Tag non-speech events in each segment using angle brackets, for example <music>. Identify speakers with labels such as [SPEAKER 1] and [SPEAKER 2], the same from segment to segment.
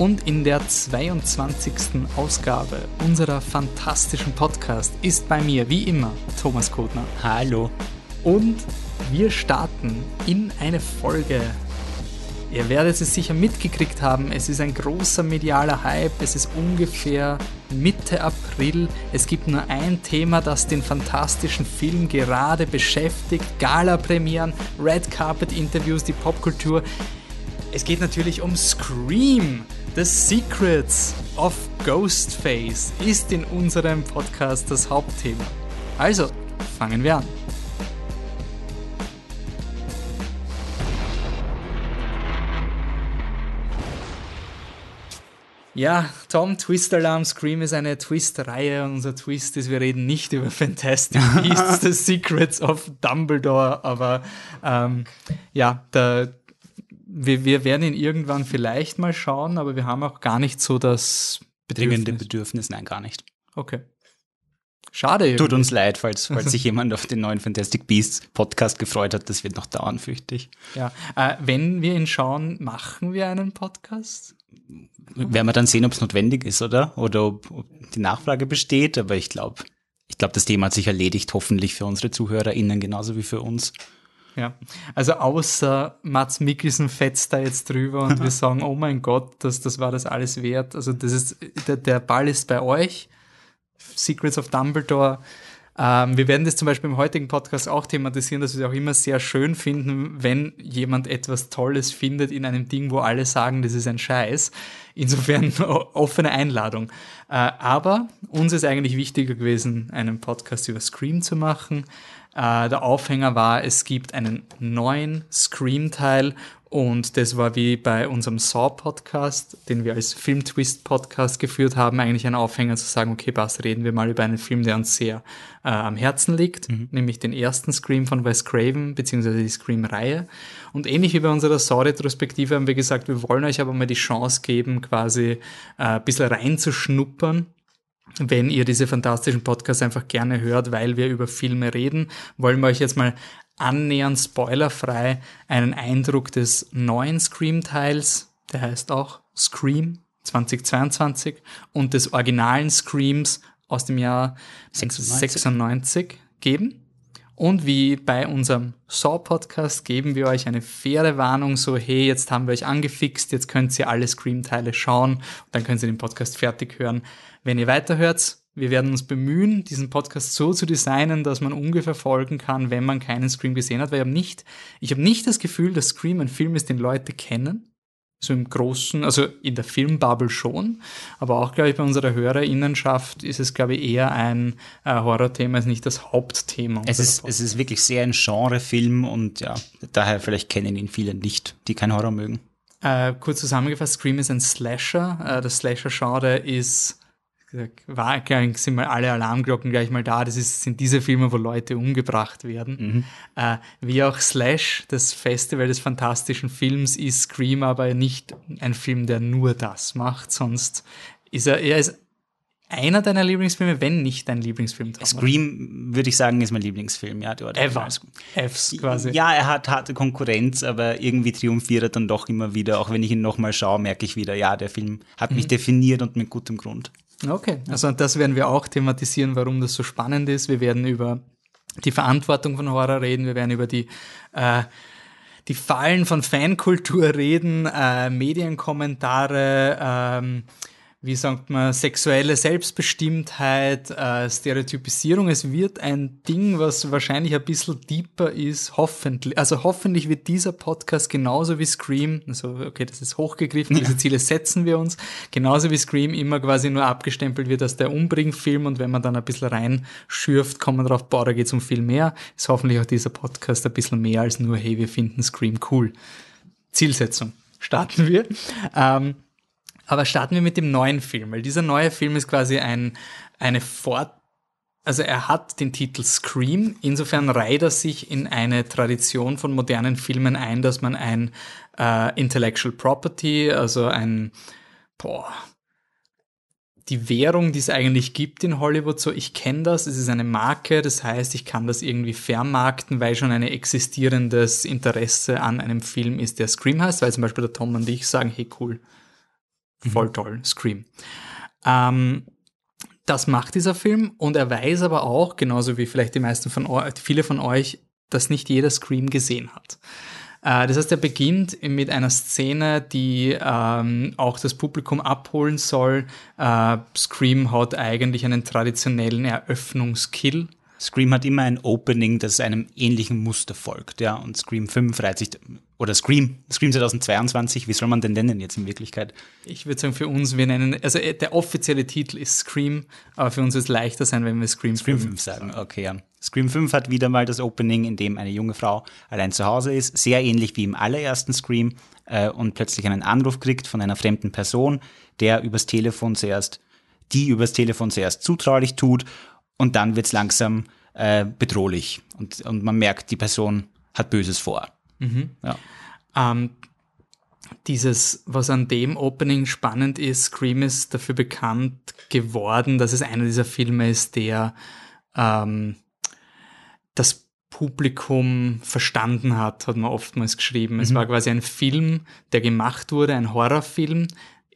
[SPEAKER 1] und in der 22. Ausgabe unserer fantastischen Podcast ist bei mir wie immer Thomas Kotner.
[SPEAKER 2] Hallo.
[SPEAKER 1] Und wir starten in eine Folge. Ihr werdet es sicher mitgekriegt haben, es ist ein großer medialer Hype, es ist ungefähr Mitte April. Es gibt nur ein Thema, das den fantastischen Film gerade beschäftigt. Gala-Premieren, Red Carpet-Interviews, die Popkultur. Es geht natürlich um Scream. The Secrets of Ghostface ist in unserem Podcast das Hauptthema. Also, fangen wir an. Ja, Tom, Twist Alarm Scream ist eine Twist-Reihe. Unser Twist ist, wir reden nicht über Fantastic Beasts, <laughs> The Secrets of Dumbledore, aber ähm, ja, der, wir, wir werden ihn irgendwann vielleicht mal schauen, aber wir haben auch gar nicht so das
[SPEAKER 2] Bedrängende Bedürfnis, nein, gar nicht.
[SPEAKER 1] Okay. Schade.
[SPEAKER 2] Irgendwie. Tut uns leid, falls, falls <laughs> sich jemand auf den neuen Fantastic Beasts Podcast gefreut hat. Das wird noch dauern, fürchte ich.
[SPEAKER 1] Ja, äh, wenn wir ihn schauen, machen wir einen Podcast?
[SPEAKER 2] Werden wir dann sehen, ob es notwendig ist, oder? Oder ob, ob die Nachfrage besteht. Aber ich glaube, ich glaube, das Thema hat sich erledigt, hoffentlich für unsere ZuhörerInnen genauso wie für uns.
[SPEAKER 1] Ja, also außer Mats Mikkelsen fetzt da jetzt drüber und wir <laughs> sagen, oh mein Gott, das, das war das alles wert. Also das ist, der, der Ball ist bei euch. Secrets of Dumbledore. Ähm, wir werden das zum Beispiel im heutigen Podcast auch thematisieren, dass wir es auch immer sehr schön finden, wenn jemand etwas Tolles findet in einem Ding, wo alle sagen, das ist ein Scheiß. Insofern <laughs> offene Einladung. Äh, aber uns ist eigentlich wichtiger gewesen, einen Podcast über Scream zu machen. Äh, der Aufhänger war, es gibt einen neuen Scream-Teil und das war wie bei unserem Saw-Podcast, den wir als Film-Twist-Podcast geführt haben, eigentlich ein Aufhänger zu sagen, okay, was reden wir mal über einen Film, der uns sehr äh, am Herzen liegt, mhm. nämlich den ersten Scream von Wes Craven, beziehungsweise die Scream-Reihe. Und ähnlich wie bei unserer Saw-Retrospektive haben wir gesagt, wir wollen euch aber mal die Chance geben, quasi äh, ein bisschen reinzuschnuppern wenn ihr diese fantastischen Podcasts einfach gerne hört, weil wir über Filme reden, wollen wir euch jetzt mal annähernd spoilerfrei einen Eindruck des neuen Scream-Teils, der heißt auch Scream 2022, und des originalen Screams aus dem Jahr 96, 96 geben. Und wie bei unserem Saw-Podcast geben wir euch eine faire Warnung, so hey, jetzt haben wir euch angefixt, jetzt könnt ihr alle Scream-Teile schauen dann könnt ihr den Podcast fertig hören. Wenn ihr weiterhört, wir werden uns bemühen, diesen Podcast so zu designen, dass man ungefähr folgen kann, wenn man keinen Scream gesehen hat, weil ich habe nicht, ich habe nicht das Gefühl, dass Scream ein Film ist, den Leute kennen so im Großen, also in der Filmbubble schon, aber auch, glaube ich, bei unserer Hörerinnenschaft ist es, glaube ich, eher ein äh, Horrorthema, ist nicht das Hauptthema.
[SPEAKER 2] Es ist, es ist wirklich sehr ein Genrefilm und ja, daher vielleicht kennen ihn viele nicht, die kein Horror mögen.
[SPEAKER 1] Äh, kurz zusammengefasst, Scream ist ein Slasher. Äh, das Slasher-Genre ist war, sind mal alle Alarmglocken gleich mal da. Das ist, sind diese Filme, wo Leute umgebracht werden. Mhm. Äh, wie auch Slash, das Festival des fantastischen Films, ist Scream aber nicht ein Film, der nur das macht, sonst ist er, er ist einer deiner Lieblingsfilme, wenn nicht dein Lieblingsfilm.
[SPEAKER 2] Traum, Scream, würde ich sagen, ist mein Lieblingsfilm, ja.
[SPEAKER 1] Dort Ever. Fs quasi.
[SPEAKER 2] Ja, er hat harte Konkurrenz, aber irgendwie triumphiert er dann doch immer wieder. Auch wenn ich ihn nochmal schaue, merke ich wieder, ja, der Film hat mhm. mich definiert und mit gutem Grund.
[SPEAKER 1] Okay, also das werden wir auch thematisieren, warum das so spannend ist. Wir werden über die Verantwortung von Horror reden, wir werden über die äh, die Fallen von Fankultur reden, äh, Medienkommentare, ähm, wie sagt man, sexuelle Selbstbestimmtheit, äh, Stereotypisierung. Es wird ein Ding, was wahrscheinlich ein bisschen deeper ist, hoffentlich. Also hoffentlich wird dieser Podcast genauso wie Scream, also okay, das ist hochgegriffen, diese Ziele setzen wir uns, genauso wie Scream immer quasi nur abgestempelt wird als der Umbringfilm und wenn man dann ein bisschen reinschürft, kommt man drauf, boah, da geht's um viel mehr. Ist hoffentlich auch dieser Podcast ein bisschen mehr als nur, hey, wir finden Scream cool. Zielsetzung. Starten wir. Ähm, aber starten wir mit dem neuen Film, weil dieser neue Film ist quasi ein, eine Fort, also er hat den Titel Scream, insofern reiht er sich in eine Tradition von modernen Filmen ein, dass man ein äh, Intellectual Property, also ein, boah, die Währung, die es eigentlich gibt in Hollywood, so ich kenne das, es ist eine Marke, das heißt, ich kann das irgendwie vermarkten, weil schon ein existierendes Interesse an einem Film ist, der Scream heißt, weil zum Beispiel der Tom und ich sagen, hey cool, voll mhm. toll, Scream. Ähm, das macht dieser Film und er weiß aber auch, genauso wie vielleicht die meisten von euch, viele von euch, dass nicht jeder Scream gesehen hat. Äh, das heißt, er beginnt mit einer Szene, die ähm, auch das Publikum abholen soll. Äh, Scream hat eigentlich einen traditionellen Eröffnungskill.
[SPEAKER 2] Scream hat immer ein Opening, das einem ähnlichen Muster folgt, ja. Und Scream 5 reiht sich, oder Scream, Scream 2022, wie soll man denn nennen jetzt in Wirklichkeit?
[SPEAKER 1] Ich würde sagen, für uns, wir nennen, also äh, der offizielle Titel ist Scream, aber für uns wird es leichter sein, wenn wir Scream,
[SPEAKER 2] Scream 5, 5 sagen. Okay, ja. Scream 5 hat wieder mal das Opening, in dem eine junge Frau allein zu Hause ist, sehr ähnlich wie im allerersten Scream, äh, und plötzlich einen Anruf kriegt von einer fremden Person, der übers Telefon zuerst, die übers Telefon zuerst zutraulich tut und dann wird's langsam äh, bedrohlich und, und man merkt, die Person hat Böses vor.
[SPEAKER 1] Mhm. Ja. Ähm, dieses, was an dem Opening spannend ist, Scream ist dafür bekannt geworden, dass es einer dieser Filme ist, der ähm, das Publikum verstanden hat, hat man oftmals geschrieben. Mhm. Es war quasi ein Film, der gemacht wurde, ein Horrorfilm,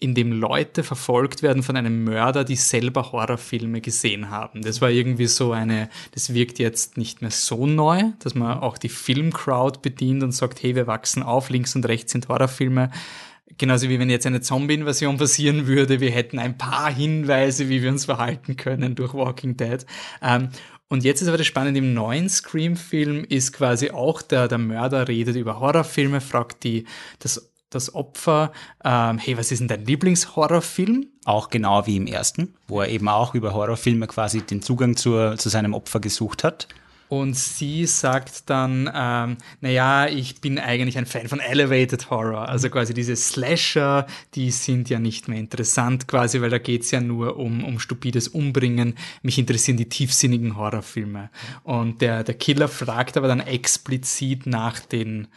[SPEAKER 1] in dem Leute verfolgt werden von einem Mörder, die selber Horrorfilme gesehen haben. Das war irgendwie so eine, das wirkt jetzt nicht mehr so neu, dass man auch die Filmcrowd bedient und sagt, hey, wir wachsen auf, links und rechts sind Horrorfilme. Genauso wie wenn jetzt eine Zombie-Invasion passieren würde, wir hätten ein paar Hinweise, wie wir uns verhalten können durch Walking Dead. Ähm, und jetzt ist aber das Spannende, im neuen Scream-Film ist quasi auch der, der Mörder redet über Horrorfilme, fragt die, das das Opfer, ähm, hey, was ist denn dein Lieblingshorrorfilm?
[SPEAKER 2] Auch genau wie im ersten, wo er eben auch über Horrorfilme quasi den Zugang zur, zu seinem Opfer gesucht hat.
[SPEAKER 1] Und sie sagt dann, ähm, naja, ich bin eigentlich ein Fan von Elevated Horror. Also quasi diese Slasher, die sind ja nicht mehr interessant quasi, weil da geht's ja nur um, um stupides Umbringen. Mich interessieren die tiefsinnigen Horrorfilme. Und der, der Killer fragt aber dann explizit nach den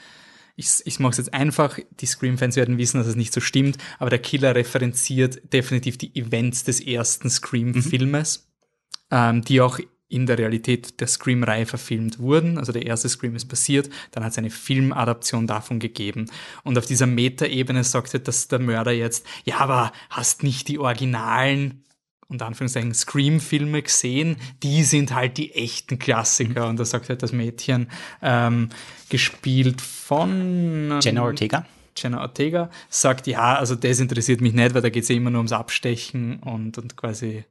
[SPEAKER 1] ich, ich mache es jetzt einfach, die Scream-Fans werden wissen, dass es nicht so stimmt, aber der Killer referenziert definitiv die Events des ersten Scream-Filmes, mhm. ähm, die auch in der Realität der Scream-Reihe verfilmt wurden. Also der erste Scream ist passiert, dann hat es eine Filmadaption davon gegeben. Und auf dieser Metaebene sagt er, dass der Mörder jetzt, ja, aber hast nicht die originalen und Anführungszeichen Scream-Filme gesehen, die sind halt die echten Klassiker. Mhm. Und da sagt halt das Mädchen, ähm, gespielt von
[SPEAKER 2] ähm, Jenna Ortega.
[SPEAKER 1] Jenna Ortega, sagt, ja, also das interessiert mich nicht, weil da geht es ja immer nur ums Abstechen und, und quasi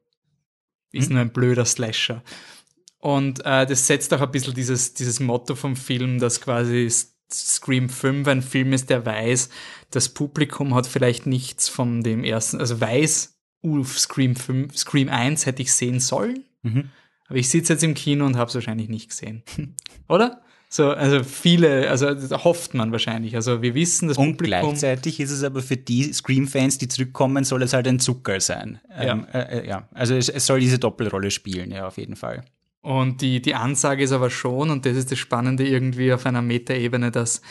[SPEAKER 1] ist mhm. nur ein blöder Slasher. Und äh, das setzt auch ein bisschen dieses, dieses Motto vom Film, dass quasi Scream 5 ein Film ist, der weiß, das Publikum hat vielleicht nichts von dem ersten, also weiß, uh, Scream 5, Scream 1 hätte ich sehen sollen. Mhm. Aber ich sitze jetzt im Kino und habe es wahrscheinlich nicht gesehen. <laughs> Oder? So, also viele, also hofft man wahrscheinlich. Also wir wissen, das
[SPEAKER 2] Und Publikum gleichzeitig ist es aber für die Scream-Fans, die zurückkommen, soll es halt ein Zucker sein. Ja. Ähm, äh, äh, ja. Also es, es, soll diese Doppelrolle spielen, ja, auf jeden Fall.
[SPEAKER 1] Und die, die Ansage ist aber schon, und das ist das Spannende irgendwie auf einer Metaebene, dass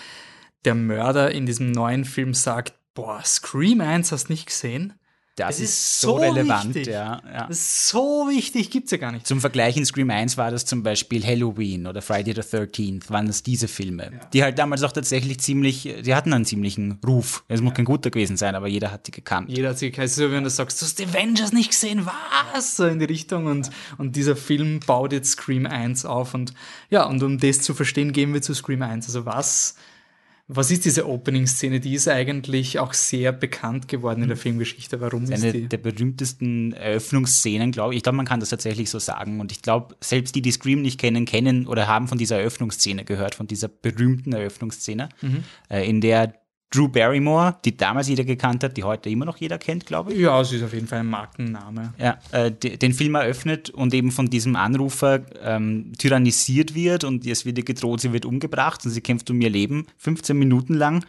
[SPEAKER 1] der Mörder in diesem neuen Film sagt, boah, Scream 1 hast du nicht gesehen?
[SPEAKER 2] Das, das ist, so, relevant, wichtig. ja. ja.
[SPEAKER 1] Ist so wichtig, gibt's ja gar nicht.
[SPEAKER 2] Zum Vergleich in Scream 1 war das zum Beispiel Halloween oder Friday the 13th, waren das diese Filme, ja. die halt damals auch tatsächlich ziemlich, die hatten einen ziemlichen Ruf. Es muss ja. kein guter gewesen sein, aber jeder hat die gekannt.
[SPEAKER 1] Jeder hat sie gekannt. So wie wenn du sagst, du hast die Avengers nicht gesehen, was? So in die Richtung und, und dieser Film baut jetzt Scream 1 auf und ja, und um das zu verstehen, gehen wir zu Scream 1. Also was was ist diese Opening-Szene? Die ist eigentlich auch sehr bekannt geworden in der mhm. Filmgeschichte. Warum
[SPEAKER 2] ist,
[SPEAKER 1] ist
[SPEAKER 2] eine
[SPEAKER 1] die?
[SPEAKER 2] der berühmtesten Eröffnungsszenen, glaube ich. Ich glaube, man kann das tatsächlich so sagen. Und ich glaube, selbst die, die Scream nicht kennen, kennen oder haben von dieser Eröffnungsszene gehört, von dieser berühmten Eröffnungsszene, mhm. äh, in der Drew Barrymore, die damals jeder gekannt hat, die heute immer noch jeder kennt, glaube ich.
[SPEAKER 1] Ja, sie ist auf jeden Fall ein Markenname.
[SPEAKER 2] Ja, äh, den Film eröffnet und eben von diesem Anrufer ähm, tyrannisiert wird und es wird ihr gedroht, sie wird umgebracht und sie kämpft um ihr Leben 15 Minuten lang.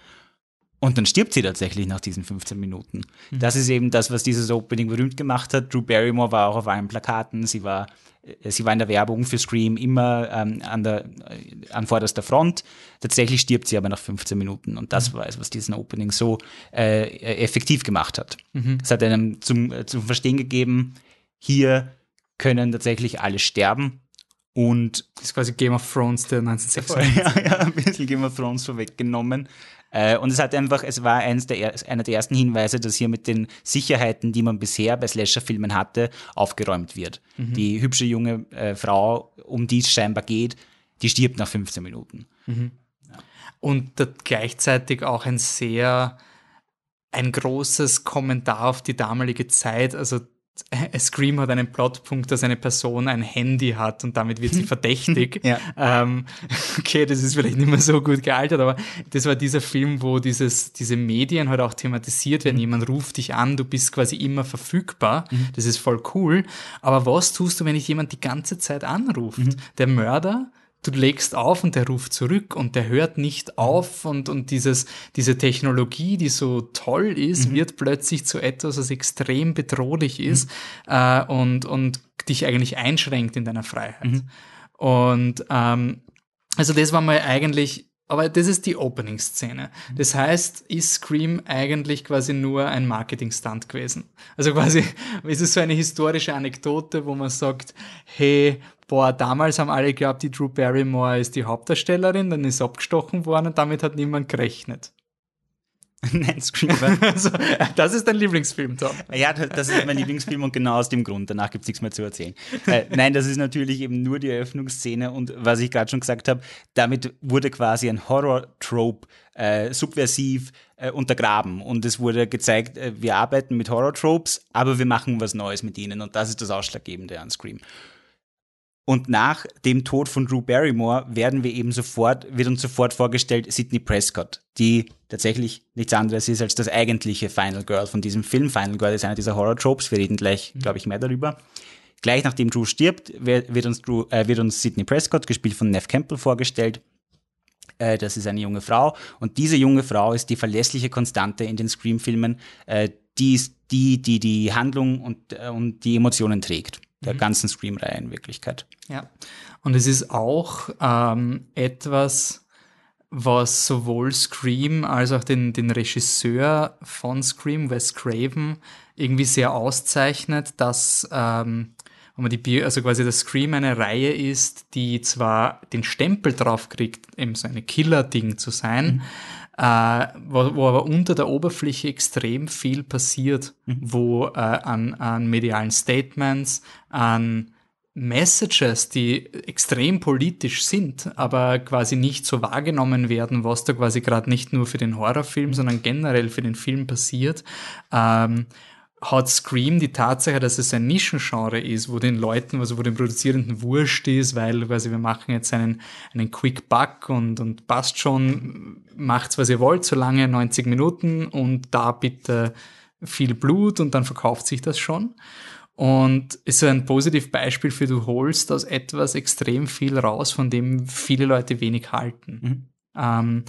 [SPEAKER 2] Und dann stirbt sie tatsächlich nach diesen 15 Minuten. Mhm. Das ist eben das, was dieses Opening berühmt gemacht hat. Drew Barrymore war auch auf allen Plakaten. Sie war, sie war in der Werbung für Scream immer ähm, an, der, äh, an vorderster Front. Tatsächlich stirbt sie aber nach 15 Minuten. Und das mhm. war es, was diesen Opening so äh, effektiv gemacht hat. Mhm. Es hat einem zum, äh, zum Verstehen gegeben, hier können tatsächlich alle sterben. Und
[SPEAKER 1] das ist quasi Game of Thrones der 1960 <laughs>
[SPEAKER 2] Ja, ja, ein bisschen Game of Thrones vorweggenommen. Äh, und es hat einfach, es war eins der, einer der ersten Hinweise, dass hier mit den Sicherheiten, die man bisher bei Slasher-Filmen hatte, aufgeräumt wird. Mhm. Die hübsche junge äh, Frau, um die es scheinbar geht, die stirbt nach 15 Minuten.
[SPEAKER 1] Mhm. Ja. Und gleichzeitig auch ein sehr, ein großes Kommentar auf die damalige Zeit. Also Scream hat einen Plotpunkt, dass eine Person ein Handy hat und damit wird sie verdächtig. <laughs> ja. ähm, okay, das ist vielleicht nicht mehr so gut gealtert, aber das war dieser Film, wo dieses, diese Medien halt auch thematisiert werden. Mhm. Jemand ruft dich an, du bist quasi immer verfügbar. Mhm. Das ist voll cool. Aber was tust du, wenn dich jemand die ganze Zeit anruft? Mhm. Der Mörder du legst auf und der ruft zurück und der hört nicht auf und, und dieses, diese Technologie, die so toll ist, mhm. wird plötzlich zu etwas, was extrem bedrohlich ist mhm. äh, und, und dich eigentlich einschränkt in deiner Freiheit. Mhm. Und ähm, also das war mal eigentlich aber das ist die Opening-Szene. Mhm. Das heißt, ist Scream eigentlich quasi nur ein Marketing-Stunt gewesen? Also quasi, <laughs> ist es so eine historische Anekdote, wo man sagt, hey, boah, damals haben alle geglaubt, die Drew Barrymore ist die Hauptdarstellerin, dann ist abgestochen worden und damit hat niemand gerechnet. <laughs>
[SPEAKER 2] Nein, Screamer.
[SPEAKER 1] also, das ist dein Lieblingsfilm, Tom.
[SPEAKER 2] Ja, das ist mein Lieblingsfilm und genau aus dem Grund. Danach gibt es nichts mehr zu erzählen. Äh, nein, das ist natürlich eben nur die Eröffnungsszene und was ich gerade schon gesagt habe, damit wurde quasi ein Horror-Trope äh, subversiv äh, untergraben und es wurde gezeigt, äh, wir arbeiten mit Horror-Tropes, aber wir machen was Neues mit ihnen und das ist das Ausschlaggebende an Scream. Und nach dem Tod von Drew Barrymore werden wir eben sofort, wird uns sofort vorgestellt Sidney Prescott, die tatsächlich nichts anderes ist als das eigentliche Final Girl von diesem Film. Final Girl ist einer dieser Horror-Tropes. Wir reden gleich, mhm. glaube ich, mehr darüber. Gleich nachdem Drew stirbt, wird uns, Drew, äh, wird uns Sidney Prescott, gespielt von Neff Campbell, vorgestellt. Äh, das ist eine junge Frau. Und diese junge Frau ist die verlässliche Konstante in den Scream-Filmen. Äh, die ist die, die die Handlung und, äh, und die Emotionen trägt der mhm. ganzen Scream-Reihe in Wirklichkeit.
[SPEAKER 1] Ja, und es ist auch ähm, etwas, was sowohl Scream als auch den, den Regisseur von Scream, Wes Craven, irgendwie sehr auszeichnet, dass ähm, wenn man die, also quasi das Scream eine Reihe ist, die zwar den Stempel drauf kriegt, eben so eine Killer-Ding zu sein, mhm äh, wo, wo aber unter der Oberfläche extrem viel passiert, mhm. wo äh, an, an medialen Statements, an Messages, die extrem politisch sind, aber quasi nicht so wahrgenommen werden, was da quasi gerade nicht nur für den Horrorfilm, sondern generell für den Film passiert. Ähm, hat Scream die Tatsache, dass es ein Nischengenre ist, wo den Leuten, also wo den Produzierenden wurscht ist, weil quasi wir machen jetzt einen, einen Quick Buck und, und passt schon, macht's was ihr wollt, solange 90 Minuten und da bitte viel Blut und dann verkauft sich das schon. Und ist so ein positives Beispiel für du holst aus etwas extrem viel raus, von dem viele Leute wenig halten. Mhm. Ähm,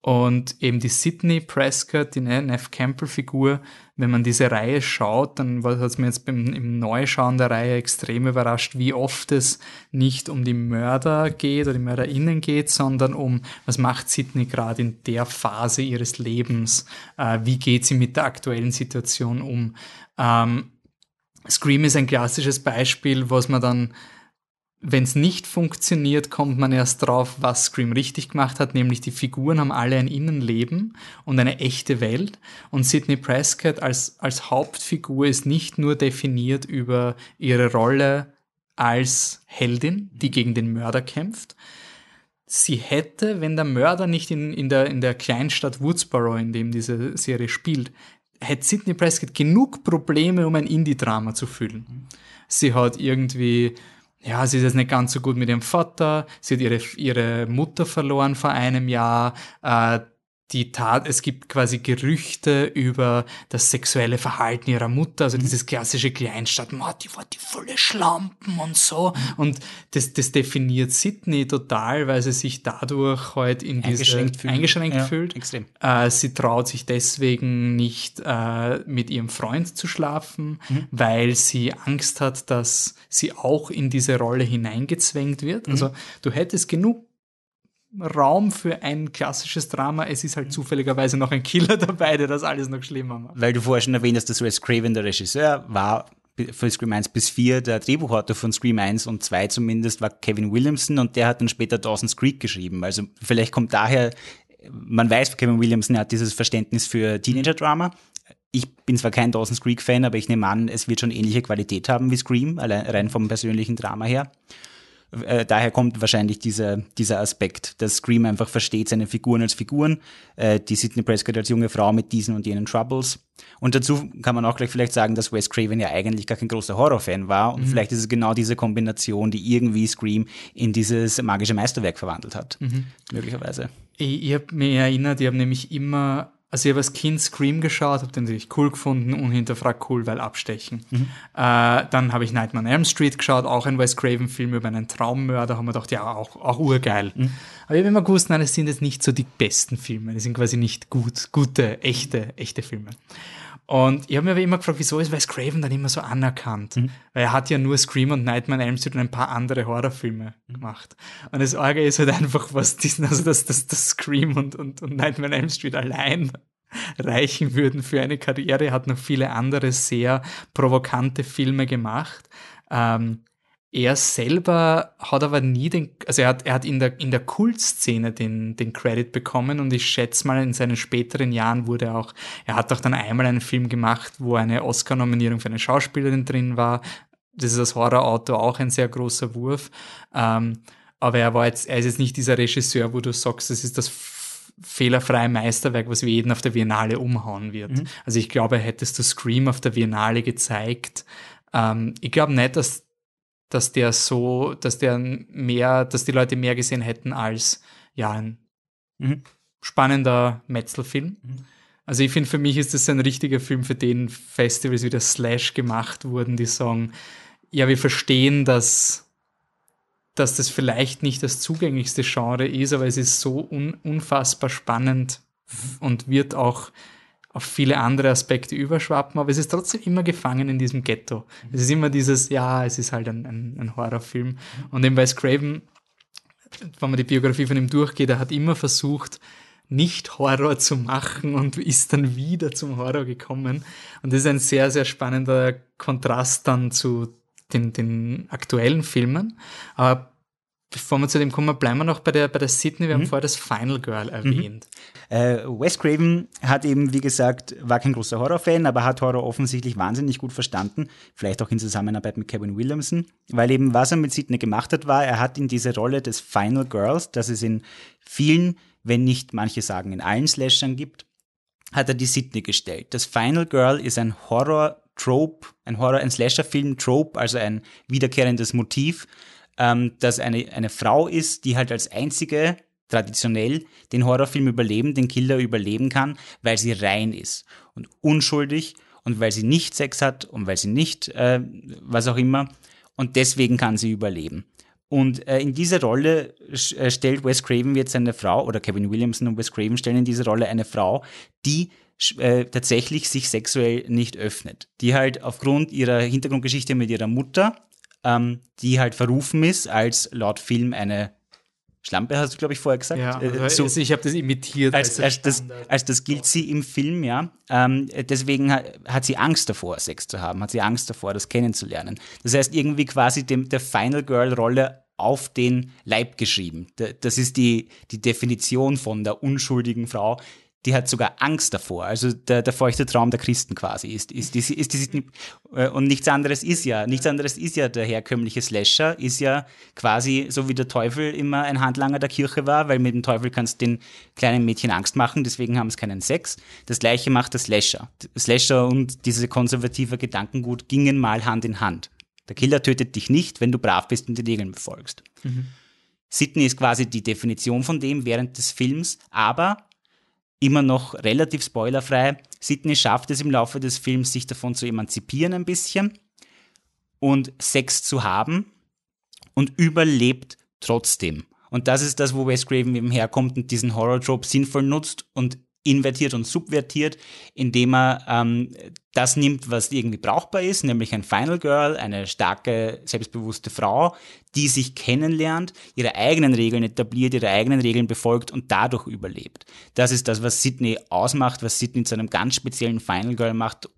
[SPEAKER 1] und eben die Sydney Prescott, die Neff Campbell-Figur, wenn man diese Reihe schaut, dann hat es mir jetzt beim, im Neuschauen der Reihe extrem überrascht, wie oft es nicht um die Mörder geht oder die MörderInnen geht, sondern um, was macht Sydney gerade in der Phase ihres Lebens? Äh, wie geht sie mit der aktuellen Situation um? Ähm, Scream ist ein klassisches Beispiel, was man dann wenn es nicht funktioniert, kommt man erst drauf, was Scream richtig gemacht hat, nämlich die Figuren haben alle ein Innenleben und eine echte Welt. Und Sidney Prescott als, als Hauptfigur ist nicht nur definiert über ihre Rolle als Heldin, die gegen den Mörder kämpft. Sie hätte, wenn der Mörder nicht in, in, der, in der Kleinstadt Woodsboro, in dem diese Serie spielt, hätte Sidney Prescott genug Probleme, um ein Indie-Drama zu füllen. Sie hat irgendwie ja, sie ist jetzt nicht ganz so gut mit ihrem Vater, sie hat ihre, ihre Mutter verloren vor einem Jahr, äh, die Tat, es gibt quasi Gerüchte über das sexuelle Verhalten ihrer Mutter, also mhm. dieses klassische Kleinstadt, die war die volle Schlampen und so. Und das, das definiert Sydney total, weil sie sich dadurch halt in diese eingeschränkt fühlt. Eingeschränkt ja, fühlt. Extrem. Äh, sie traut sich deswegen nicht äh, mit ihrem Freund zu schlafen, mhm. weil sie Angst hat, dass sie auch in diese Rolle hineingezwängt wird. Mhm. Also du hättest genug Raum für ein klassisches Drama. Es ist halt zufälligerweise noch ein Killer <laughs> dabei, der das alles noch schlimmer macht.
[SPEAKER 2] Weil du vorher schon erwähnt hast, dass Wes Craven der Regisseur war für Scream 1 bis 4. Der Drehbuchautor von Scream 1 und 2 zumindest war Kevin Williamson und der hat dann später Dawson's Creek geschrieben. Also vielleicht kommt daher, man weiß, Kevin Williamson hat dieses Verständnis für Teenager-Drama. Ich bin zwar kein Dawson's Creek-Fan, aber ich nehme an, es wird schon ähnliche Qualität haben wie Scream, allein rein vom persönlichen Drama her. Äh, daher kommt wahrscheinlich dieser, dieser Aspekt, dass Scream einfach versteht seine Figuren als Figuren, äh, die Sidney Prescott als junge Frau mit diesen und jenen Troubles. Und dazu kann man auch gleich vielleicht sagen, dass Wes Craven ja eigentlich gar kein großer Horrorfan war und mhm. vielleicht ist es genau diese Kombination, die irgendwie Scream in dieses magische Meisterwerk verwandelt hat, mhm. möglicherweise.
[SPEAKER 1] Ich, ich habe mich erinnert, ich habe nämlich immer also ich habe als Kind Scream geschaut, habe den natürlich cool gefunden, unhinterfragt cool, weil abstechen. Mhm. Äh, dann habe ich Nightmare on Elm Street geschaut, auch ein Wes Craven-Film über einen Traummörder, haben wir gedacht, ja, auch, auch urgeil. Mhm. Aber ich habe immer gewusst, nein, es sind jetzt nicht so die besten Filme, die sind quasi nicht gut, gute, echte, echte Filme. Und ich habe mir aber immer gefragt, wieso ist Wes Craven dann immer so anerkannt? Mhm. Weil er hat ja nur Scream und Nightmare on Elm Street und ein paar andere Horrorfilme mhm. gemacht. Und das Orge ist halt einfach, was diesen, also dass das, das Scream und, und, und Nightmare on Elm Street allein <laughs> reichen würden für eine Karriere. Er hat noch viele andere sehr provokante Filme gemacht. Ähm, er selber hat aber nie den, also er hat, er hat in der, in der Kultszene den, den Credit bekommen und ich schätze mal, in seinen späteren Jahren wurde auch, er hat auch dann einmal einen Film gemacht, wo eine Oscar-Nominierung für eine Schauspielerin drin war. Das ist das Horrorauto auch ein sehr großer Wurf. Ähm, aber er war jetzt, er ist jetzt nicht dieser Regisseur, wo du sagst, das ist das fehlerfreie Meisterwerk, was wir jeden auf der Biennale umhauen wird. Mhm. Also ich glaube, hättest du Scream auf der Biennale gezeigt, ähm, ich glaube nicht, dass dass der so, dass der mehr, dass die Leute mehr gesehen hätten als ja ein mhm. spannender Metzelfilm. Mhm. Also ich finde, für mich ist das ein richtiger Film, für den Festivals wie das Slash gemacht wurden, die sagen, ja, wir verstehen, dass, dass das vielleicht nicht das zugänglichste Genre ist, aber es ist so un unfassbar spannend mhm. und wird auch auf viele andere Aspekte überschwappen, aber es ist trotzdem immer gefangen in diesem Ghetto. Es ist immer dieses, ja, es ist halt ein, ein, ein Horrorfilm. Und eben Wes Craven, wenn man die Biografie von ihm durchgeht, er hat immer versucht, nicht Horror zu machen und ist dann wieder zum Horror gekommen. Und das ist ein sehr, sehr spannender Kontrast dann zu den, den aktuellen Filmen. Aber Bevor wir zu dem kommen, bleiben wir noch bei der, bei der Sydney. Wir mhm. haben vorher das Final Girl mhm. erwähnt.
[SPEAKER 2] Mhm. Äh, Wes Craven hat eben, wie gesagt, war kein großer Horrorfan, aber hat Horror offensichtlich wahnsinnig gut verstanden. Vielleicht auch in Zusammenarbeit mit Kevin Williamson. Weil eben, was er mit Sydney gemacht hat, war, er hat in diese Rolle des Final Girls, das es in vielen, wenn nicht manche sagen in allen Slashern gibt, hat er die Sydney gestellt. Das Final Girl ist ein Horror-Trope, ein Horror-, ein Slasher-Film-Trope, also ein wiederkehrendes Motiv ähm, dass eine, eine Frau ist, die halt als einzige traditionell den Horrorfilm überleben, den Killer überleben kann, weil sie rein ist und unschuldig und weil sie nicht Sex hat und weil sie nicht äh, was auch immer und deswegen kann sie überleben. Und äh, in diese Rolle äh, stellt Wes Craven jetzt eine Frau, oder Kevin Williamson und Wes Craven stellen in diese Rolle eine Frau, die äh, tatsächlich sich sexuell nicht öffnet. Die halt aufgrund ihrer Hintergrundgeschichte mit ihrer Mutter ähm, die halt verrufen ist als laut Film eine Schlampe, hast du, glaube ich, vorher gesagt.
[SPEAKER 1] Ja, äh, so, also ich habe das imitiert.
[SPEAKER 2] Als, als, das, als das gilt sie im Film, ja. Ähm, deswegen hat, hat, sie Angst davor, Sex zu haben, hat sie Angst davor, das kennenzulernen. Das heißt, irgendwie quasi dem, der Final Girl-Rolle auf den Leib geschrieben. Das ist die, die Definition von der unschuldigen Frau, die hat sogar Angst davor. Also der, der feuchte Traum der Christen quasi ist, ist, ist, ist, ist, äh, und nichts anderes ist ja, nichts anderes ist ja der herkömmliche Slasher, ist ja quasi so wie der Teufel immer ein Handlanger der Kirche war, weil mit dem Teufel kannst du den kleinen Mädchen Angst machen, deswegen haben sie keinen Sex. Das gleiche macht der Slasher. Slasher und diese konservative Gedankengut gingen mal Hand in Hand. Der Killer tötet dich nicht, wenn du brav bist und die Regeln befolgst. Mhm. Sydney ist quasi die Definition von dem während des Films, aber immer noch relativ spoilerfrei. Sidney schafft es im Laufe des Films, sich davon zu emanzipieren ein bisschen und Sex zu haben und überlebt trotzdem. Und das ist das, wo Wes Craven eben herkommt und diesen Horror-Trope sinnvoll nutzt und invertiert und subvertiert, indem er ähm, das nimmt, was irgendwie brauchbar ist, nämlich ein Final Girl, eine starke, selbstbewusste Frau, die sich kennenlernt, ihre eigenen Regeln etabliert, ihre eigenen Regeln befolgt und dadurch überlebt. Das ist das, was Sydney ausmacht, was Sydney zu einem ganz speziellen Final Girl macht,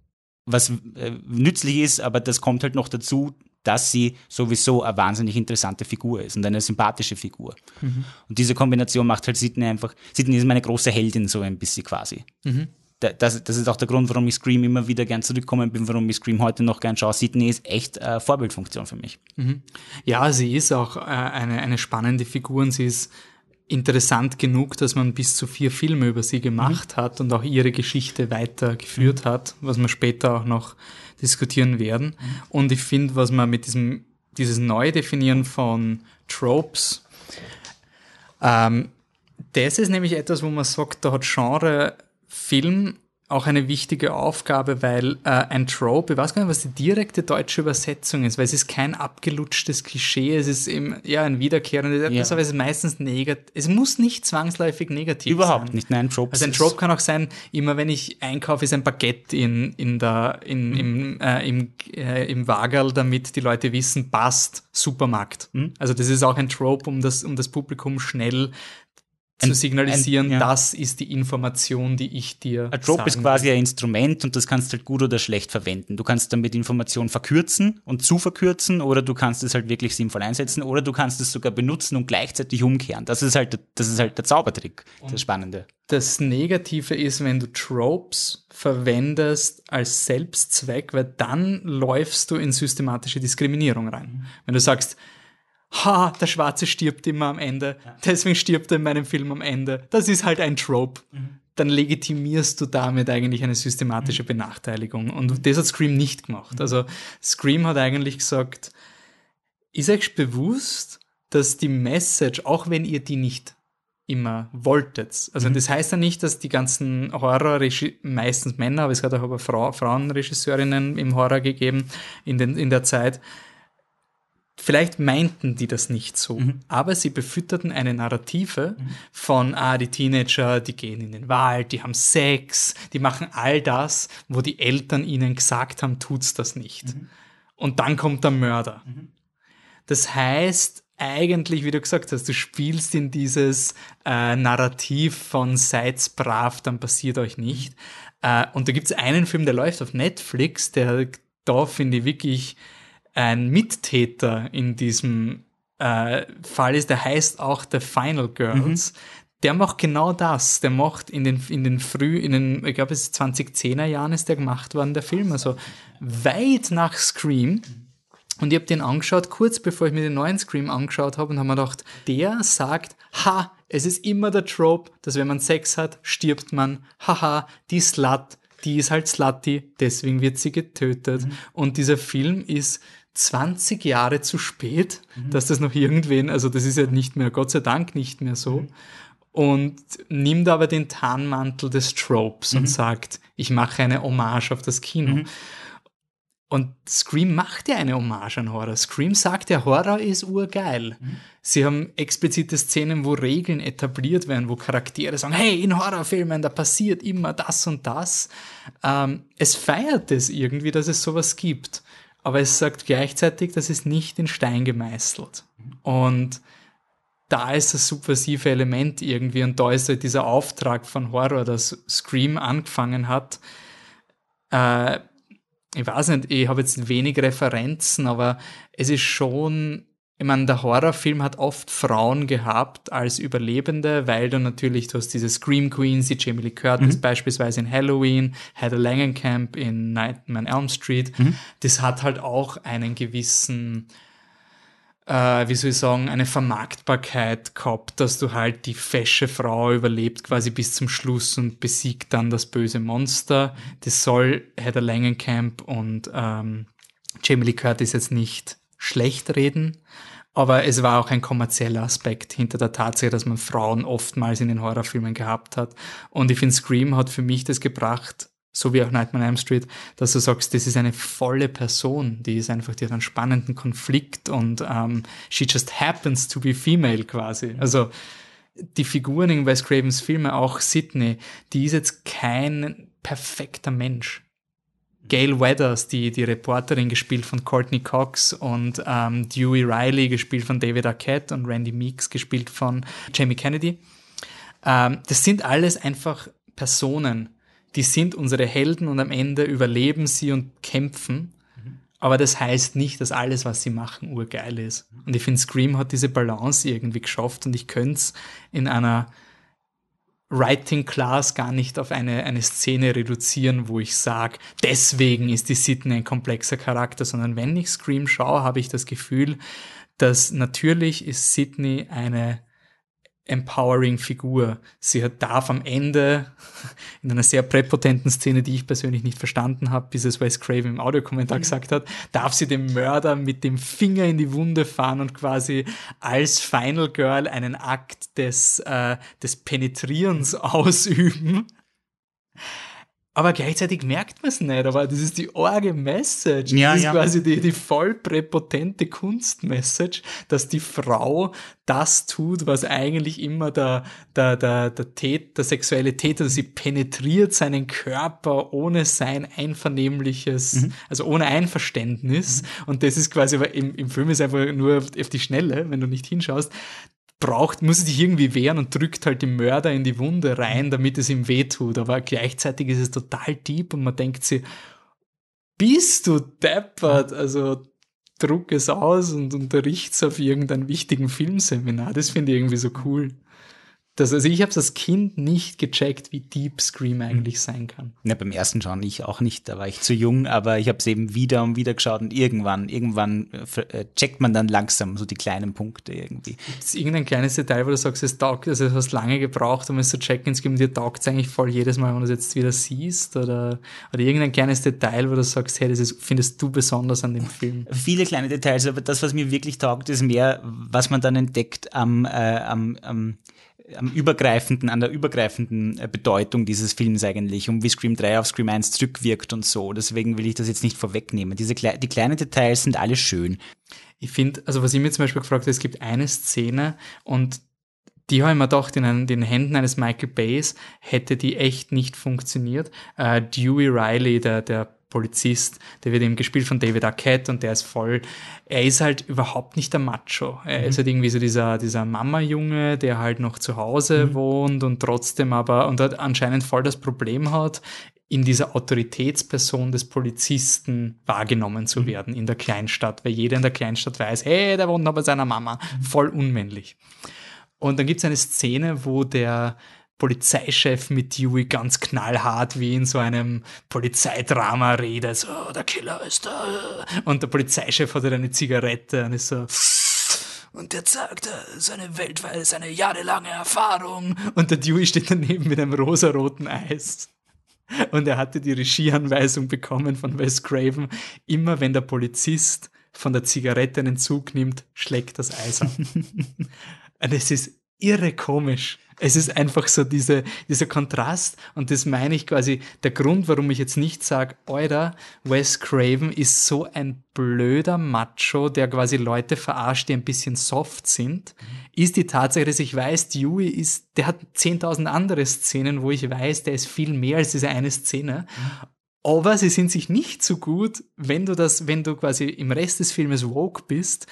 [SPEAKER 2] was äh, nützlich ist, aber das kommt halt noch dazu, dass sie sowieso eine wahnsinnig interessante Figur ist und eine sympathische Figur. Mhm. Und diese Kombination macht halt Sidney einfach, Sidney ist meine große Heldin so ein bisschen quasi. Mhm. Das, das, ist auch der Grund, warum ich Scream immer wieder gern zurückkommen bin, warum ich Scream heute noch gern schaue. Sidney ist echt äh, Vorbildfunktion für mich.
[SPEAKER 1] Mhm. Ja, sie ist auch äh, eine, eine spannende Figur und sie ist interessant genug, dass man bis zu vier Filme über sie gemacht mhm. hat und auch ihre Geschichte weitergeführt mhm. hat, was wir später auch noch diskutieren werden. Und ich finde, was man mit diesem, dieses Neudefinieren von Tropes, ähm, das ist nämlich etwas, wo man sagt, da hat Genre Film auch eine wichtige Aufgabe, weil äh, ein Trope, ich weiß gar nicht, was die direkte deutsche Übersetzung ist, weil es ist kein abgelutschtes Klischee, es ist eben ja ein wiederkehrendes etwas, ja. aber es ist meistens negativ. Es muss nicht zwangsläufig negativ
[SPEAKER 2] Überhaupt
[SPEAKER 1] sein.
[SPEAKER 2] nicht, nein,
[SPEAKER 1] Trope. Also ein Trope kann auch sein, immer wenn ich einkaufe, ist ein Baguette in, in der, in, mhm. im, äh, im, äh, im Wagerl, damit die Leute wissen, passt, Supermarkt. Mhm. Also das ist auch ein Trope, um das, um das Publikum schnell zu signalisieren, ein, ja. das ist die Information, die ich dir.
[SPEAKER 2] Ein Trope ist quasi will. ein Instrument und das kannst du halt gut oder schlecht verwenden. Du kannst damit Informationen verkürzen und zu verkürzen oder du kannst es halt wirklich sinnvoll einsetzen oder du kannst es sogar benutzen und gleichzeitig umkehren. Das ist halt, das ist halt der Zaubertrick, und das Spannende.
[SPEAKER 1] Das Negative ist, wenn du Tropes verwendest als Selbstzweck, weil dann läufst du in systematische Diskriminierung rein. Mhm. Wenn du sagst, ha, der Schwarze stirbt immer am Ende, deswegen stirbt er in meinem Film am Ende. Das ist halt ein Trope. Mhm. Dann legitimierst du damit eigentlich eine systematische mhm. Benachteiligung. Und das hat Scream nicht gemacht. Mhm. Also Scream hat eigentlich gesagt, ist euch bewusst, dass die Message, auch wenn ihr die nicht immer wolltet. Also mhm. das heißt ja nicht, dass die ganzen Horror, meistens Männer, aber es hat auch aber Frau, Frauenregisseurinnen im Horror gegeben in, den, in der Zeit, Vielleicht meinten die das nicht so, mhm. aber sie befütterten eine Narrative mhm. von, ah, die Teenager, die gehen in den Wald, die haben Sex, die machen all das, wo die Eltern ihnen gesagt haben, tut's das nicht. Mhm. Und dann kommt der Mörder. Mhm. Das heißt, eigentlich, wie du gesagt hast, du spielst in dieses äh, Narrativ von seid's brav, dann passiert euch nicht. Äh, und da gibt's einen Film, der läuft auf Netflix, der da finde ich wirklich ein Mittäter in diesem äh, Fall ist, der heißt auch The Final Girls. Mhm. Der macht genau das. Der macht in den, in den früh, in den, ich glaube, es ist 2010er Jahren ist der gemacht worden, der Film. Also weit nach Scream. Und ich habe den angeschaut, kurz bevor ich mir den neuen Scream angeschaut habe und habe mir gedacht, der sagt, ha, es ist immer der Trope, dass wenn man Sex hat, stirbt man. Haha, die Slut, die ist halt slutty, deswegen wird sie getötet. Mhm. Und dieser Film ist 20 Jahre zu spät, mhm. dass das noch irgendwen, also das ist ja nicht mehr, Gott sei Dank nicht mehr so. Mhm. Und nimmt aber den Tarnmantel des Tropes und mhm. sagt, ich mache eine Hommage auf das Kino. Mhm. Und Scream macht ja eine Hommage an Horror. Scream sagt, der Horror ist urgeil. Mhm. Sie haben explizite Szenen, wo Regeln etabliert werden, wo Charaktere sagen, hey, in Horrorfilmen, da passiert immer das und das. Ähm, es feiert es irgendwie, dass es sowas gibt aber es sagt gleichzeitig, das ist nicht in Stein gemeißelt. Und da ist das subversive Element irgendwie und da ist halt dieser Auftrag von Horror, dass Scream angefangen hat. Äh, ich weiß nicht, ich habe jetzt wenig Referenzen, aber es ist schon ich meine, der Horrorfilm hat oft Frauen gehabt als Überlebende, weil du natürlich, du hast diese Scream Queens, die Jamie Lee Curtis mhm. beispielsweise in Halloween, Heather Langenkamp in Nightmare on Elm Street. Mhm. Das hat halt auch einen gewissen, äh, wie soll ich sagen, eine Vermarktbarkeit gehabt, dass du halt die fesche Frau überlebt quasi bis zum Schluss und besiegt dann das böse Monster. Das soll Heather Langenkamp und ähm, Jamie Lee Curtis jetzt nicht schlecht reden. Aber es war auch ein kommerzieller Aspekt hinter der Tatsache, dass man Frauen oftmals in den Horrorfilmen gehabt hat. Und ich finde, Scream hat für mich das gebracht, so wie auch Nightmare on Elm Street, dass du sagst, das ist eine volle Person, die ist einfach, die hat einen spannenden Konflikt und ähm, she just happens to be female quasi. Also die Figuren in Wes Cravens Filme, auch Sydney, die ist jetzt kein perfekter Mensch. Gail Weathers, die, die Reporterin, gespielt von Courtney Cox und ähm, Dewey Riley, gespielt von David Arquette und Randy Meeks, gespielt von Jamie Kennedy. Ähm, das sind alles einfach Personen, die sind unsere Helden und am Ende überleben sie und kämpfen. Aber das heißt nicht, dass alles, was sie machen, urgeil ist. Und ich finde, Scream hat diese Balance irgendwie geschafft und ich könnte es in einer Writing Class gar nicht auf eine, eine Szene reduzieren, wo ich sage, deswegen ist die Sydney ein komplexer Charakter, sondern wenn ich Scream schaue, habe ich das Gefühl, dass natürlich ist Sydney eine empowering Figur. Sie darf am Ende <laughs> in einer sehr präpotenten Szene, die ich persönlich nicht verstanden habe, bis es Wes Craven im Audiokommentar mhm. gesagt hat, darf sie dem Mörder mit dem Finger in die Wunde fahren und quasi als Final Girl einen Akt des, äh, des Penetrierens <laughs> ausüben aber gleichzeitig merkt man es nicht, aber das ist die orge Message.
[SPEAKER 2] Ja,
[SPEAKER 1] das ist
[SPEAKER 2] ja.
[SPEAKER 1] quasi die, die voll präpotente Kunstmessage, dass die Frau das tut, was eigentlich immer der, der, der, der, Tät, der sexuelle Täter, sie penetriert seinen Körper ohne sein einvernehmliches, mhm. also ohne Einverständnis. Mhm. Und das ist quasi, im, im Film ist einfach nur auf die Schnelle, wenn du nicht hinschaust, braucht, muss sich irgendwie wehren und drückt halt den Mörder in die Wunde rein, damit es ihm wehtut. Aber gleichzeitig ist es total deep und man denkt sich, bist du deppert? Also druck es aus und unterrichts auf irgendeinem wichtigen Filmseminar. Das finde ich irgendwie so cool. Das, also ich habe als Kind nicht gecheckt, wie deep Scream eigentlich mhm. sein kann.
[SPEAKER 2] Ja, beim ersten schauen ich auch nicht, da war ich zu jung, aber ich habe es eben wieder und wieder geschaut und irgendwann, irgendwann äh, checkt man dann langsam so die kleinen Punkte irgendwie.
[SPEAKER 1] Gibt es irgendein kleines Detail, wo du sagst, es taugt, also du hast lange gebraucht, um es zu checken, es gibt dir taugt es eigentlich voll jedes Mal, wenn du es jetzt wieder siehst oder, oder irgendein kleines Detail, wo du sagst, hey, das ist, findest du besonders an dem Film?
[SPEAKER 2] Viele kleine Details, aber das, was mir wirklich taugt, ist mehr, was man dann entdeckt am, äh, am, am am übergreifenden, an der übergreifenden äh, Bedeutung dieses Films eigentlich und wie Scream 3 auf Scream 1 zurückwirkt und so. Deswegen will ich das jetzt nicht vorwegnehmen. Diese die kleinen Details sind alle schön.
[SPEAKER 1] Ich finde, also was ich mir zum Beispiel gefragt habe, es gibt eine Szene und die habe ich mir gedacht, in den Händen eines Michael Bays hätte die echt nicht funktioniert. Uh, Dewey Riley, der, der Polizist, der wird eben gespielt von David Arquette und der ist voll, er ist halt überhaupt nicht der Macho. Er mhm. ist halt irgendwie so dieser, dieser Mama-Junge, der halt noch zu Hause mhm. wohnt und trotzdem aber, und hat anscheinend voll das Problem hat, in dieser Autoritätsperson des Polizisten wahrgenommen zu mhm. werden in der Kleinstadt, weil jeder in der Kleinstadt weiß, hey, der wohnt noch bei seiner Mama. Mhm. Voll unmännlich. Und dann gibt es eine Szene, wo der Polizeichef mit Dewey ganz knallhart wie in so einem Polizeidrama redet, so, der Killer ist da. Und der Polizeichef hat halt eine Zigarette und ist so, und der sagt, seine weltweite, seine jahrelange Erfahrung. Und der Dewey steht daneben mit einem rosaroten Eis. Und er hatte die Regieanweisung bekommen von Wes Craven, immer wenn der Polizist von der Zigarette einen Zug nimmt, schlägt das Eis ab. <laughs> und es ist irre komisch. Es ist einfach so diese, dieser Kontrast und das meine ich quasi der Grund, warum ich jetzt nicht sage, Euer Wes Craven ist so ein blöder Macho, der quasi Leute verarscht, die ein bisschen soft sind, ist die Tatsache, dass ich weiß, Dewey ist, der hat 10.000 andere Szenen, wo ich weiß, der ist viel mehr als diese eine Szene. Mhm. Aber sie sind sich nicht so gut, wenn du das, wenn du quasi im Rest des Filmes woke bist,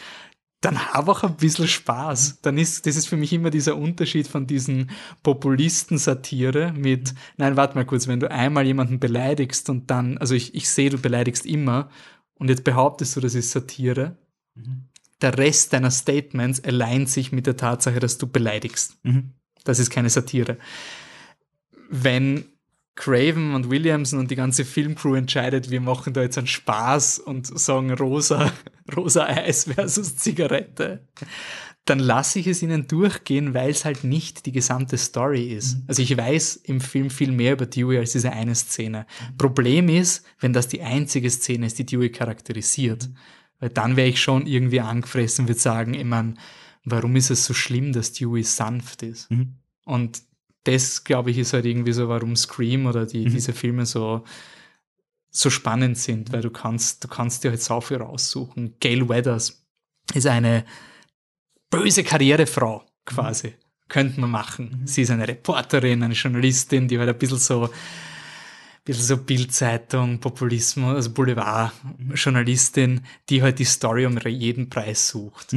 [SPEAKER 1] dann hab auch ein bisschen Spaß. Dann ist, das ist für mich immer dieser Unterschied von diesen Populisten-Satire mit, nein, warte mal kurz, wenn du einmal jemanden beleidigst und dann, also ich, ich sehe, du beleidigst immer und jetzt behauptest du, das ist Satire. Mhm. Der Rest deiner Statements alleint sich mit der Tatsache, dass du beleidigst. Mhm. Das ist keine Satire. Wenn Craven und Williamson und die ganze Filmcrew entscheidet, wir machen da jetzt einen Spaß und sagen rosa, <laughs> rosa Eis versus Zigarette, dann lasse ich es ihnen durchgehen, weil es halt nicht die gesamte Story ist. Mhm. Also ich weiß im Film viel mehr über Dewey als diese eine Szene. Problem ist, wenn das die einzige Szene ist, die Dewey charakterisiert. Weil dann wäre ich schon irgendwie angefressen würde sagen, ich meine, warum ist es so schlimm, dass Dewey sanft ist?
[SPEAKER 2] Mhm.
[SPEAKER 1] Und das, glaube ich, ist halt irgendwie so, warum Scream oder die,
[SPEAKER 2] Mhm.
[SPEAKER 1] diese Filme so, so spannend sind, weil du kannst, du kannst dir halt so viel raussuchen. Gail Weathers ist eine böse Karrierefrau, quasi. Könnte man machen. Sie ist eine Reporterin, eine Journalistin, die halt ein bisschen so, ein bisschen so Bildzeitung, Populismus, also Boulevard-Journalistin, die halt die Story um jeden Preis sucht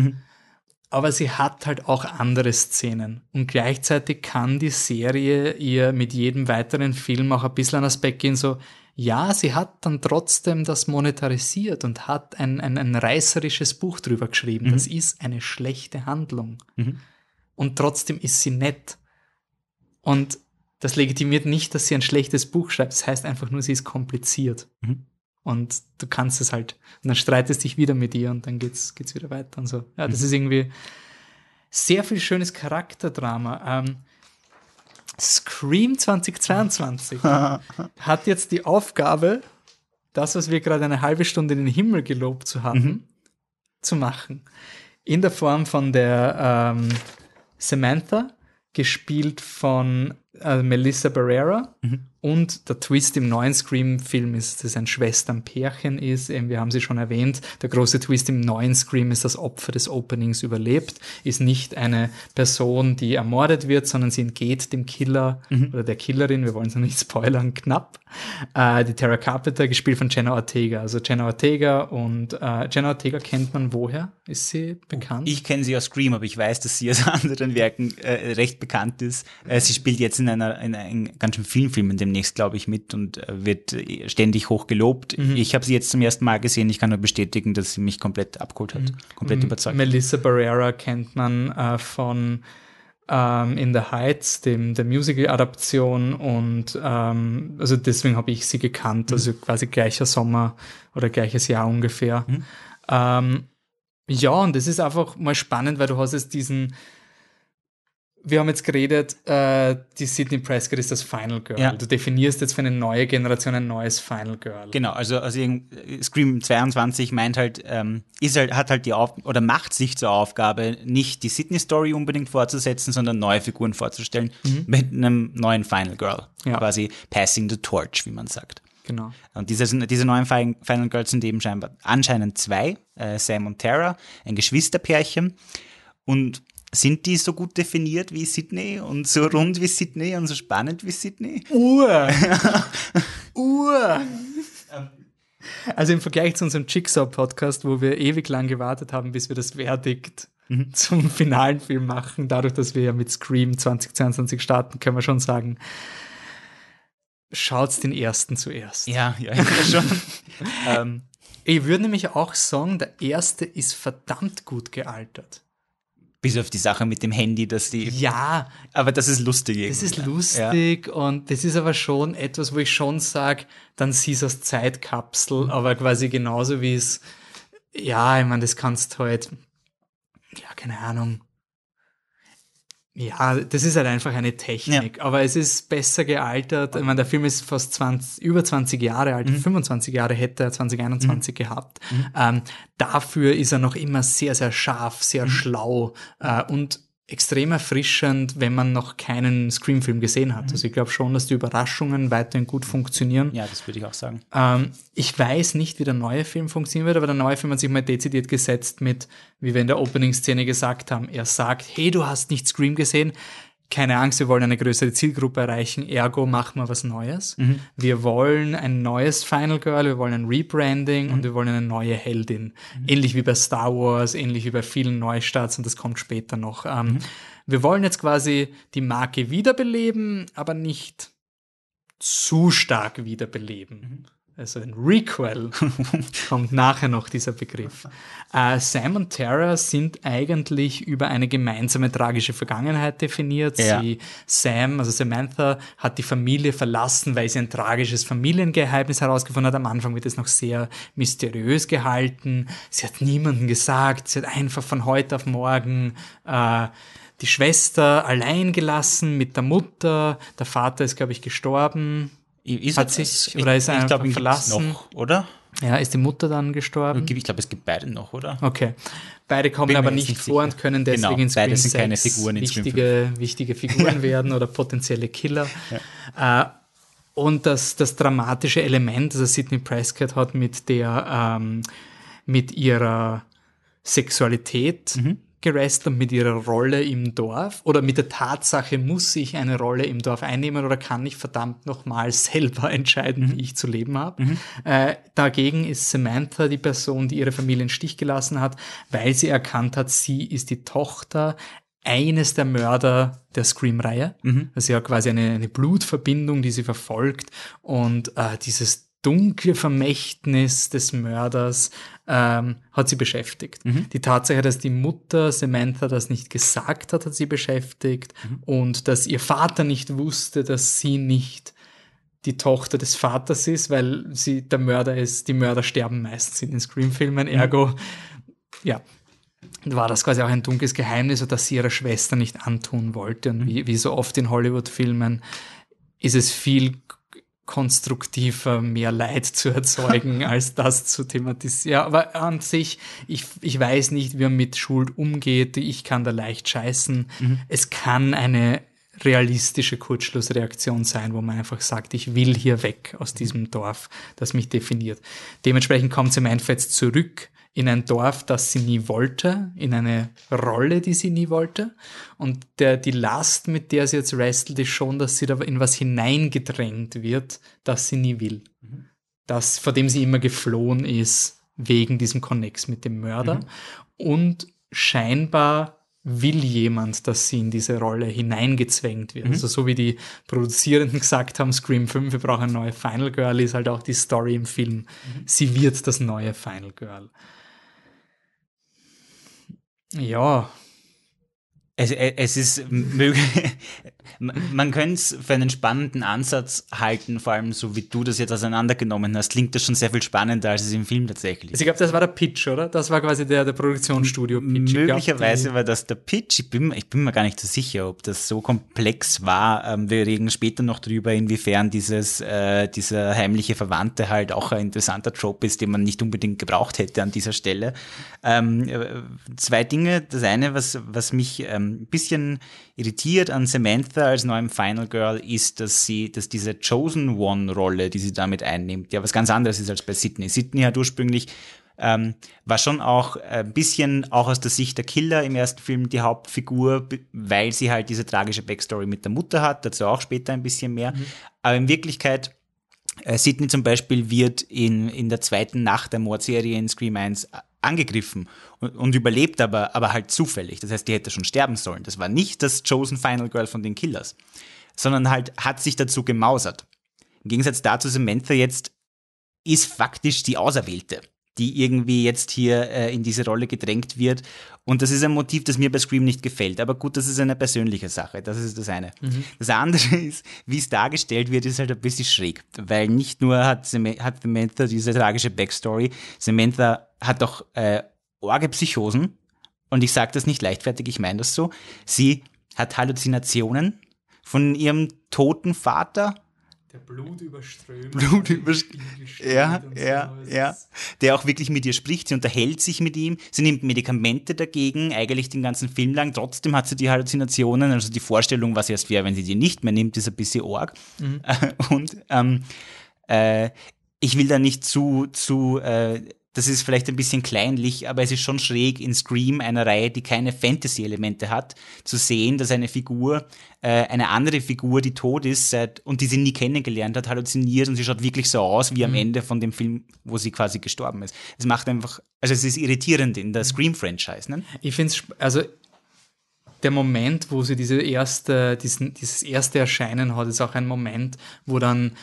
[SPEAKER 1] aber sie hat halt auch andere Szenen. Und gleichzeitig kann die Serie ihr mit jedem weiteren Film auch ein bisschen an Aspekt gehen, so, ja, sie hat dann trotzdem das monetarisiert und hat ein, ein, ein reißerisches Buch drüber geschrieben. Das ist eine schlechte Handlung. Und trotzdem ist sie nett. Und das legitimiert nicht, dass sie ein schlechtes Buch schreibt. Das heißt einfach nur, sie ist kompliziert.
[SPEAKER 2] Mhm.
[SPEAKER 1] Und du kannst es halt. Und dann streitest dich wieder mit ihr und dann geht's, geht's wieder weiter und so. Ja, das ist irgendwie sehr viel schönes Charakterdrama. Ähm, Scream 2022 <laughs> hat jetzt die Aufgabe, das, was wir gerade eine halbe Stunde in den Himmel gelobt zu haben, zu machen. In der Form von der ähm, Samantha, gespielt von äh, Melissa Barrera. Und der Twist im neuen Scream-Film ist, dass es ein Schwesternpärchen ist. Eben, wir haben sie schon erwähnt. Der große Twist im neuen Scream ist, das Opfer des Openings überlebt. Ist nicht eine Person, die ermordet wird, sondern sie entgeht dem Killer oder der Killerin. Wir wollen es noch nicht <laughs> spoilern, knapp. Äh, die Tara Carpenter, gespielt von Jenna Ortega. Also Jenna Ortega und äh, Jenna Ortega kennt man woher? Ist sie bekannt?
[SPEAKER 2] Ich kenne sie aus Scream, aber ich weiß, dass sie aus <laughs> anderen Werken äh, recht bekannt ist. Äh, sie spielt jetzt in einer in einem ganz schön vielen Filmen demnächst, glaube ich, mit und äh, wird äh, ständig hoch gelobt. Ich habe sie jetzt zum ersten Mal gesehen. Ich kann nur bestätigen, dass sie mich komplett abgeholt hat, komplett überzeugt.
[SPEAKER 1] Melissa Barrera kennt man äh, von ähm, In the Heights, dem, der Musical-Adaption und ähm, also deswegen habe ich sie gekannt, also quasi gleicher Sommer oder gleiches Jahr ungefähr. Ähm, ja, und es ist einfach mal spannend, weil du hast jetzt diesen wir haben jetzt geredet, äh, die Sydney Prescott ist das Final Girl.
[SPEAKER 2] Ja.
[SPEAKER 1] Du definierst jetzt für eine neue Generation ein neues Final Girl.
[SPEAKER 2] Genau, also, also Scream 22 meint halt, ähm, ist halt, hat halt die Auf oder macht sich zur Aufgabe, nicht die Sydney-Story unbedingt fortzusetzen, sondern neue Figuren vorzustellen mit einem neuen Final Girl.
[SPEAKER 1] Ja.
[SPEAKER 2] Quasi passing the torch, wie man sagt.
[SPEAKER 1] Genau.
[SPEAKER 2] Und diese, diese neuen Fin- Final Girls sind eben scheinbar anscheinend zwei, äh, Sam und Tara, ein Geschwisterpärchen. Und sind die so gut definiert wie Sydney und so rund wie Sydney und so spannend wie Sydney?
[SPEAKER 1] Uhr. <laughs> Uhr. Also im Vergleich zu unserem Jigsaw-Podcast, wo wir ewig lang gewartet haben, bis wir das Verdikt zum finalen Film machen, dadurch, dass wir ja mit Scream 2022 starten, können wir schon sagen, schaut's den ersten zuerst.
[SPEAKER 2] Ja, ja, ja <laughs> schon. ähm,
[SPEAKER 1] Ich würde nämlich auch sagen, der erste ist verdammt gut gealtert.
[SPEAKER 2] Bis auf die Sache mit dem Handy, dass die.
[SPEAKER 1] Ja,
[SPEAKER 2] Aber das ist lustig.
[SPEAKER 1] Das ist
[SPEAKER 2] irgendwie.
[SPEAKER 1] lustig und das ist aber schon etwas, wo ich schon sage, dann siehst du als Zeitkapsel, aber quasi genauso wie es, ja, ich meine, das kannst halt, ja, keine Ahnung. Ja, das ist halt einfach eine Technik, aber es ist besser gealtert. Ich meine, der Film ist fast 20, über 20 Jahre alt, 25 Jahre hätte er 2021 gehabt. Ähm, dafür ist er noch immer sehr, sehr scharf, sehr schlau äh, und extrem erfrischend, wenn man noch keinen Scream-Film gesehen hat. Also ich glaube schon, dass die Überraschungen weiterhin gut funktionieren.
[SPEAKER 2] Ja, das würde ich auch sagen.
[SPEAKER 1] Ähm, ich weiß nicht, wie der neue Film funktionieren wird, aber der neue Film hat sich mal dezidiert gesetzt mit, wie wir in der Opening-Szene gesagt haben, er sagt, hey, du hast nicht Scream gesehen, keine Angst, wir wollen eine größere Zielgruppe erreichen, ergo machen wir was Neues. Wir wollen ein neues Final Girl, wir wollen ein Rebranding und wir wollen eine neue Heldin. Ähnlich wie bei Star Wars, ähnlich wie bei vielen Neustarts und das kommt später noch. Ähm, Wir wollen jetzt quasi die Marke wiederbeleben, aber nicht zu stark wiederbeleben. Also ein Requel <laughs> kommt nachher noch dieser Begriff. Äh, Sam und Tara sind eigentlich über eine gemeinsame tragische Vergangenheit definiert.
[SPEAKER 2] Ja.
[SPEAKER 1] Sie, Sam, also Samantha, hat die Familie verlassen, weil sie ein tragisches Familiengeheimnis herausgefunden hat. Am Anfang wird es noch sehr mysteriös gehalten. Sie hat niemandem gesagt. Sie hat einfach von heute auf morgen äh, die Schwester allein gelassen mit der Mutter. Der Vater ist, glaube ich, gestorben.
[SPEAKER 2] Ist
[SPEAKER 1] Hat sich- oder ist er
[SPEAKER 2] ich, ich glaub,
[SPEAKER 1] einfach
[SPEAKER 2] ihn gibt's
[SPEAKER 1] verlassen?
[SPEAKER 2] Noch, oder?
[SPEAKER 1] Ja, ist die Mutter dann gestorben?
[SPEAKER 2] Ich glaube, es gibt beide noch, oder?
[SPEAKER 1] Okay. Beide kommen aber nicht
[SPEAKER 2] nicht
[SPEAKER 1] vor
[SPEAKER 2] sicher.
[SPEAKER 1] und können deswegen
[SPEAKER 2] Genau,
[SPEAKER 1] in Scream
[SPEAKER 2] beide sind keine
[SPEAKER 1] 6
[SPEAKER 2] Figuren in Scream
[SPEAKER 1] wichtige, wichtige Figuren <laughs> werden oder potenzielle Killer. Äh, und das, das dramatische Element, das Sidney Prescott hat mit der, ähm, mit ihrer Sexualität
[SPEAKER 2] Mhm.
[SPEAKER 1] Gerest und mit ihrer Rolle im Dorf oder mit der Tatsache, muss ich eine Rolle im Dorf einnehmen oder kann ich verdammt nochmal <laughs> selber entscheiden,
[SPEAKER 2] Mhm.
[SPEAKER 1] wie ich zu leben habe. Äh, dagegen ist Samantha die Person, die ihre Familie im Stich gelassen hat, weil sie erkannt hat, sie ist die Tochter eines der Mörder der Scream-Reihe. Also sie hat quasi eine, eine Blutverbindung, die sie verfolgt und äh, dieses dunkle Vermächtnis des Mörders ähm, hat sie beschäftigt. Die Tatsache, dass die Mutter Samantha das nicht gesagt hat, hat sie beschäftigt und dass ihr Vater nicht wusste, dass sie nicht die Tochter des Vaters ist, weil sie der Mörder ist. Die Mörder sterben meistens in den Scream-Filmen, ergo, ja, war das quasi auch ein dunkles Geheimnis, das sie ihrer Schwester nicht antun wollte. Und wie, wie so oft in Hollywood-Filmen ist es viel konstruktiver, mehr Leid zu erzeugen, <laughs> als das zu thematisieren. Ja, aber an sich, ich, ich weiß nicht, wie man mit Schuld umgeht. Ich kann da leicht scheißen. Es kann eine realistische Kurzschlussreaktion sein, wo man einfach sagt, ich will hier weg aus diesem Dorf, das mich definiert. Dementsprechend kommt sie im Endeffekt zurück in ein Dorf, das sie nie wollte, in eine Rolle, die sie nie wollte. Und der, die Last, mit der sie jetzt wrestelt, ist schon, dass sie da in was hineingedrängt wird, das sie nie will. Das, vor dem sie immer geflohen ist, wegen diesem Connex mit dem Mörder. Und scheinbar will jemand, dass sie in diese Rolle hineingezwängt wird. Also so wie die Produzierenden gesagt haben, Scream 5, wir brauchen eine neue Final Girl, ist halt auch die Story im Film. Sie wird das neue Final Girl. Ja,
[SPEAKER 2] Es, es ist möglich, man könnte es für einen spannenden Ansatz halten, vor allem so wie du das jetzt auseinandergenommen hast, klingt das schon sehr viel spannender, als es im Film tatsächlich
[SPEAKER 1] also ich glaube, das war der Pitch, oder? Das war quasi der, der Produktionsstudio-Pitch. Ich glaub,
[SPEAKER 2] Möglicherweise
[SPEAKER 1] die-
[SPEAKER 2] war das der Pitch. Ich bin, ich bin mir gar nicht so sicher, ob das so komplex war. Ähm, wir reden später noch drüber, inwiefern dieses, äh, dieser heimliche Verwandte halt auch ein interessanter Job ist, den man nicht unbedingt gebraucht hätte an dieser Stelle. Ähm, äh, zwei Dinge. Das eine, was, was mich ähm, ein bisschen irritiert an Samantha als neuem Final Girl, ist, dass sie, dass diese Chosen One-Rolle, die sie damit einnimmt, ja was ganz anderes ist als bei Sydney. Sydney hat ursprünglich ähm, war schon auch ein bisschen auch aus der Sicht der Killer im ersten Film die Hauptfigur, weil sie halt diese tragische Backstory mit der Mutter hat, dazu auch später ein bisschen mehr. Aber in Wirklichkeit, äh, Sidney zum Beispiel wird in, in der zweiten Nacht der Mordserie in Scream 1 angegriffen und, und überlebt aber, aber halt zufällig. Das heißt, die hätte schon sterben sollen. Das war nicht das Chosen Final Girl von den Killers, sondern halt hat sich dazu gemausert. Im Gegensatz dazu Samantha jetzt ist faktisch die Auserwählte, die irgendwie jetzt hier äh, in diese Rolle gedrängt wird. Und das ist ein Motiv, das mir bei Scream nicht gefällt. Aber gut, das ist eine persönliche Sache. Das ist das eine. Das andere <laughs> ist, wie es dargestellt wird, ist halt ein bisschen schräg. Weil nicht nur hat, Sam- hat Samantha diese tragische Backstory, Samantha hat auch äh, orge Psychosen. Und ich sage das nicht leichtfertig, ich meine das so. Sie hat Halluzinationen von ihrem toten Vater
[SPEAKER 1] Der Blut überströmt.
[SPEAKER 2] Blut überströmt. Ja, ja, ja. Der auch wirklich mit ihr spricht, sie unterhält sich mit ihm, sie nimmt Medikamente dagegen, eigentlich den ganzen Film lang, trotzdem hat sie die Halluzinationen, also die Vorstellung, was erst wäre, wenn sie die nicht mehr nimmt, ist ein bisschen arg. <laughs> Und ähm, äh, ich will da nicht zu, zu äh, das ist vielleicht ein bisschen kleinlich, aber es ist schon schräg in Scream, einer Reihe, die keine Fantasy-Elemente hat, zu sehen, dass eine Figur, äh, eine andere Figur, die tot ist seit, und die sie nie kennengelernt hat, halluziniert und sie schaut wirklich so aus wie am Ende von dem Film, wo sie quasi gestorben ist. Es macht einfach, also es ist irritierend in der Scream-Franchise. Ne?
[SPEAKER 1] Ich finde es, also der Moment, wo sie diese erste, diesen, dieses erste Erscheinen hat, ist auch ein Moment, wo dann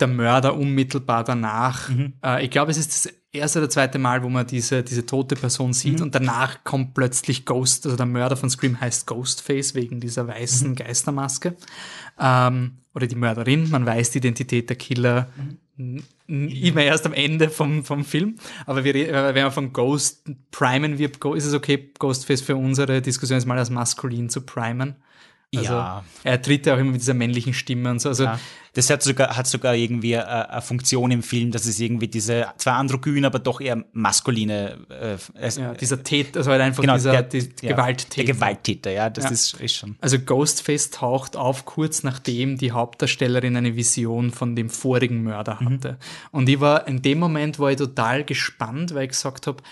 [SPEAKER 1] der Mörder unmittelbar danach, äh, ich glaube, es ist das erste oder zweite Mal, wo man diese, diese tote Person sieht und danach kommt plötzlich Ghost, also der Mörder von Scream heißt Ghostface wegen dieser weißen Geistermaske. Ähm, oder die Mörderin, man weiß die Identität der Killer n- immer erst am Ende vom, vom Film. Aber wir, äh, wenn man von Ghost primen wird, ist es okay, Ghostface für unsere Diskussion jetzt mal als maskulin zu primen? Also
[SPEAKER 2] Ja.
[SPEAKER 1] er tritt ja auch immer mit dieser männlichen Stimme und so. Also
[SPEAKER 2] Ja. Das hat sogar, hat sogar irgendwie äh, eine Funktion im Film, dass es irgendwie diese, zwar androgyn, aber doch eher maskuline, äh,
[SPEAKER 1] ja, dieser Täter, also halt einfach
[SPEAKER 2] genau,
[SPEAKER 1] dieser
[SPEAKER 2] der,
[SPEAKER 1] die
[SPEAKER 2] ja,
[SPEAKER 1] Gewalttäter.
[SPEAKER 2] Der Gewalttäter, ja, das. Ist, ist schon.
[SPEAKER 1] Also Ghostface taucht auf kurz nachdem die Hauptdarstellerin eine Vision von dem vorigen Mörder
[SPEAKER 2] Mhm.
[SPEAKER 1] hatte. Und ich war in dem Moment war ich total gespannt, weil ich gesagt habe,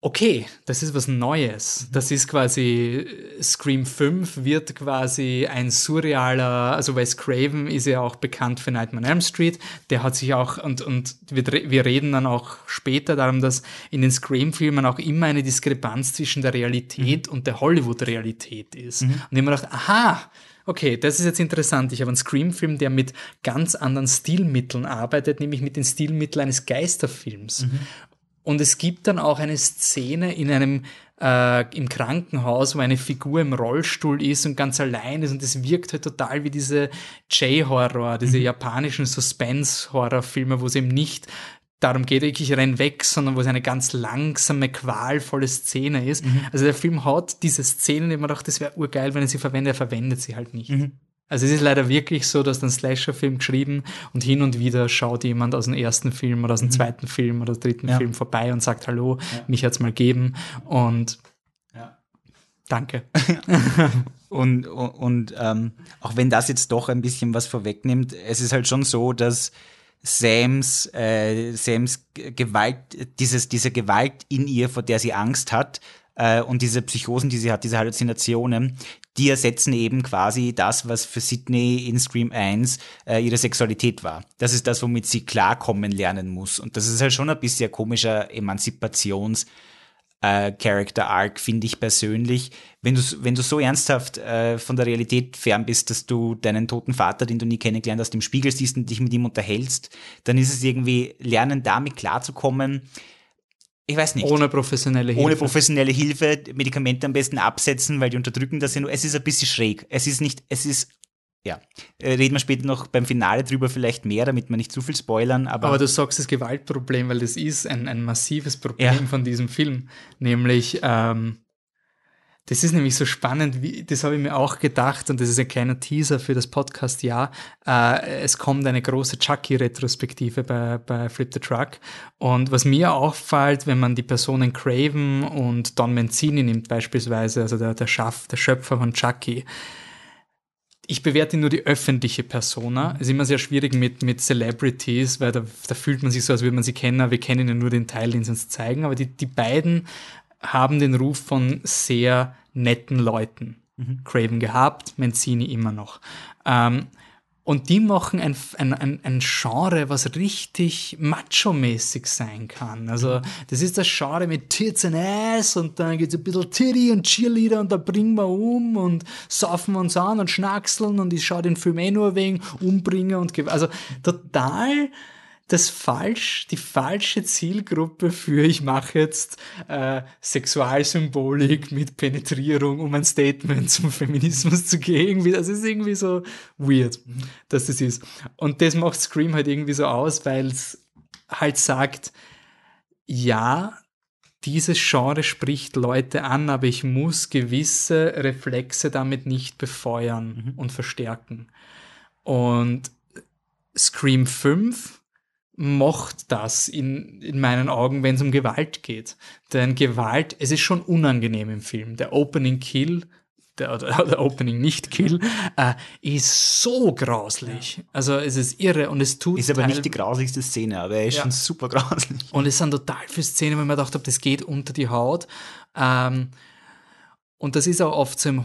[SPEAKER 1] okay, das ist was Neues. Das ist quasi Scream 5 wird quasi ein surrealer, also Wes Craven ist ja auch bekannt für Nightmare on Elm Street, der hat sich auch und und wir, wir reden dann auch später darum, dass in den Scream Filmen auch immer eine Diskrepanz zwischen der Realität und der Hollywood Realität ist. Und ich hab mir gedacht, aha, Okay, das ist jetzt interessant. Ich habe einen Scream-Film, der mit ganz anderen Stilmitteln arbeitet, nämlich mit den Stilmitteln eines Geisterfilms. Und es gibt dann auch eine Szene in einem äh, im Krankenhaus, wo eine Figur im Rollstuhl ist und ganz allein ist und es wirkt halt total wie diese J-Horror, diese japanischen Suspense-Horror-Filme, wo es eben nicht darum geht, ich renn weg, sondern wo es eine ganz langsame, qualvolle Szene ist. Also der Film hat diese Szenen, die man dachte, das wäre urgeil, wenn er sie verwendet, er verwendet sie halt nicht. Also es ist leider wirklich so, dass ein Slasher-Film geschrieben und hin und wieder schaut jemand aus dem ersten Film oder aus dem zweiten Film oder dritten
[SPEAKER 2] Ja.
[SPEAKER 1] Film vorbei und sagt, hallo, mich hat's mal geben und
[SPEAKER 2] Ja.
[SPEAKER 1] danke.
[SPEAKER 2] Und, <laughs> und, und ähm, auch wenn das jetzt doch ein bisschen was vorwegnimmt, es ist halt schon so, dass Sams, äh, Sams Gewalt, dieses, diese Gewalt in ihr, vor der sie Angst hat, äh, und diese Psychosen, die sie hat, diese Halluzinationen, die ersetzen eben quasi das, was für Sydney in Scream 1 äh, ihre Sexualität war. Das ist das, womit sie klarkommen lernen muss. Und das ist halt schon ein bisschen komischer Emanzipations- äh, Character Arc, finde ich persönlich. Wenn du, wenn du so ernsthaft äh, von der Realität fern bist, dass du deinen toten Vater, den du nie kennengelernt hast, im Spiegel siehst und dich mit ihm unterhältst, dann ist es irgendwie lernen, damit klarzukommen. Ich weiß nicht.
[SPEAKER 1] Ohne professionelle Hilfe.
[SPEAKER 2] Ohne professionelle Hilfe, Medikamente am besten absetzen, weil die unterdrücken das ja nur. Es ist ein bisschen schräg. Es ist nicht, es ist, ja. Äh, Reden wir später noch beim Finale drüber vielleicht mehr, damit wir nicht zu viel spoilern, aber,
[SPEAKER 1] Aber du sagst das Gewaltproblem, weil das ist ein, ein massives Problem
[SPEAKER 2] Ja.
[SPEAKER 1] von diesem Film. Nämlich, ähm, das ist nämlich so spannend, wie, das habe ich mir auch gedacht und das ist ein kleiner Teaser für das Podcast, ja. Äh, es kommt eine große Chucky-Retrospektive bei, bei Flip the Truck. Und was mir auffällt, wenn man die Personen Craven und Don Mancini nimmt beispielsweise, also der, der, Schaff, der Schöpfer von Chucky, ich bewerte nur die öffentliche Persona. Es ist immer sehr schwierig mit, mit Celebrities, weil da, da fühlt man sich so, als würde man sie kennen, aber wir kennen ja nur den Teil, den sie uns zeigen. Aber die, die beiden haben den Ruf von sehr netten Leuten. Craven gehabt, Mancini immer noch. Ähm, und die machen ein, ein, ein, ein Genre, was richtig macho-mäßig sein kann. Also, das ist das Genre mit Tits and Ass und dann geht's ein bisschen Titty und Cheerleader und da bringen wir um und saufen uns an und schnackseln und ich schaue den Film eh nur wegen Umbringen und Gew Also, total das falsch, die falsche Zielgruppe für ich mache jetzt äh, Sexualsymbolik mit Penetrierung, um ein Statement zum Feminismus zu geben. Das ist irgendwie so weird, dass das ist. Und das macht Scream halt irgendwie so aus, weil es halt sagt, ja, dieses Genre spricht Leute an, aber ich muss gewisse Reflexe damit nicht befeuern und verstärken. Und Scream 5 mocht das in, in meinen Augen, wenn es um Gewalt geht. Denn Gewalt, es ist schon unangenehm im Film. Der Opening Kill, der, oder <laughs> der Opening Nicht-Kill, äh, ist so grauslich. Also es ist irre und es tut
[SPEAKER 2] ist aber nicht die grausigste Szene, aber er ist
[SPEAKER 1] Ja.
[SPEAKER 2] schon super grauslich.
[SPEAKER 1] und es sind total viele Szenen, wo ich mir gedacht habe, das geht unter die Haut. Ähm, und das ist auch oft so im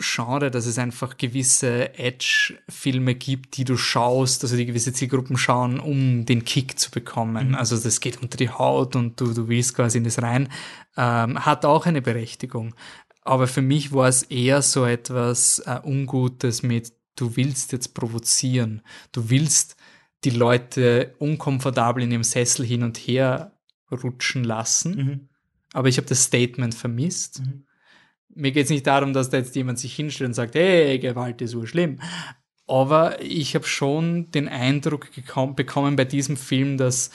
[SPEAKER 1] Horror-Genre, dass es einfach gewisse Edge-Filme gibt, die du schaust, also die gewisse Zielgruppen schauen, um den Kick zu bekommen. Also das geht unter die Haut und du, du willst quasi in das rein. Ähm, hat auch eine Berechtigung. Aber für mich war es eher so etwas äh, Ungutes mit, du willst jetzt provozieren. Du willst die Leute unkomfortabel in ihrem Sessel hin und her rutschen lassen.
[SPEAKER 2] Mhm.
[SPEAKER 1] Aber ich habe das Statement vermisst. Mir geht es nicht darum, dass da jetzt jemand sich hinstellt und sagt, hey, Gewalt ist so schlimm. Aber ich habe schon den Eindruck bekommen bei diesem Film, dass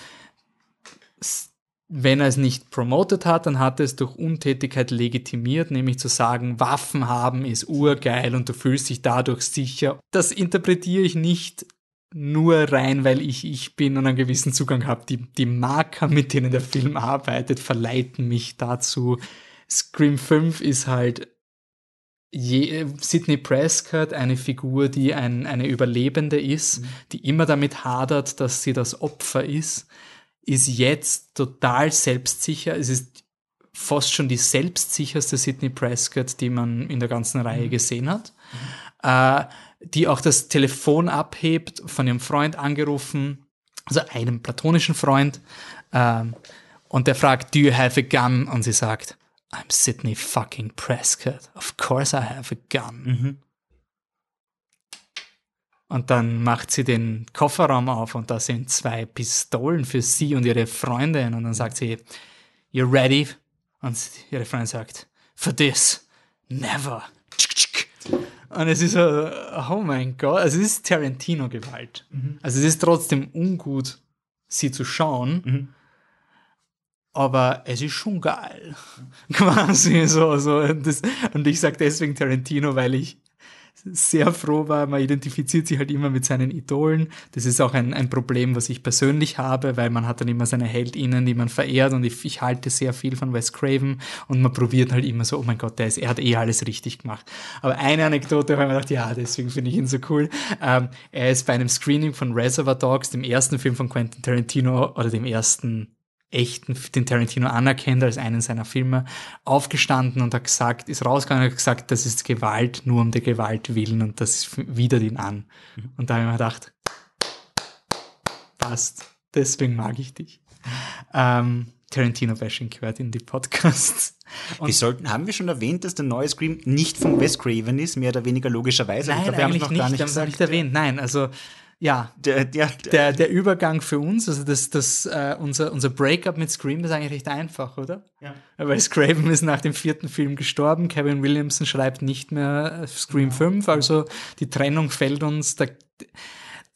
[SPEAKER 1] wenn er es nicht promotet hat, dann hat er es durch Untätigkeit legitimiert, nämlich zu sagen, Waffen haben ist urgeil und du fühlst dich dadurch sicher. Das interpretiere ich nicht nur rein, weil ich ich bin und einen gewissen Zugang habe. Die, die Marker, mit denen der Film arbeitet, verleiten mich dazu. Scream 5 ist halt je, Sidney Prescott, eine Figur, die ein, eine Überlebende ist, mhm. die immer damit hadert, dass sie das Opfer ist, ist jetzt total selbstsicher. Es ist fast schon die selbstsicherste Sidney Prescott, die man in der ganzen Reihe mhm. gesehen hat. Mhm. Äh, die auch das Telefon abhebt, von ihrem Freund angerufen, also einem platonischen Freund, ähm, und der fragt, do you have a gun? Und sie sagt, I'm Sidney fucking Prescott. Of course I have a gun. Mhm. Und dann macht sie den Kofferraum auf und da sind zwei Pistolen für sie und ihre Freundin. Und dann sagt sie, You ready? Und ihre Freundin sagt, For this, never. Und es ist so, oh mein Gott, also es ist Tarantino-Gewalt. Mhm. Also es ist trotzdem ungut, sie zu schauen, mhm. Aber es ist schon geil. <laughs> Quasi so, so. Das, und ich sage deswegen Tarantino, weil ich sehr froh war. Man identifiziert sich halt immer mit seinen Idolen. Das ist auch ein, ein Problem, was ich persönlich habe, weil man hat dann immer seine HeldInnen, die man verehrt und ich, ich halte sehr viel von Wes Craven und man probiert halt immer so, oh mein Gott, der ist, er hat eh alles richtig gemacht. Aber eine Anekdote, ich mir gedacht, ja, deswegen finde ich ihn so cool. Ähm, er ist bei einem Screening von Reservoir Dogs, dem ersten Film von Quentin Tarantino oder dem ersten echten, den Tarantino anerkennt als einen seiner Filme, aufgestanden und hat gesagt, ist rausgegangen und hat gesagt, das ist Gewalt nur um der Gewalt willen und das widert ihn an. Mhm. Und da habe ich mir gedacht, passt, deswegen mag ich dich. Ähm, Tarantino-Bashing gehört in die Podcasts.
[SPEAKER 2] Und wir sollten, haben wir schon erwähnt, dass der neue Scream nicht von Wes Craven ist, mehr oder weniger logischerweise?
[SPEAKER 1] Nein, glaub, wir haben noch nicht, gar nicht, nicht erwähnt. Nein, also ja, der, der, der, der Übergang für uns, also das, das, äh, unser, unser Breakup mit Scream ist eigentlich recht einfach, oder? Ja. Weil Scraven ist nach dem vierten Film gestorben, Kevin Williamson schreibt nicht mehr Scream ja. 5, also die Trennung fällt uns. Da,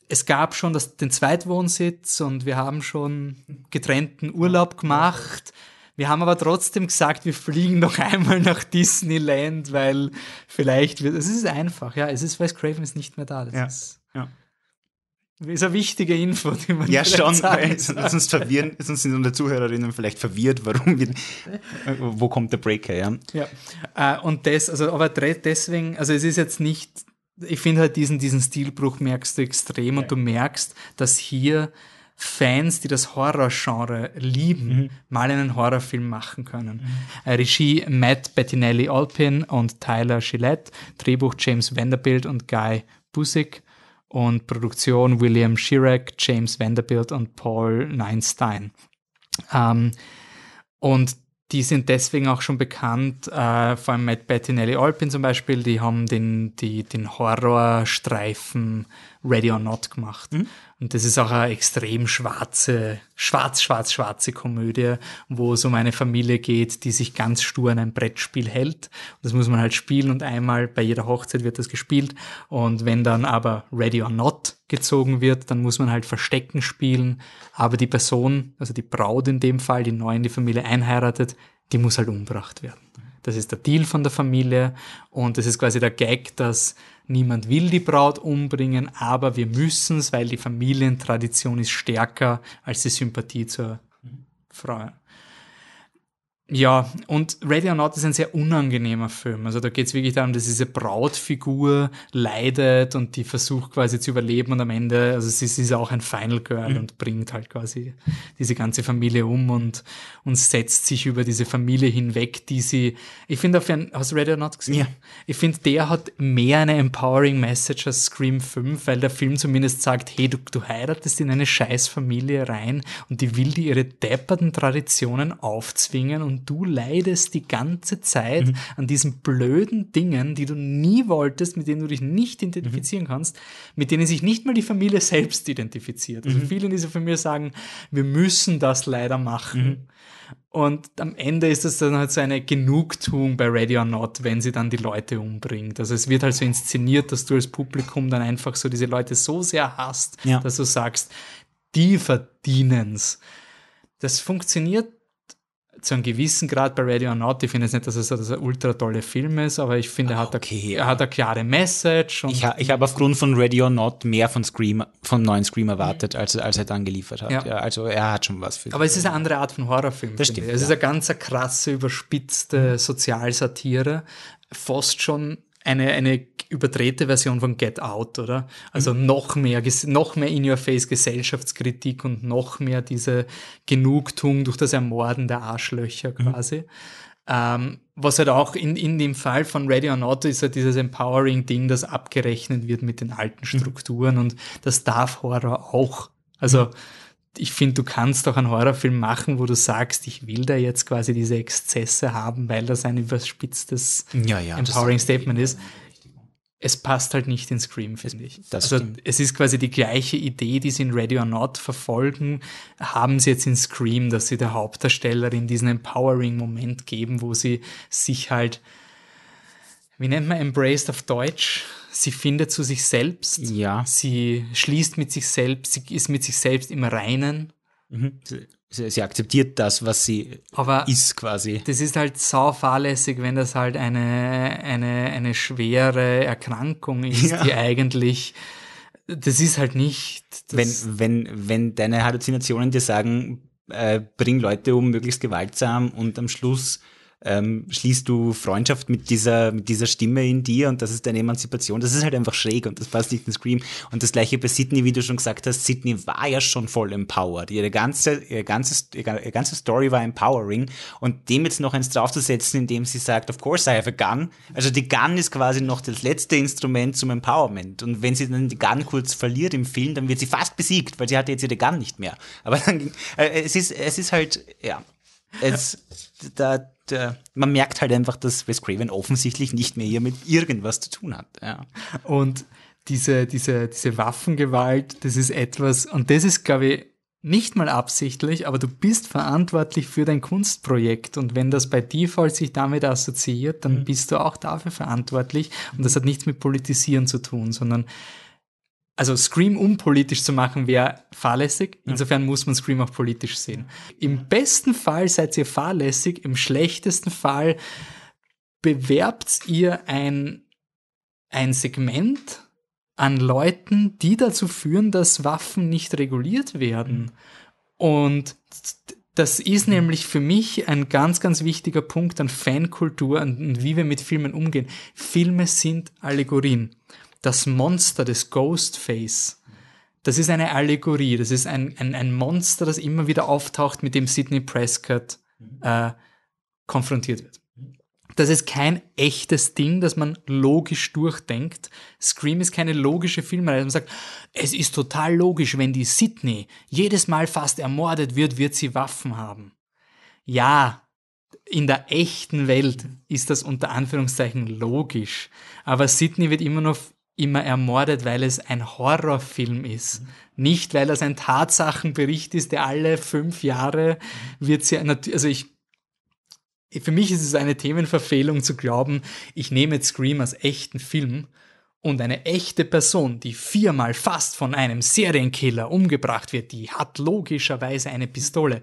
[SPEAKER 1] es gab schon das, den Zweitwohnsitz und wir haben schon getrennten Urlaub gemacht. Wir haben aber trotzdem gesagt, wir fliegen noch einmal nach Disneyland, weil vielleicht wird, es ist einfach, ja, es ist, weil Craven ist nicht mehr da. Das
[SPEAKER 2] ja.
[SPEAKER 1] Ist,
[SPEAKER 2] ja.
[SPEAKER 1] Ist eine wichtige Info, die man
[SPEAKER 2] Ja, schon, weil sonst verwirren, sonst sind unsere Zuhörerinnen vielleicht verwirrt, warum wir, wo kommt der Breaker, ja.
[SPEAKER 1] Ja, äh, und das, also, aber deswegen, also es ist jetzt nicht, ich finde halt diesen, diesen Stilbruch merkst du extrem ja. und du merkst, dass hier Fans, die das Horrorgenre lieben, mhm. mal einen Horrorfilm machen können. Mhm. Regie Matt Bettinelli Alpin und Tyler Gillette, Drehbuch James Vanderbilt und Guy Busick und Produktion William Chirac, James Vanderbilt und Paul Neinstein. Ähm, und die sind deswegen auch schon bekannt, äh, vor allem Matt Bettinelli Alpin zum Beispiel, die haben den, die, den Horrorstreifen Ready or Not gemacht. Mhm. Und das ist auch eine extrem schwarze, schwarz, schwarz, schwarze Komödie, wo es um eine Familie geht, die sich ganz stur an ein Brettspiel hält. Und das muss man halt spielen und einmal bei jeder Hochzeit wird das gespielt. Und wenn dann aber Ready or Not gezogen wird, dann muss man halt Verstecken spielen. Aber die Person, also die Braut in dem Fall, die neu in die Familie einheiratet, die muss halt umgebracht werden. Das ist der Deal von der Familie und das ist quasi der Gag, dass niemand will die Braut umbringen, aber wir müssen es, weil die Familientradition ist stärker als die Sympathie zur Frau. Ja, und Ready or Not ist ein sehr unangenehmer Film. Also da geht es wirklich darum, dass diese Brautfigur leidet und die versucht quasi zu überleben und am Ende, also sie, sie ist auch ein Final Girl mhm. und bringt halt quasi diese ganze Familie um und, und setzt sich über diese Familie hinweg, die sie, ich finde, hast du Ready or Not gesehen? Ja. Ich finde, der hat mehr eine empowering Message als Scream 5, weil der Film zumindest sagt, hey, du, du heiratest in eine scheiß Familie rein und die will dir ihre depperten Traditionen aufzwingen und du leidest die ganze Zeit mhm. an diesen blöden Dingen, die du nie wolltest, mit denen du dich nicht identifizieren mhm. kannst, mit denen sich nicht mal die Familie selbst identifiziert. Also mhm. viele in dieser Familie sagen, wir müssen das leider machen. Mhm. Und am Ende ist das dann halt so eine Genugtuung bei Ready or Not, wenn sie dann die Leute umbringt. Also es wird halt so inszeniert, dass du als Publikum dann einfach so diese Leute so sehr hast, ja. dass du sagst, die verdienen's. Das funktioniert zu einem gewissen Grad bei Radio or Not. Ich finde jetzt nicht, dass es dass er ultra tolle Film ist, aber ich finde, er, hat
[SPEAKER 2] okay,
[SPEAKER 1] eine, er hat eine klare Message.
[SPEAKER 2] Ich, ha, ich habe aufgrund von Ready or Not mehr von Scream, vom neuen Scream erwartet, als, als er dann geliefert hat.
[SPEAKER 1] Ja.
[SPEAKER 2] Ja. also er hat schon was für
[SPEAKER 1] aber es ist eine andere Art von Horrorfilm.
[SPEAKER 2] Das stimmt,
[SPEAKER 1] ich. Es
[SPEAKER 2] ja.
[SPEAKER 1] ist eine ganz krasse, überspitzte Sozialsatire. Fast schon eine, eine überdrehte Version von Get Out, oder? Also
[SPEAKER 2] Mhm.
[SPEAKER 1] noch mehr, noch mehr In-Your-Face Gesellschaftskritik und noch mehr diese Genugtuung durch das Ermorden der Arschlöcher
[SPEAKER 2] Mhm.
[SPEAKER 1] quasi. Ähm, was halt auch in, in dem Fall von Ready or Not ist halt dieses Empowering-Ding, das abgerechnet wird mit den alten
[SPEAKER 2] Mhm.
[SPEAKER 1] Strukturen und das darf Horror auch. Also ich finde, du kannst auch einen Horrorfilm machen, wo du sagst, ich will da jetzt quasi diese Exzesse haben, weil das ein überspitztes
[SPEAKER 2] Ja, ja,
[SPEAKER 1] Empowering Statement ist. Es passt halt nicht in Scream, finde ich.
[SPEAKER 2] das
[SPEAKER 1] also
[SPEAKER 2] stimmt.
[SPEAKER 1] es ist quasi die gleiche Idee, die sie in Ready or Not verfolgen, haben sie jetzt in Scream, dass sie der Hauptdarstellerin diesen Empowering-Moment geben, wo sie sich halt, wie nennt man Embraced auf Deutsch? Sie findet zu sich selbst.
[SPEAKER 2] Ja.
[SPEAKER 1] Sie schließt mit sich selbst, sie ist mit sich selbst im Reinen.
[SPEAKER 2] Mhm. Sie, sie akzeptiert das, was sie
[SPEAKER 1] Aber
[SPEAKER 2] ist quasi.
[SPEAKER 1] das ist halt sau fahrlässig, wenn das halt eine, eine, eine schwere Erkrankung ist,
[SPEAKER 2] Ja.
[SPEAKER 1] die eigentlich, das ist halt nicht.
[SPEAKER 2] Wenn, wenn, wenn deine Halluzinationen dir sagen, äh, bring Leute um, möglichst gewaltsam und am Schluss ähm, schließt du Freundschaft mit dieser, mit dieser Stimme in dir und das ist deine Emanzipation. Das ist halt einfach schräg und das passt nicht in Scream. Und das gleiche bei Sydney, wie du schon gesagt hast, Sydney war ja schon voll empowered. Ihre ganze, ihre ganze, ihre ganze Story war empowering und dem jetzt noch eins draufzusetzen, indem sie sagt, of course I have a gun. Also die Gun ist quasi noch das letzte Instrument zum Empowerment. Und wenn sie dann die Gun kurz verliert im Film, dann wird sie fast besiegt, weil sie hatte jetzt ihre Gun nicht mehr. Aber dann, äh, es ist, es ist halt, ja, es, da, da, man merkt halt einfach, dass Wes Craven offensichtlich nicht mehr hier mit irgendwas zu tun hat. Ja.
[SPEAKER 1] und diese, diese, diese Waffengewalt, das ist etwas, und das ist, glaube ich, nicht mal absichtlich, aber du bist verantwortlich für dein Kunstprojekt und wenn das bei Default sich damit assoziiert, dann bist du auch dafür verantwortlich und das hat nichts mit Politisieren zu tun, sondern also Scream unpolitisch zu machen wäre fahrlässig. Insofern muss man Scream auch politisch sehen. Im besten Fall seid ihr fahrlässig, im schlechtesten Fall bewerbt ihr ein, ein Segment an Leuten, die dazu führen, dass Waffen nicht reguliert werden. Und das ist nämlich für mich ein ganz, ganz wichtiger Punkt an Fankultur und und wie wir mit Filmen umgehen. Filme sind Allegorien. Das Monster des Ghostface, das ist eine Allegorie. Das ist ein, ein, ein Monster, das immer wieder auftaucht, mit dem Sidney Prescott äh, konfrontiert wird. Das ist kein echtes Ding, das man logisch durchdenkt. Scream ist keine logische Filmreihe. Man sagt, es ist total logisch, wenn die Sydney jedes Mal fast ermordet wird, wird sie Waffen haben. Ja, in der echten Welt ist das unter Anführungszeichen logisch. Aber Sydney wird immer noch immer ermordet, weil es ein Horrorfilm ist. Nicht, weil das ein Tatsachenbericht ist, der alle fünf Jahre wird sie, also ich, für mich ist es eine Themenverfehlung zu glauben, ich nehme jetzt Scream als echten Film und eine echte Person, die viermal fast von einem Serienkiller umgebracht wird, die hat logischerweise eine Pistole.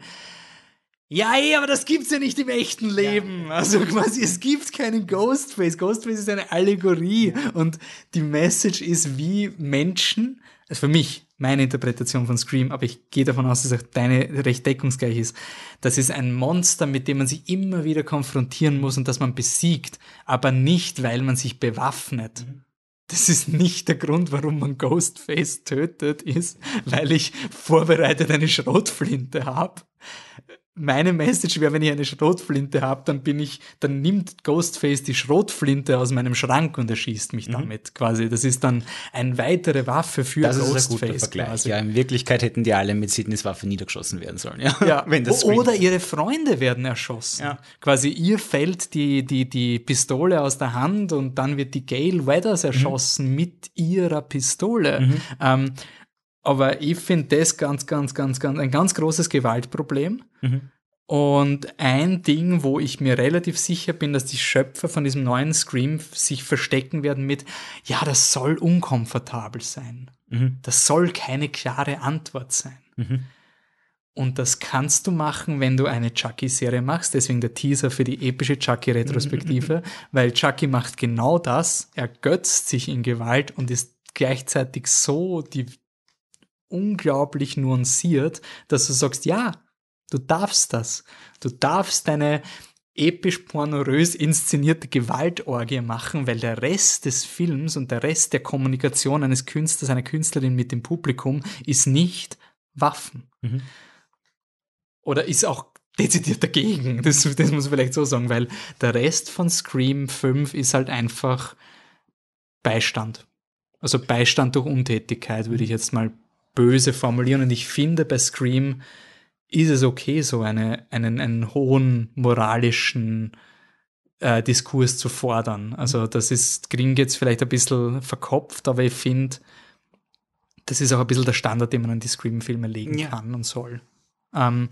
[SPEAKER 1] Ja, ey, aber das gibt's ja nicht im echten Leben. Also quasi, es gibt keinen Ghostface. Ghostface ist eine Allegorie und die Message ist, wie Menschen, also für mich, meine Interpretation von Scream, aber ich gehe davon aus, dass auch deine recht deckungsgleich ist. Das ist ein Monster, mit dem man sich immer wieder konfrontieren muss und das man besiegt, aber nicht, weil man sich bewaffnet. Das ist nicht der Grund, warum man Ghostface tötet, ist, weil ich vorbereitet eine Schrotflinte habe. Meine Message wäre, wenn ich eine Schrotflinte habe, dann bin ich, dann nimmt Ghostface die Schrotflinte aus meinem Schrank und erschießt mich damit quasi. Das ist dann eine weitere Waffe für
[SPEAKER 2] Mhm. Das ist ein guter
[SPEAKER 1] Ghostface
[SPEAKER 2] Vergleich.
[SPEAKER 1] quasi.
[SPEAKER 2] Ja, in Wirklichkeit hätten die alle mit Sydneys Waffe niedergeschossen werden sollen. Ja,
[SPEAKER 1] Ja, <laughs>
[SPEAKER 2] wenn das
[SPEAKER 1] oder ihre Freunde werden erschossen.
[SPEAKER 2] Ja.
[SPEAKER 1] Quasi ihr fällt die, die, die Pistole aus der Hand und dann wird die Gail Weathers
[SPEAKER 2] Mhm.
[SPEAKER 1] erschossen mit ihrer Pistole. Ähm, aber ich finde das ganz, ganz, ganz, ganz, ein ganz großes Gewaltproblem.
[SPEAKER 2] Mhm.
[SPEAKER 1] Und ein Ding, wo ich mir relativ sicher bin, dass die Schöpfer von diesem neuen Scream sich verstecken werden mit, ja, das soll unkomfortabel sein.
[SPEAKER 2] Mhm.
[SPEAKER 1] Das soll keine klare Antwort sein. Und das kannst du machen, wenn du eine Chucky-Serie machst. Deswegen der Teaser für die epische Chucky-Retrospektive, weil Chucky macht genau das. Er götzt sich in Gewalt und ist gleichzeitig so die unglaublich nuanciert, dass du sagst, ja, du darfst das. Du darfst deine episch pornorös inszenierte Gewaltorgie machen, weil der Rest des Films und der Rest der Kommunikation eines Künstlers, einer Künstlerin mit dem Publikum ist nicht Waffen.
[SPEAKER 2] Mhm
[SPEAKER 1] oder ist auch dezidiert dagegen. Das, das muss man vielleicht so sagen, weil der Rest von Scream 5 ist halt einfach Beistand. Also Beistand durch Untätigkeit, würde ich jetzt mal böse formulieren. Und ich finde, bei Scream ist es okay, so eine, einen, einen hohen moralischen äh, Diskurs zu fordern. Also das ist, klingt jetzt vielleicht ein bisschen verkopft, aber ich finde, das ist auch ein bisschen der Standard, den man an die Scream-Filme legen
[SPEAKER 2] Ja.
[SPEAKER 1] kann und soll. Ähm,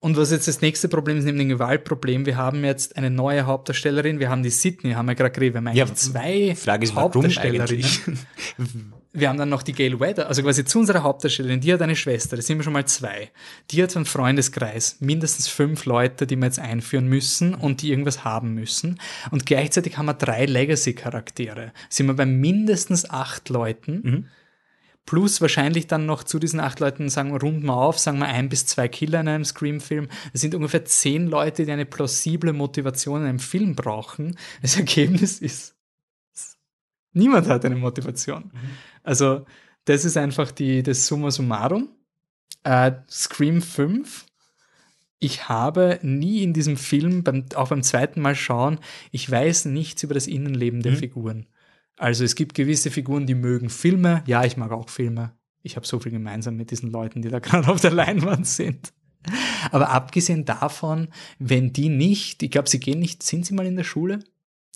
[SPEAKER 1] und was jetzt das nächste Problem ist, neben dem Gewaltproblem, wir haben jetzt eine neue Hauptdarstellerin, wir haben die Sydney, haben wir gerade geredet, wir haben eigentlich
[SPEAKER 2] Ja,
[SPEAKER 1] zwei
[SPEAKER 2] Frage ist, warum
[SPEAKER 1] Hauptdarstellerinnen.
[SPEAKER 2] eigentlich?
[SPEAKER 1] Wir haben dann noch die Gail Weather, also quasi zu unserer Hauptdarstellerin, die hat eine Schwester, das sind wir schon mal zwei. Die hat einen Freundeskreis, mindestens fünf Leute, die wir jetzt einführen müssen und die irgendwas haben müssen. Und gleichzeitig haben wir drei Legacy-Charaktere. Sind wir bei mindestens acht Leuten. Plus wahrscheinlich dann noch zu diesen acht Leuten, sagen wir, runden wir auf, sagen wir ein bis zwei Killer in einem Scream-Film. Das sind ungefähr zehn Leute, die eine plausible Motivation in einem Film brauchen. Das Ergebnis ist, niemand hat eine Motivation. Also, das ist einfach die, das Summa summarum. Äh, Scream 5. Ich habe nie in diesem Film, beim, auch beim zweiten Mal schauen, ich weiß nichts über das Innenleben der Figuren. Also es gibt gewisse Figuren, die mögen Filme. Ja, ich mag auch Filme. Ich habe so viel gemeinsam mit diesen Leuten, die da <laughs> gerade auf der Leinwand sind. Aber abgesehen davon, wenn die nicht, ich glaube, sie gehen nicht, sind sie mal in der Schule?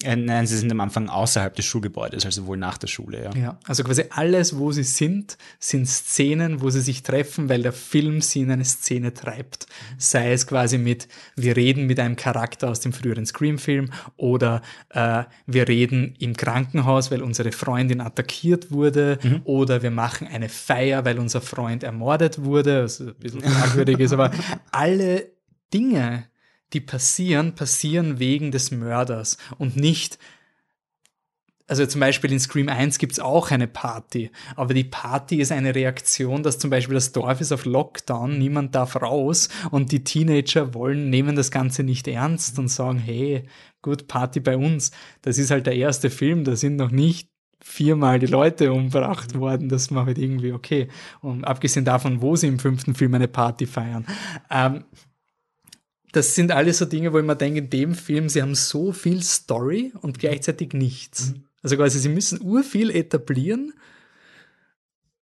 [SPEAKER 2] Äh, nein, sie sind am Anfang außerhalb des Schulgebäudes, also wohl nach der Schule, ja.
[SPEAKER 1] Ja, also quasi alles, wo sie sind, sind Szenen, wo sie sich treffen, weil der Film sie in eine Szene treibt. Sei es quasi mit, wir reden mit einem Charakter aus dem früheren Scream-Film oder äh, wir reden im Krankenhaus, weil unsere Freundin attackiert wurde oder wir machen eine Feier, weil unser Freund ermordet wurde, was ein bisschen <laughs> fragwürdig ist, aber alle Dinge, die passieren, passieren wegen des Mörders und nicht also zum Beispiel in Scream 1 gibt es auch eine Party, aber die Party ist eine Reaktion, dass zum Beispiel das Dorf ist auf Lockdown, niemand darf raus und die Teenager wollen, nehmen das Ganze nicht ernst und sagen, hey, gut, Party bei uns. Das ist halt der erste Film, da sind noch nicht viermal die Leute umgebracht worden, das macht halt irgendwie okay. Und abgesehen davon, wo sie im fünften Film eine Party feiern. Ähm, das sind alles so Dinge, wo ich mir denke, in dem Film, sie haben so viel Story und gleichzeitig nichts. Also quasi, sie müssen urviel etablieren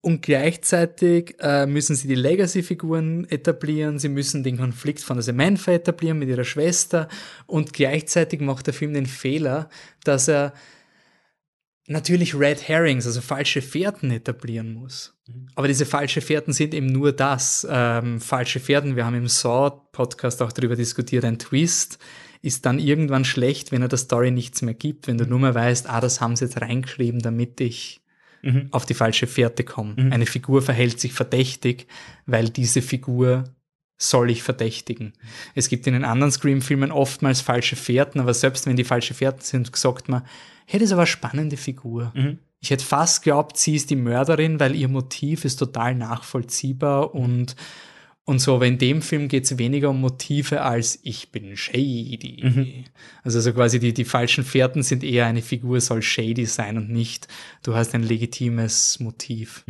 [SPEAKER 1] und gleichzeitig äh, müssen sie die Legacy-Figuren etablieren, sie müssen den Konflikt von der Samantha etablieren mit ihrer Schwester und gleichzeitig macht der Film den Fehler, dass er natürlich Red Herrings, also falsche Fährten etablieren muss. Aber diese falsche Fährten sind eben nur das. Ähm, falsche Fährten, wir haben im Saw-Podcast auch darüber diskutiert, ein Twist ist dann irgendwann schlecht, wenn er der Story nichts mehr gibt, wenn du nur mehr weißt, ah, das haben sie jetzt reingeschrieben, damit ich auf die falsche Fährte komme. Eine Figur verhält sich verdächtig, weil diese Figur soll ich verdächtigen. Es gibt in den anderen Scream-Filmen oftmals falsche Fährten, aber selbst wenn die falsche Fährten sind, sagt man, hey, das ist aber eine spannende Figur. Ich hätte fast geglaubt, sie ist die Mörderin, weil ihr Motiv ist total nachvollziehbar und, und so. Aber in dem Film geht es weniger um Motive als ich bin shady. Also so quasi die, die falschen Fährten sind eher eine Figur soll shady sein und nicht, du hast ein legitimes Motiv.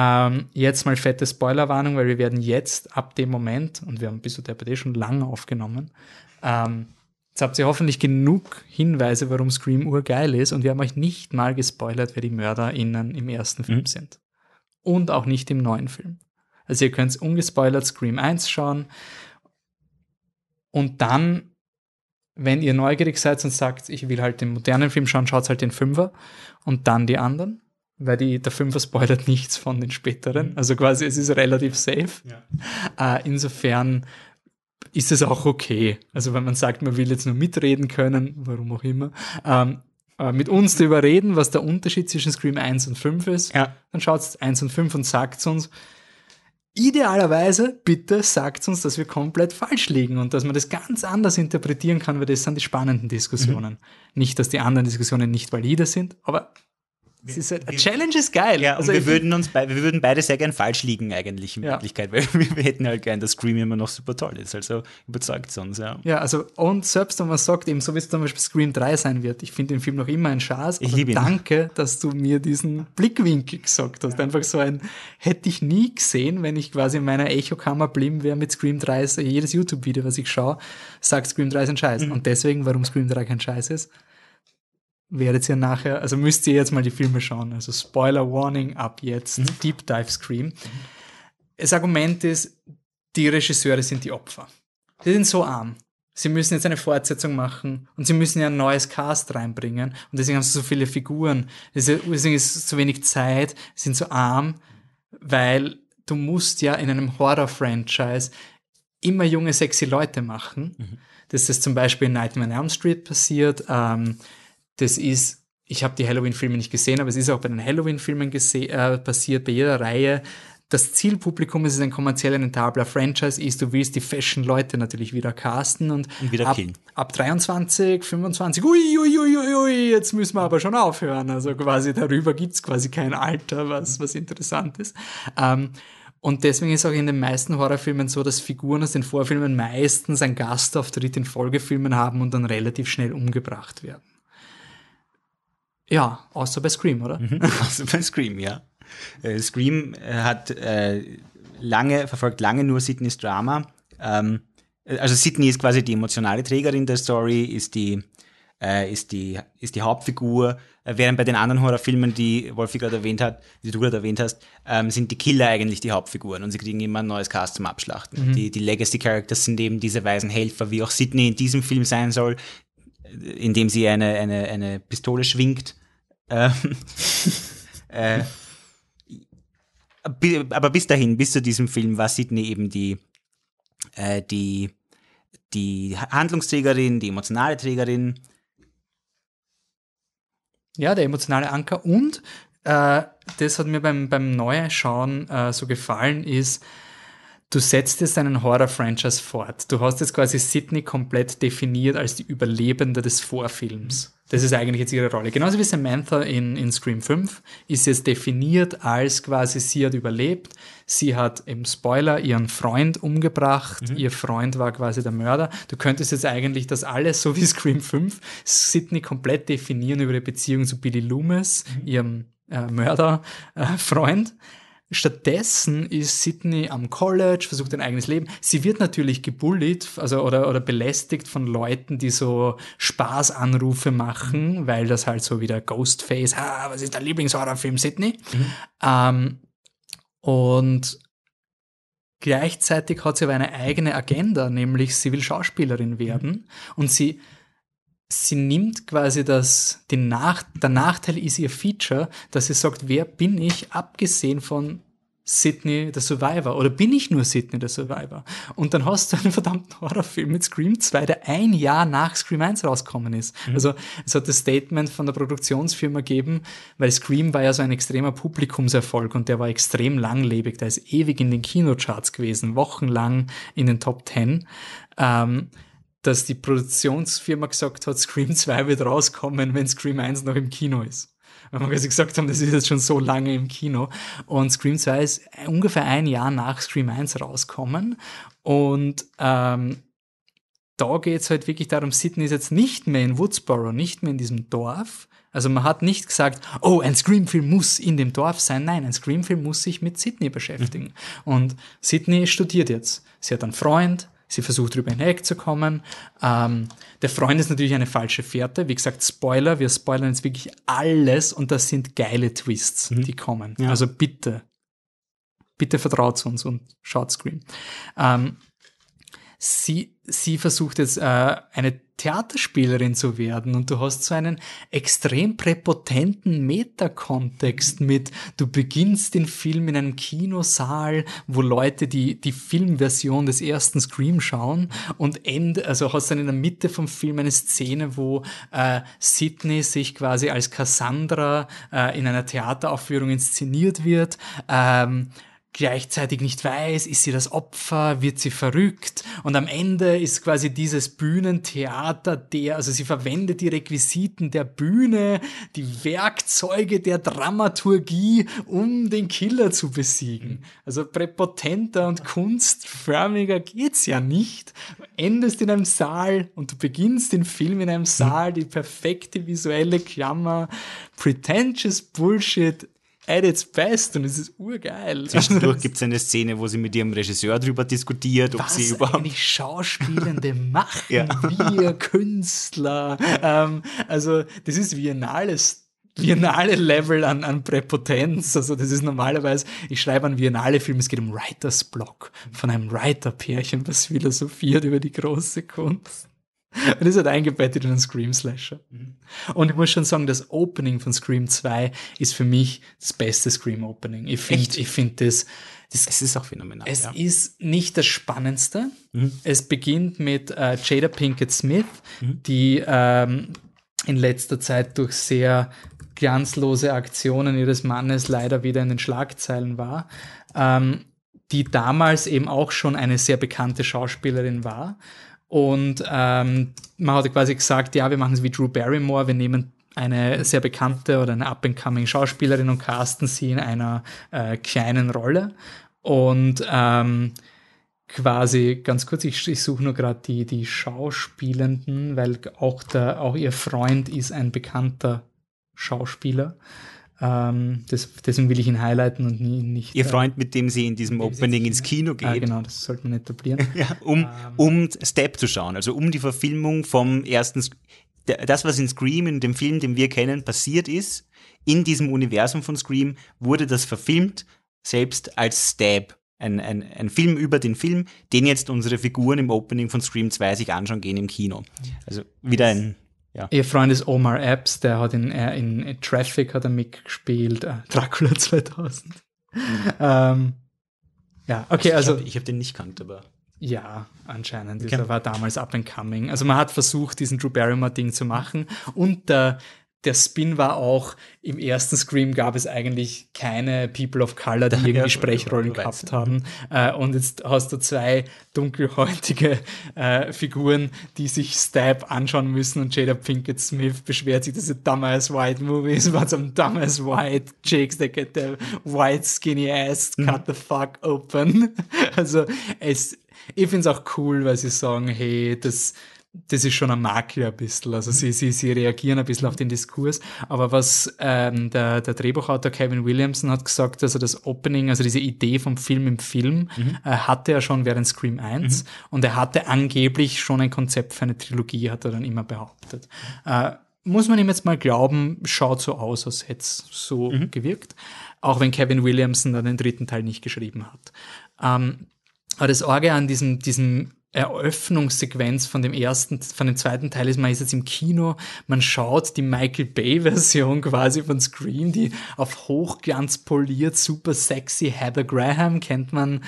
[SPEAKER 1] Ähm, jetzt mal fette Spoilerwarnung, weil wir werden jetzt ab dem Moment, und wir haben bis zu der PD schon lange aufgenommen, ähm, jetzt habt ihr hoffentlich genug Hinweise, warum Scream urgeil ist und wir haben euch nicht mal gespoilert, wer die MörderInnen im ersten Film sind. Und auch nicht im neuen Film. Also ihr könnt ungespoilert Scream 1 schauen und dann, wenn ihr neugierig seid und sagt, ich will halt den modernen Film schauen, schaut halt den Fünfer und dann die anderen weil die, der Fünfer spoilert nichts von den späteren. Also quasi, es ist relativ safe. Äh, insofern ist es auch okay. Also wenn man sagt, man will jetzt nur mitreden können, warum auch immer, ähm, äh, mit uns darüber reden, was der Unterschied zwischen Scream 1 und 5 ist,
[SPEAKER 2] Ja.
[SPEAKER 1] dann schaut 1 und 5 und sagt uns, Idealerweise, bitte sagt uns, dass wir komplett falsch liegen und dass man das ganz anders interpretieren kann, weil das sind die spannenden Diskussionen. Mhm. Nicht, dass die anderen Diskussionen nicht valide sind, aber es ist halt, Challenge ist geil.
[SPEAKER 2] Ja, also wir würden uns wir würden beide sehr gern falsch liegen eigentlich in ja. Wirklichkeit, weil wir, <laughs> wir, hätten halt gern, dass Scream immer noch super toll ist. Also überzeugt es uns, ja.
[SPEAKER 1] Ja, also und selbst wenn man sagt, eben so wie es zum Beispiel Scream 3 sein wird, ich finde den Film noch immer ein Schatz, aber danke, dass du mir diesen Blickwinkel gesagt hast. Ja. Einfach so ein, hätte ich nie gesehen, wenn ich quasi in meiner Echokammer blieben wäre mit Scream 3, jedes YouTube-Video, was ich schaue, sagt Scream 3 ist ein Scheiß. Mhm. Und deswegen, warum Scream 3 kein Scheiß ist, werdet ihr nachher, also müsst ihr jetzt mal die Filme schauen. Also Spoiler Warning ab jetzt, mhm. Deep Dive Scream. Mhm. Das Argument ist, die Regisseure sind die Opfer. Die sind so arm. Sie müssen jetzt eine Fortsetzung machen und sie müssen ja ein neues Cast reinbringen und deswegen haben sie so viele Figuren. Deswegen ist zu wenig Zeit, sind so arm, weil du musst ja in einem Horror-Franchise immer junge, sexy Leute machen. Mhm. Das ist zum Beispiel in Nightmare on Elm Street passiert. Ähm, das ist, ich habe die Halloween-Filme nicht gesehen, aber es ist auch bei den Halloween-Filmen äh, passiert, bei jeder Reihe. Das Zielpublikum ist ein kommerziell rentabler Franchise ist, du willst die Fashion-Leute natürlich wieder casten und,
[SPEAKER 2] und wieder
[SPEAKER 1] ab,
[SPEAKER 2] killen.
[SPEAKER 1] ab 23, 25, ui, ui, ui, ui, ui, jetzt müssen wir aber schon aufhören. Also quasi darüber gibt's quasi kein Alter, was, was interessant ist. Ähm, und deswegen ist auch in den meisten Horrorfilmen so, dass Figuren aus den Vorfilmen meistens einen Gastauftritt in Folgefilmen haben und dann relativ schnell umgebracht werden. Ja, außer bei Scream, oder?
[SPEAKER 2] Mhm, <laughs> außer bei Scream, ja. Äh, Scream äh, hat äh, lange, verfolgt lange nur Sydneys Drama. Ähm, also Sydney ist quasi die emotionale Trägerin der Story, ist die, äh, ist die, ist die Hauptfigur, äh, während bei den anderen Horrorfilmen, die Wolfi gerade erwähnt hat, die du gerade erwähnt hast, ähm, sind die Killer eigentlich die Hauptfiguren und sie kriegen immer ein neues Cast zum Abschlachten. Mhm. Die, die Legacy-Characters sind eben diese weisen Helfer, wie auch Sydney in diesem Film sein soll, indem sie eine, eine, eine Pistole schwingt. Ähm, <laughs> äh, aber bis dahin, bis zu diesem Film, war Sidney eben die, äh, die, die Handlungsträgerin, die emotionale Trägerin.
[SPEAKER 1] Ja, der emotionale Anker. Und äh, das hat mir beim, beim Neuschauen äh, so gefallen, ist, du setzt jetzt einen Horror-Franchise fort. Du hast jetzt quasi Sydney komplett definiert als die Überlebende des Vorfilms. Das ist eigentlich jetzt ihre Rolle. Genauso wie Samantha in, in Scream 5 ist jetzt definiert als quasi, sie hat überlebt. Sie hat im Spoiler ihren Freund umgebracht. Mhm. Ihr Freund war quasi der Mörder. Du könntest jetzt eigentlich das alles, so wie Scream 5, Sydney komplett definieren über die Beziehung zu Billy Loomis, mhm. ihrem äh, Mörderfreund. Äh, Stattdessen ist Sydney am College, versucht ein eigenes Leben. Sie wird natürlich gebullied, also oder, oder belästigt von Leuten, die so Spaßanrufe machen, weil das halt so wieder Ghostface, ah, was ist dein Lieblingshorrorfilm, Sydney? Mhm. Ähm, und gleichzeitig hat sie aber eine eigene Agenda, nämlich sie will Schauspielerin werden mhm. und sie sie nimmt quasi das, den Nach der Nachteil ist ihr Feature, dass sie sagt, wer bin ich, abgesehen von Sydney the Survivor oder bin ich nur Sydney the Survivor? Und dann hast du einen verdammten Horrorfilm mit Scream 2, der ein Jahr nach Scream 1 rausgekommen ist. Mhm. Also es hat das Statement von der Produktionsfirma gegeben, weil Scream war ja so ein extremer Publikumserfolg und der war extrem langlebig. Der ist ewig in den Kinocharts gewesen, wochenlang in den Top 10. Ähm, dass die Produktionsfirma gesagt hat, Scream 2 wird rauskommen, wenn Scream 1 noch im Kino ist. Weil wir quasi gesagt haben, das ist jetzt schon so lange im Kino. Und Scream 2 ist ungefähr ein Jahr nach Scream 1 rauskommen. Und ähm, da geht es halt wirklich darum, Sydney ist jetzt nicht mehr in Woodsboro, nicht mehr in diesem Dorf. Also man hat nicht gesagt, oh, ein Scream-Film muss in dem Dorf sein. Nein, ein Scream-Film muss sich mit Sydney beschäftigen. Mhm. Und Sydney studiert jetzt. Sie hat einen Freund, Sie versucht drüber hinweg zu kommen. Ähm, der Freund ist natürlich eine falsche Fährte. Wie gesagt, Spoiler, wir spoilern jetzt wirklich alles und das sind geile Twists, mhm. die kommen. Ja. Also bitte, bitte vertraut uns und schaut Scream. Ähm, sie, sie versucht jetzt äh, eine Theaterspielerin zu werden und du hast so einen extrem präpotenten Metakontext mit, du beginnst den Film in einem Kinosaal, wo Leute die, die Filmversion des ersten Scream schauen und Ende, also hast dann in der Mitte vom Film eine Szene, wo äh, Sidney sich quasi als Cassandra äh, in einer Theateraufführung inszeniert wird. Ähm, gleichzeitig nicht weiß, ist sie das Opfer, wird sie verrückt und am Ende ist quasi dieses Bühnentheater der, also sie verwendet die Requisiten der Bühne, die Werkzeuge der Dramaturgie, um den Killer zu besiegen. Also präpotenter und kunstförmiger geht's ja nicht. Du endest in einem Saal und du beginnst den Film in einem Saal, die perfekte visuelle Klammer, pretentious Bullshit, at its best und es ist urgeil.
[SPEAKER 2] Zwischendurch <laughs> gibt es eine Szene, wo sie mit ihrem Regisseur darüber diskutiert, ob
[SPEAKER 1] Was
[SPEAKER 2] sie überhaupt.
[SPEAKER 1] eigentlich Schauspielende <laughs> machen,
[SPEAKER 2] Ja.
[SPEAKER 1] wir Künstler. Ähm, also das ist Biennales Biennale Level an, an Präpotenz. Also das ist normalerweise, ich schreibe einen Biennale-Film, es geht um Writers Block von einem Writer-Pärchen, was philosophiert über die große Kunst. Und ist halt eingebettet in einen Scream-Slasher. Und ich muss schon sagen, das Opening von Scream 2 ist für mich das beste Scream-Opening. Ich finde, ich finde das, das
[SPEAKER 2] Es ist auch phänomenal.
[SPEAKER 1] es
[SPEAKER 2] ja.
[SPEAKER 1] ist nicht das Spannendste. Es beginnt mit äh, Jada Pinkett Smith, die ähm, in letzter Zeit durch sehr glanzlose Aktionen ihres Mannes leider wieder in den Schlagzeilen war, ähm, die damals eben auch schon eine sehr bekannte Schauspielerin war. Und ähm, man hatte quasi gesagt, ja, wir machen es wie Drew Barrymore, wir nehmen eine sehr bekannte oder eine up-and-coming Schauspielerin und casten sie in einer äh, kleinen Rolle. Und ähm, quasi, ganz kurz, ich, ich suche nur gerade die, die Schauspielenden, weil auch, der, auch ihr Freund ist ein bekannter Schauspieler. Ähm, das, deswegen will ich ihn highlighten und nie, nicht.
[SPEAKER 2] Ihr
[SPEAKER 1] äh,
[SPEAKER 2] Freund, mit dem sie in diesem Opening ins Kino geht,
[SPEAKER 1] Ah, genau, das sollte man etablieren. <laughs>
[SPEAKER 2] ja, um, um Step zu schauen, also um die Verfilmung vom ersten, das, was in Scream, in dem Film, den wir kennen, passiert ist, in diesem Universum von Scream, wurde das verfilmt, selbst als Stab. Ein, ein, ein Film über den Film, den jetzt unsere Figuren im Opening von Scream 2 sich anschauen gehen im Kino. Also wieder ein, ja.
[SPEAKER 1] Ihr Freund ist Omar Epps, der hat in, äh, in, in Traffic hat er mitgespielt, äh, Dracula <laughs> 2000. ähm, ja, okay, also
[SPEAKER 2] ich habe hab den nicht kannt, aber
[SPEAKER 1] ja, anscheinend.
[SPEAKER 2] Okay.
[SPEAKER 1] Dieser war damals up and coming. Also man hat versucht, diesen Drew Barrymore-Ding zu machen und der, der Spin war auch, im ersten Scream gab es eigentlich keine People of Color, die
[SPEAKER 2] Ja,
[SPEAKER 1] irgendwie Sprechrollen gehabt haben. Äh, und jetzt hast du zwei dunkelhäutige äh, Figuren, die sich Stab anschauen müssen und Jada Pinkett Smith beschwert sich, dass es dumbass white movies, <laughs> but some dumbass white chicks that get their white skinny ass cut the fuck open. <laughs> Also es, ich finde es auch cool, weil sie sagen, hey, das, das ist schon ein Makel ein bisschen. Also sie, sie, sie reagieren ein bisschen auf den Diskurs. Aber was ähm, der, der Drehbuchautor Kevin Williamson hat gesagt, also das Opening, also diese Idee vom Film im Film, äh, hatte er schon während Scream 1 und er hatte angeblich schon ein Konzept für eine Trilogie, hat er dann immer behauptet. Äh, muss man ihm jetzt mal glauben, schaut so aus, als hätte es so gewirkt. Auch wenn Kevin Williamson dann den dritten Teil nicht geschrieben hat. Ähm, aber das Orge an diesem, diesem Eröffnungssequenz von dem ersten, von dem zweiten Teil ist, man ist jetzt im Kino, man schaut die Michael Bay-Version <laughs> quasi von Scream, die auf Hochglanz poliert, super sexy. Heather Graham, kennt man,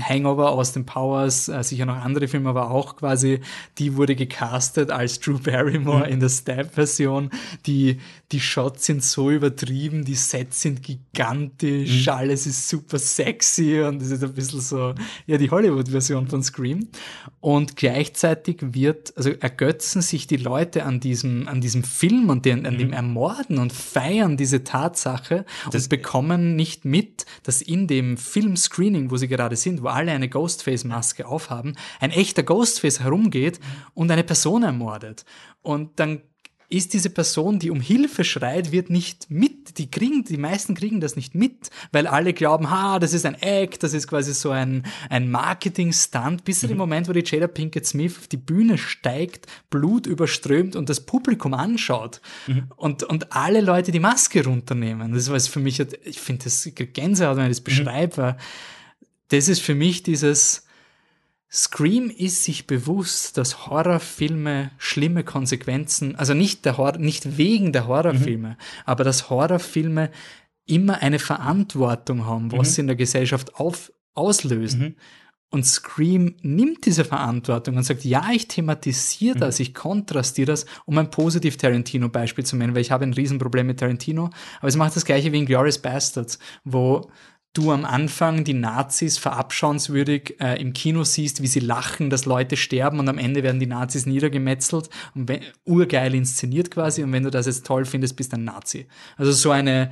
[SPEAKER 1] Hangover, Austin Powers, äh, sicher noch andere Filme, aber auch quasi, die wurde gecastet als Drew Barrymore in der Stab-Version. Die, die Shots sind so übertrieben, die Sets sind gigantisch, alles ist super sexy und es ist ein bisschen so, ja, die Hollywood-Version von Scream. Und gleichzeitig wird, also ergötzen sich die Leute an diesem, an diesem Film und den, an dem Ermorden und feiern diese Tatsache und bekommen nicht mit, dass in dem Film-Screening, wo sie gerade sind, wo alle eine Ghostface-Maske aufhaben, ein echter Ghostface herumgeht und eine Person ermordet. Und dann ist diese Person, die um Hilfe schreit, wird nicht mit, die kriegen, die meisten kriegen das nicht mit, weil alle glauben, ha, das ist ein Act, das ist quasi so ein, ein Marketing-Stunt, bis zu dem Moment, wo die Jada Pinkett Smith auf die Bühne steigt, Blut überströmt und das Publikum anschaut und, und alle Leute die Maske runternehmen. Das war für mich, ich finde das Gänsehaut, wenn ich das beschreibe, weil das ist für mich dieses, Scream ist sich bewusst, dass Horrorfilme schlimme Konsequenzen, also nicht, der Hor nicht wegen der Horrorfilme, aber dass Horrorfilme immer eine Verantwortung haben, was sie in der Gesellschaft auf, auslösen. Und Scream nimmt diese Verantwortung und sagt, ja, ich thematisiere das, ich kontrastiere das, um ein positiv Tarantino-Beispiel zu nennen, weil ich habe ein Riesenproblem mit Tarantino, aber es macht das gleiche wie in Glorious Bastards, wo du am Anfang die Nazis verabschauenswürdig äh, im Kino siehst, wie sie lachen, dass Leute sterben und am Ende werden die Nazis niedergemetzelt und wenn, urgeil inszeniert quasi und wenn du das jetzt toll findest, bist du ein Nazi. Also so eine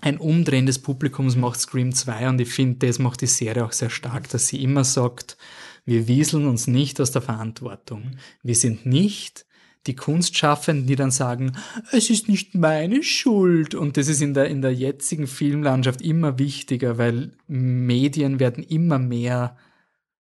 [SPEAKER 1] ein Umdrehen des Publikums macht Scream 2 und ich finde, das macht die Serie auch sehr stark, dass sie immer sagt, wir wieseln uns nicht aus der Verantwortung. Wir sind nicht die Kunstschaffenden, die dann sagen, es ist nicht meine Schuld. Und das ist in der, in der jetzigen Filmlandschaft immer wichtiger, weil Medien werden immer mehr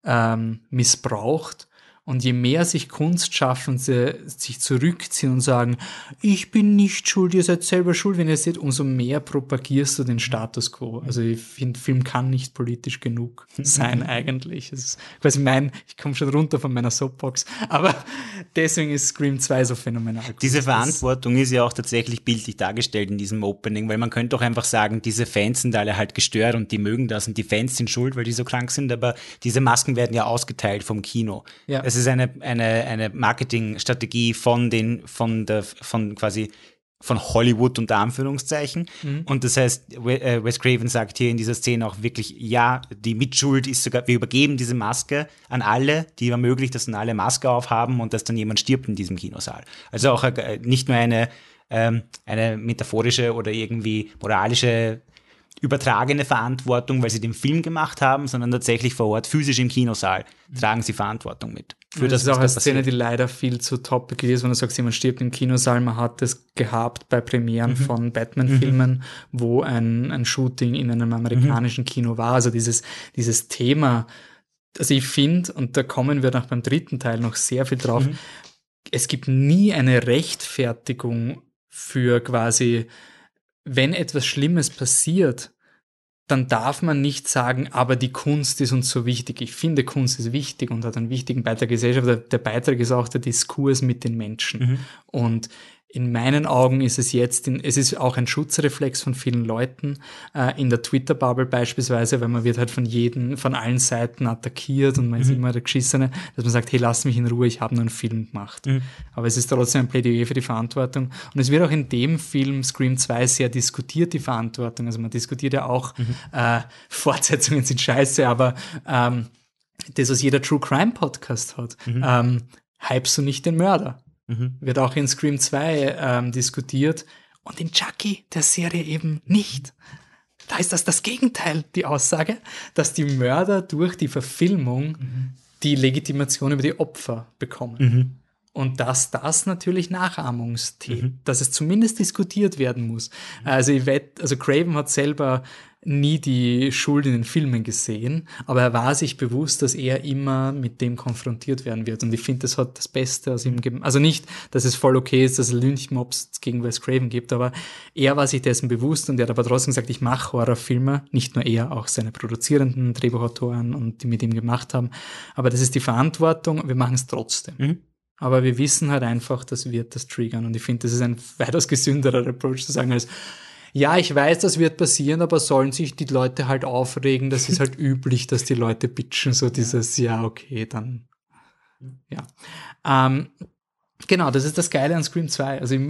[SPEAKER 1] ähm, missbraucht und je mehr sich Kunstschaffende sich zurückziehen und sagen, ich bin nicht schuld, ihr seid selber schuld, wenn ihr seht, umso mehr propagierst du den Status quo. Also ich finde, Film kann nicht politisch genug <laughs> sein eigentlich. Das ist quasi mein, ich komme schon runter von meiner Soapbox, aber deswegen ist Scream 2 so phänomenal.
[SPEAKER 2] Diese Verantwortung ist ja auch tatsächlich bildlich dargestellt in diesem Opening, weil man könnte doch einfach sagen, diese Fans sind alle halt gestört und die mögen das und die Fans sind schuld, weil die so krank sind, aber diese Masken werden ja ausgeteilt vom Kino. Ja. Es ist eine, eine, eine Marketingstrategie von den, von der, von quasi von Hollywood unter Anführungszeichen. Mhm. Und das heißt, äh, Wes Craven sagt hier in dieser Szene auch wirklich, ja, die Mitschuld ist sogar, wir übergeben diese Maske an alle, die ermöglicht, dass dann alle Maske aufhaben und dass dann jemand stirbt in diesem Kinosaal. Also auch äh, nicht nur eine, ähm, eine metaphorische oder irgendwie moralische übertragene Verantwortung, weil sie den Film gemacht haben, sondern tatsächlich vor Ort, physisch im Kinosaal, tragen sie Verantwortung mit.
[SPEAKER 1] Für das, das ist auch eine Szene, die leider viel zu topic ist, wenn du sagst, jemand stirbt im Kinosaal. Man hat das gehabt bei Premieren mhm. von Batman-Filmen, mhm. wo ein, ein Shooting in einem amerikanischen mhm. Kino war. Also dieses, dieses Thema, also ich finde, und da kommen wir noch beim dritten Teil noch sehr viel drauf, mhm. es gibt nie eine Rechtfertigung für quasi wenn etwas Schlimmes passiert, dann darf man nicht sagen, aber die Kunst ist uns so wichtig. Ich finde, Kunst ist wichtig und hat einen wichtigen Beitrag der Gesellschaft. Der, Beitrag ist auch der Diskurs mit den Menschen. Mhm. Und in meinen Augen ist es jetzt, in, es ist auch ein Schutzreflex von vielen Leuten, äh, in der Twitter-Bubble beispielsweise, weil man wird halt von jedem, von allen Seiten attackiert und man mhm. ist immer der Geschissene, dass man sagt, hey, lass mich in Ruhe, ich habe nur einen Film gemacht. Mhm. Aber es ist trotzdem ein Plädoyer für die Verantwortung. Und es wird auch in dem Film Scream 2 sehr diskutiert, die Verantwortung. Also man diskutiert ja auch, mhm. äh, <laughs> Fortsetzungen sind scheiße, aber ähm, das, was jeder True Crime Podcast hat, mhm. ähm, hypst du nicht den Mörder. Mhm. Wird auch in Scream 2 ähm, diskutiert und in Chucky, der Serie eben nicht. Da ist das das Gegenteil, die Aussage, dass die Mörder durch die Verfilmung mhm. die Legitimation über die Opfer bekommen. Mhm. Und dass das natürlich Nachahmungsthemen, mhm. dass es zumindest diskutiert werden muss. Also ich wette, also Craven hat selber nie die Schuld in den Filmen gesehen, aber er war sich bewusst, dass er immer mit dem konfrontiert werden wird. Und ich finde, das hat das Beste aus ihm gegeben. Also nicht, dass es voll okay ist, dass es Lynchmobs gegen Wes Craven gibt, aber er war sich dessen bewusst und er hat aber trotzdem gesagt, ich mache Horrorfilme. Nicht nur er, auch seine produzierenden Drehbuchautoren und die mit ihm gemacht haben. Aber das ist die Verantwortung, wir machen es trotzdem. Mhm. Aber wir wissen halt einfach, das wird das triggern. Und ich finde, das ist ein <laughs> weitaus gesünderer Approach zu sagen als, ja, ich weiß, das wird passieren, aber sollen sich die Leute halt aufregen? Das ist halt <laughs> üblich, dass die Leute bitchen, so dieses, ja, okay, dann, ja. Ähm, genau, das ist das Geile an Scream 2. Also, ich,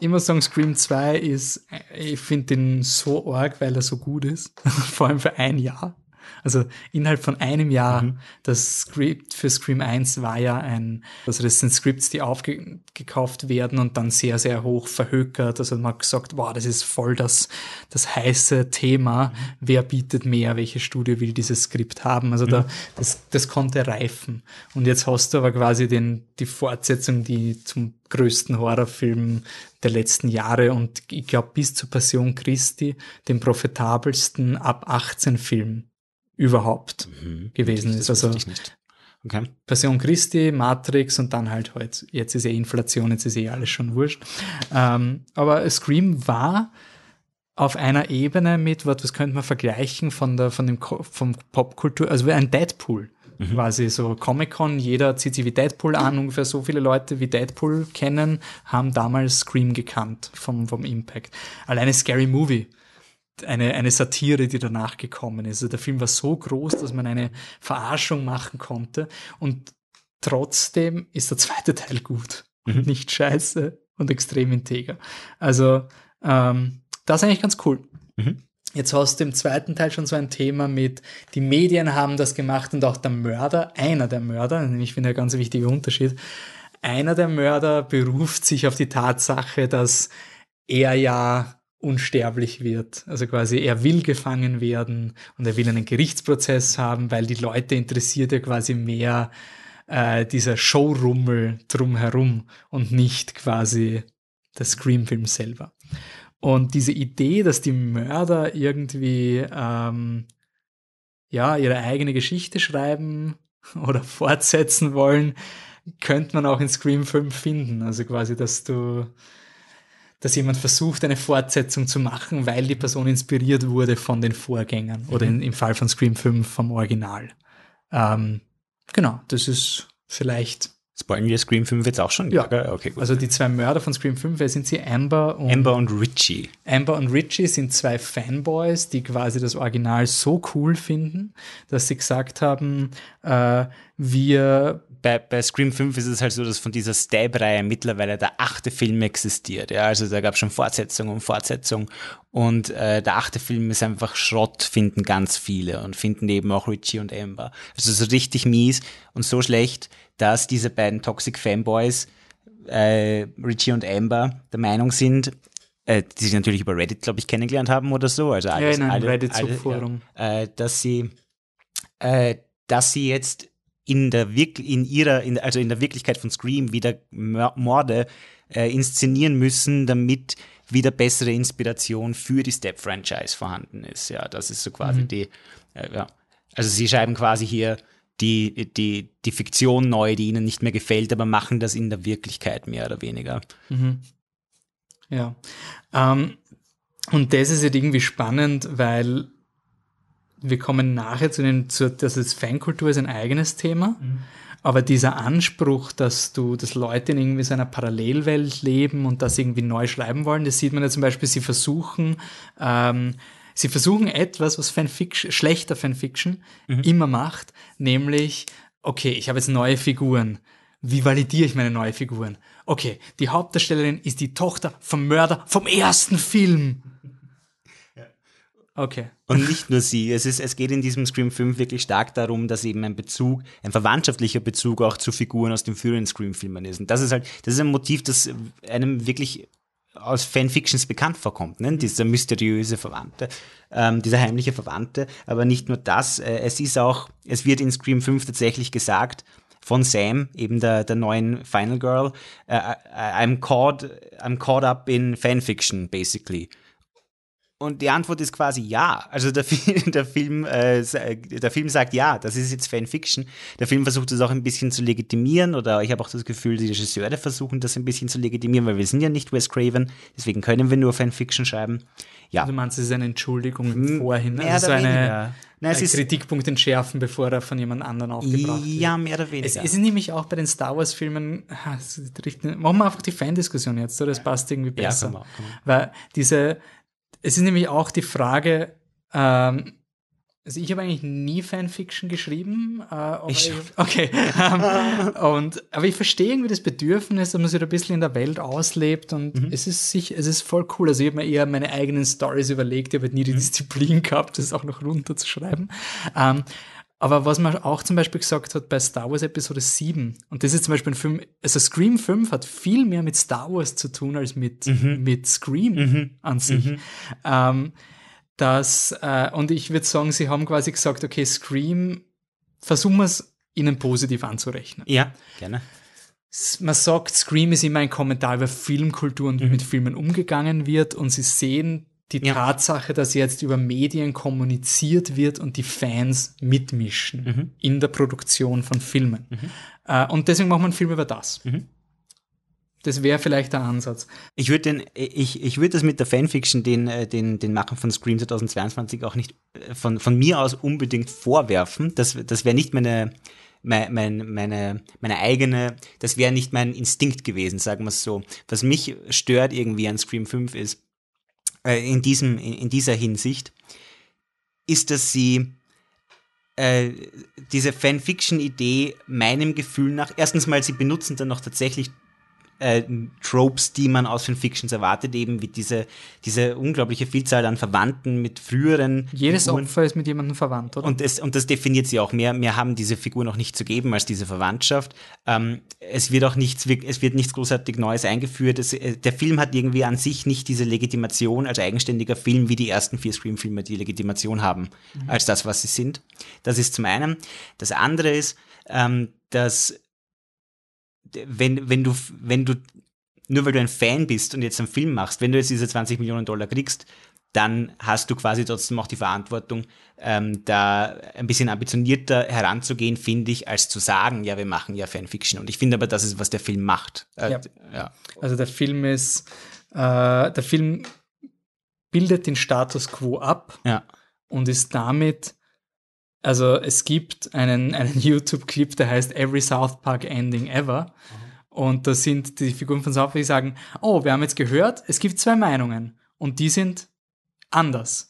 [SPEAKER 1] immer sagen, Scream 2 ist, ich finde den so arg, weil er so gut ist. <laughs> Vor allem für ein Jahr. Also innerhalb von einem Jahr, mhm. das Script für Scream 1 war ja ein, also das sind Scripts, die aufgekauft werden und dann sehr, sehr hoch verhökert. Also man hat gesagt, wow, das ist voll das, das heiße Thema. Mhm. Wer bietet mehr? Welche Studio will dieses Skript haben? Also mhm. da, das, das konnte reifen. Und jetzt hast du aber quasi den, die Fortsetzung, die zum größten Horrorfilm der letzten Jahre und ich glaube bis zur Passion Christi den profitabelsten ab 18 Film überhaupt mhm. gewesen ist. Also okay. Passion Christi, Matrix und dann halt heute. Jetzt ist eh Inflation, jetzt ist eh alles schon wurscht. Ähm, aber Scream war auf einer Ebene mit, was, was könnte man vergleichen von der, von dem, vom Popkultur, also wie ein Deadpool. Mhm. Quasi so Comic-Con, jeder zieht sich wie Deadpool an, ungefähr so viele Leute wie Deadpool kennen, haben damals Scream gekannt vom, vom Impact. Alleine Scary Movie eine, eine Satire, die danach gekommen ist. Also der Film war so groß, dass man eine Verarschung machen konnte und trotzdem ist der <laughs> zweite Teil gut mhm. und nicht scheiße und extrem integer. Also ähm, das ist eigentlich ganz cool. Mhm. Jetzt hast du im zweiten Teil schon so ein Thema mit, die Medien haben das gemacht und auch der Mörder, einer der Mörder, nämlich finde ein ganz wichtiger Unterschied, einer der Mörder beruft sich auf die Tatsache, dass er ja unsterblich wird. Also quasi er will gefangen werden und er will einen Gerichtsprozess haben, weil die Leute interessiert ja quasi mehr äh, dieser Showrummel drumherum und nicht quasi der Scream-Film selber. Und diese Idee, dass die Mörder irgendwie ähm, ja ihre eigene Geschichte schreiben <laughs> oder fortsetzen wollen, könnte man auch in Scream 5 finden. Also quasi, dass du, dass jemand versucht, eine Fortsetzung zu machen, weil die Person inspiriert wurde von den Vorgängern mhm. oder in, im Fall von Scream 5 vom Original. Ähm, genau, das ist vielleicht
[SPEAKER 2] Spoilen wir Scream 5 jetzt auch schon?
[SPEAKER 1] Ja, okay, gut. Also die zwei Mörder von Scream 5, wer sind sie? Amber
[SPEAKER 2] und Amber und Richie.
[SPEAKER 1] Amber und Richie sind zwei Fanboys, die quasi das Original so cool finden, dass sie gesagt haben, äh, wir
[SPEAKER 2] bei, bei Scream 5 ist es halt so, dass von dieser Stab-Reihe mittlerweile der achte Film existiert. Ja, also da gab es schon Fortsetzung und Fortsetzung. Und äh, der achte Film ist einfach Schrott, finden ganz viele und finden eben auch Richie und Amber. Also so richtig mies und so schlecht, dass diese beiden Toxic Fanboys, äh, Richie und Amber, der Meinung sind, äh, die sich natürlich über Reddit, glaube ich, kennengelernt haben oder so. Also alles,
[SPEAKER 1] ja, in einem Reddit-Subforum.
[SPEAKER 2] Ja, äh, dass sie, äh, dass sie jetzt in der Wirk in ihrer, in, also in der Wirklichkeit von Scream wieder Morde äh, inszenieren müssen, damit wieder bessere Inspiration für die Step-Franchise vorhanden ist. Ja, das ist so quasi mhm. die, äh, ja. Also sie schreiben quasi hier die, die, die Fiktion neu, die ihnen nicht mehr gefällt, aber machen das in der Wirklichkeit mehr oder weniger.
[SPEAKER 1] Mhm. Ja. Ähm, und das ist halt irgendwie spannend, weil wir kommen nachher zu den, zu, dass es Fankultur ist ein eigenes Thema. Mhm. Aber dieser Anspruch, dass du, dass Leute in irgendwie so einer Parallelwelt leben und das irgendwie neu schreiben wollen, das sieht man ja zum Beispiel, sie versuchen, ähm, sie versuchen etwas, was Fanfiction, schlechter Fanfiction mhm. immer macht, nämlich, okay, ich habe jetzt neue Figuren. Wie validiere ich meine neue Figuren? Okay, die Hauptdarstellerin ist die Tochter vom Mörder vom ersten Film. Okay.
[SPEAKER 2] Und nicht nur sie. Es, ist, es geht in diesem Scream 5 wirklich stark darum, dass eben ein Bezug, ein verwandtschaftlicher Bezug auch zu Figuren aus den früheren Scream-Filmen ist. Und das ist halt, das ist ein Motiv, das einem wirklich aus Fanfictions bekannt vorkommt, ne? dieser mysteriöse Verwandte, ähm, dieser heimliche Verwandte. Aber nicht nur das, äh, es ist auch, es wird in Scream 5 tatsächlich gesagt, von Sam, eben der, der neuen Final Girl, uh, I'm caught, I'm caught up in Fanfiction, basically. Und die Antwort ist quasi ja. Also der, <laughs> der, Film, äh, der Film sagt ja, das ist jetzt Fanfiction. Der Film versucht das auch ein bisschen zu legitimieren oder ich habe auch das Gefühl, die Regisseure versuchen das ein bisschen zu legitimieren, weil wir sind ja nicht Wes Craven, deswegen können wir nur Fanfiction schreiben. Ja.
[SPEAKER 1] Also meinst du, es ist eine Entschuldigung im Vorhin?
[SPEAKER 2] Mehr also so eine,
[SPEAKER 1] Nein, es ist Kritikpunkt entschärfen, bevor er von jemand anderem aufgebracht
[SPEAKER 2] wird. Ja, mehr oder weniger.
[SPEAKER 1] Es, es ist nämlich auch bei den Star Wars-Filmen, machen wir einfach die Fan-Diskussion jetzt, oder? Das passt irgendwie besser. Ja, komm komm. Weil diese, es ist nämlich auch die Frage, ähm, also ich habe eigentlich nie Fanfiction geschrieben. Äh, ich, okay. ähm, und, aber ich verstehe irgendwie das Bedürfnis, dass man sich da ein bisschen in der Welt auslebt und mhm. es ist sich, es ist voll cool. Also ich habe mir eher meine eigenen Stories überlegt, ich habe halt nie die mhm. Disziplin gehabt, das auch noch runterzuschreiben. Ähm, aber was man auch zum Beispiel gesagt hat bei Star Wars Episode 7, und das ist zum Beispiel ein Film, also Scream 5 hat viel mehr mit Star Wars zu tun als mit, mhm. mit Scream mhm. an sich. Mhm. Ähm, dass, äh, und ich würde sagen, sie haben quasi gesagt, okay, Scream, versuchen wir es ihnen positiv anzurechnen.
[SPEAKER 2] Ja, gerne.
[SPEAKER 1] Man sagt, Scream ist immer ein Kommentar über Filmkultur und wie mhm. mit Filmen umgegangen wird und sie sehen die ja. Tatsache, dass jetzt über Medien kommuniziert wird und die Fans mitmischen mhm. in der Produktion von Filmen. Mhm. Äh, und deswegen macht man einen Film über das. Mhm. Das wäre vielleicht der Ansatz.
[SPEAKER 2] Ich würde ich, ich würde das mit der Fanfiction den, äh, den, den Machen von Scream 2022 auch nicht äh, von, von mir aus unbedingt vorwerfen. Das, das wäre nicht meine, meine, meine, meine eigene, das wäre nicht mein Instinkt gewesen, sagen wir es so. Was mich stört irgendwie an Scream 5 ist, äh, in, diesem, in, in, dieser Hinsicht, ist, dass sie äh, diese Fanfiction-Idee meinem Gefühl nach, erstens mal, sie benutzen dann noch tatsächlich äh, Tropes, die man aus Fanfictions erwartet, eben wie diese, diese unglaubliche Vielzahl an Verwandten mit früheren.
[SPEAKER 1] Jedes Figuren. Opfer ist mit jemandem verwandt, oder?
[SPEAKER 2] Und, es, und das definiert sie auch. Mehr, mehr haben diese Figuren auch nicht zu geben als diese Verwandtschaft. Ähm, es wird auch nichts, es wird nichts großartig Neues eingeführt. Es, äh, der Film hat irgendwie an sich nicht diese Legitimation als eigenständiger Film, wie die ersten vier Scream-Filme die Legitimation haben, mhm. als das, was sie sind. Das ist zum einen. Das andere ist, ähm, dass wenn, wenn du, wenn du, nur weil du ein Fan bist und jetzt einen Film machst, wenn du jetzt diese 20 Millionen Dollar kriegst, dann hast du quasi trotzdem auch die Verantwortung, ähm, da ein bisschen ambitionierter heranzugehen, finde ich, als zu sagen, ja, wir machen ja Fanfiction. Und ich finde aber, das ist, was der Film macht. Äh, ja.
[SPEAKER 1] ja. Also der Film ist, äh, der Film bildet den Status quo ab
[SPEAKER 2] ja.
[SPEAKER 1] und ist damit also es gibt einen, <laughs> einen YouTube-Clip, der heißt Every South Park Ending Ever. Mhm. Und da sind die Figuren von South Park, die sagen, oh, wir haben jetzt gehört, es gibt zwei Meinungen und die sind anders.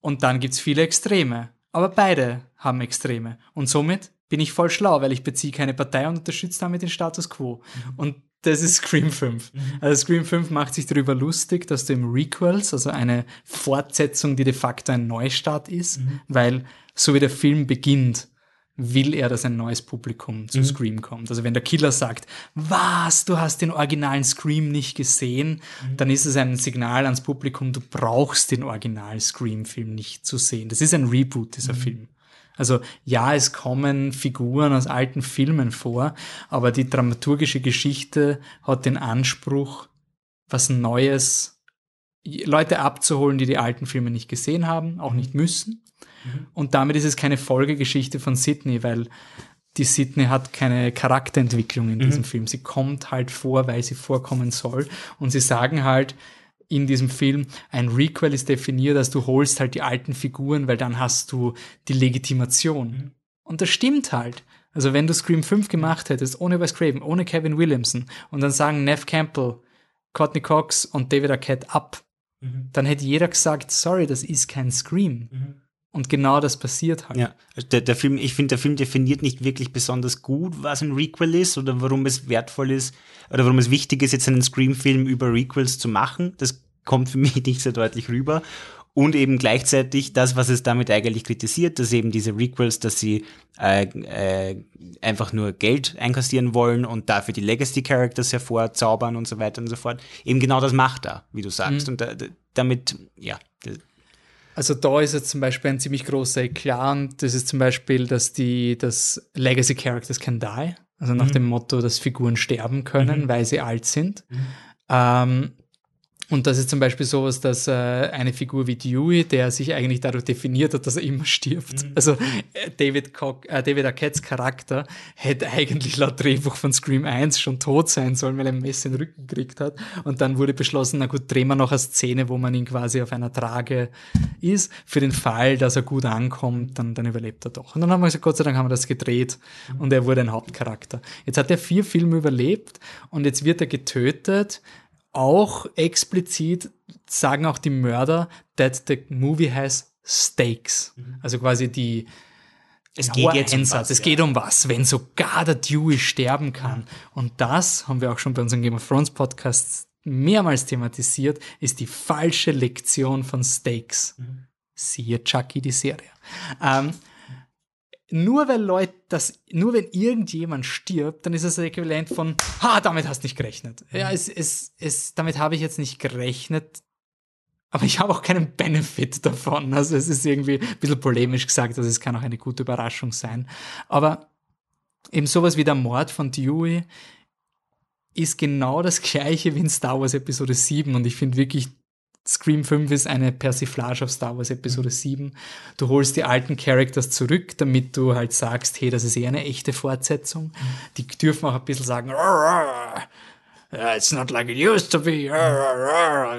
[SPEAKER 1] Und dann gibt es viele Extreme. Aber beide haben Extreme. Und somit bin ich voll schlau, weil ich beziehe keine Partei und unterstütze damit den Status quo. Mhm. Und das ist Scream 5. Mhm. Also Scream 5 macht sich darüber lustig, dass du im Requels, also eine Fortsetzung, die de facto ein Neustart ist, mhm. weil so wie der Film beginnt, will er, dass ein neues Publikum zu mhm. Scream kommt. Also wenn der Killer sagt, was, du hast den originalen Scream nicht gesehen, mhm. dann ist es ein Signal ans Publikum, du brauchst den originalen Scream-Film nicht zu sehen. Das ist ein Reboot, dieser mhm. Film. Also ja, es kommen Figuren aus alten Filmen vor, aber die dramaturgische Geschichte hat den Anspruch, was Neues, Leute abzuholen, die die alten Filme nicht gesehen haben, auch nicht müssen Mhm. Und damit ist es keine Folgegeschichte von Sydney, weil die Sydney hat keine Charakterentwicklung in diesem mhm. Film. Sie kommt halt vor, weil sie vorkommen soll. Und sie sagen halt in diesem Film, ein Requel ist definiert, dass du holst halt die alten Figuren, weil dann hast du die Legitimation. Mhm. Und das stimmt halt. Also wenn du Scream 5 gemacht hättest, ohne Wes Craven, ohne Kevin Williamson, und dann sagen Neff Campbell, Courtney Cox und David Arquette ab, mhm. dann hätte jeder gesagt, sorry, das ist kein Scream. Und genau das passiert halt.
[SPEAKER 2] Ja, der, der Film, ich finde, der Film definiert nicht wirklich besonders gut, was ein Requel ist oder warum es wertvoll ist oder warum es wichtig ist, jetzt einen Scream-Film über Requels zu machen. Das kommt für <laughs> mich nicht sehr deutlich rüber. Und eben gleichzeitig das, was es damit eigentlich kritisiert, dass eben diese Requels, dass sie äh, äh, einfach nur Geld einkassieren wollen und dafür die Legacy-Characters hervorzaubern und so weiter und so fort. Eben genau das macht er, wie du sagst. Mhm. Und da, damit, ja,
[SPEAKER 1] also da ist jetzt zum Beispiel ein ziemlich großer Eklat und das ist zum Beispiel, dass die, dass Legacy Characters can die, also nach mhm. dem Motto, dass Figuren sterben können, mhm. weil sie alt sind. Mhm. Ähm, und das ist zum Beispiel sowas, dass äh, eine Figur wie Dewey, der sich eigentlich dadurch definiert hat, dass er immer stirbt. Mhm. Also äh, David, Cock, äh, David Arquettes Charakter hätte eigentlich laut Drehbuch von Scream 1 schon tot sein sollen, weil er ein Messer in den Rücken gekriegt hat. Und dann wurde beschlossen, na gut, drehen wir noch eine Szene, wo man ihn quasi auf einer Trage ist. Für den Fall, dass er gut ankommt, dann, dann überlebt er doch. Und dann haben wir gesagt, Gott sei Dank haben wir das gedreht mhm. und er wurde ein Hauptcharakter. Jetzt hat er vier Filme überlebt und jetzt wird er getötet auch explizit sagen auch die Mörder, that the movie has stakes. Mhm. Also quasi die
[SPEAKER 2] es geht jetzt
[SPEAKER 1] um was, es ja. geht um was, wenn sogar der Dewey sterben kann. Mhm. Und das haben wir auch schon bei unserem Game of Thrones Podcast mehrmals thematisiert, ist die falsche Lektion von Stakes. Mhm. Siehe Chucky, die Serie. Ähm, nur weil Leute das, nur wenn irgendjemand stirbt, dann ist es das Äquivalent von, ha, damit hast du nicht gerechnet. Ja, es, es, es, damit habe ich jetzt nicht gerechnet, aber ich habe auch keinen Benefit davon. Also es ist irgendwie ein bisschen polemisch gesagt, also es kann auch eine gute Überraschung sein. Aber eben sowas wie der Mord von Dewey ist genau das gleiche wie in Star Wars Episode 7 und ich finde wirklich, Scream 5 ist eine Persiflage auf Star Wars Episode mhm. 7. Du holst die alten Characters zurück, damit du halt sagst, hey, das ist eher eine echte Fortsetzung. Mhm. Die dürfen auch ein bisschen sagen, it's not like it used to be.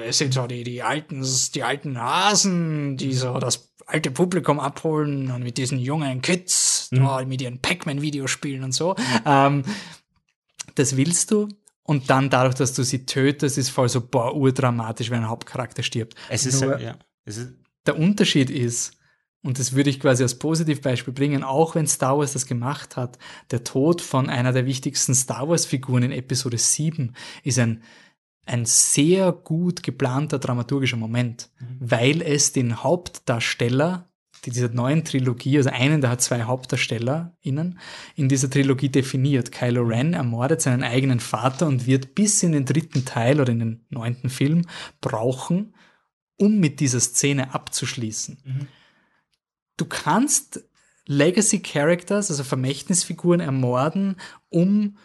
[SPEAKER 1] Es sind so die, die alten, die alten Hasen, die so das alte Publikum abholen und mit diesen jungen Kids, mhm. mit ihren Pac-Man-Videospielen und so. Ähm, das willst du, und dann dadurch, dass du sie tötest, ist voll so, boah, urdramatisch, wenn ein Hauptcharakter stirbt.
[SPEAKER 2] Es ist, Nur, ja. Es ist
[SPEAKER 1] der Unterschied ist, und das würde ich quasi als Positivbeispiel bringen, auch wenn Star Wars das gemacht hat, der Tod von einer der wichtigsten Star Wars-Figuren in Episode 7 ist ein, ein sehr gut geplanter dramaturgischer Moment, mhm. weil es den Hauptdarsteller dieser neuen Trilogie, also einen, der hat zwei HauptdarstellerInnen in dieser Trilogie definiert. Kylo Ren ermordet seinen eigenen Vater und wird bis in den dritten Teil oder in den neunten Film brauchen, um mit dieser Szene abzuschließen. Mhm. Du kannst Legacy Characters, also Vermächtnisfiguren, ermorden, um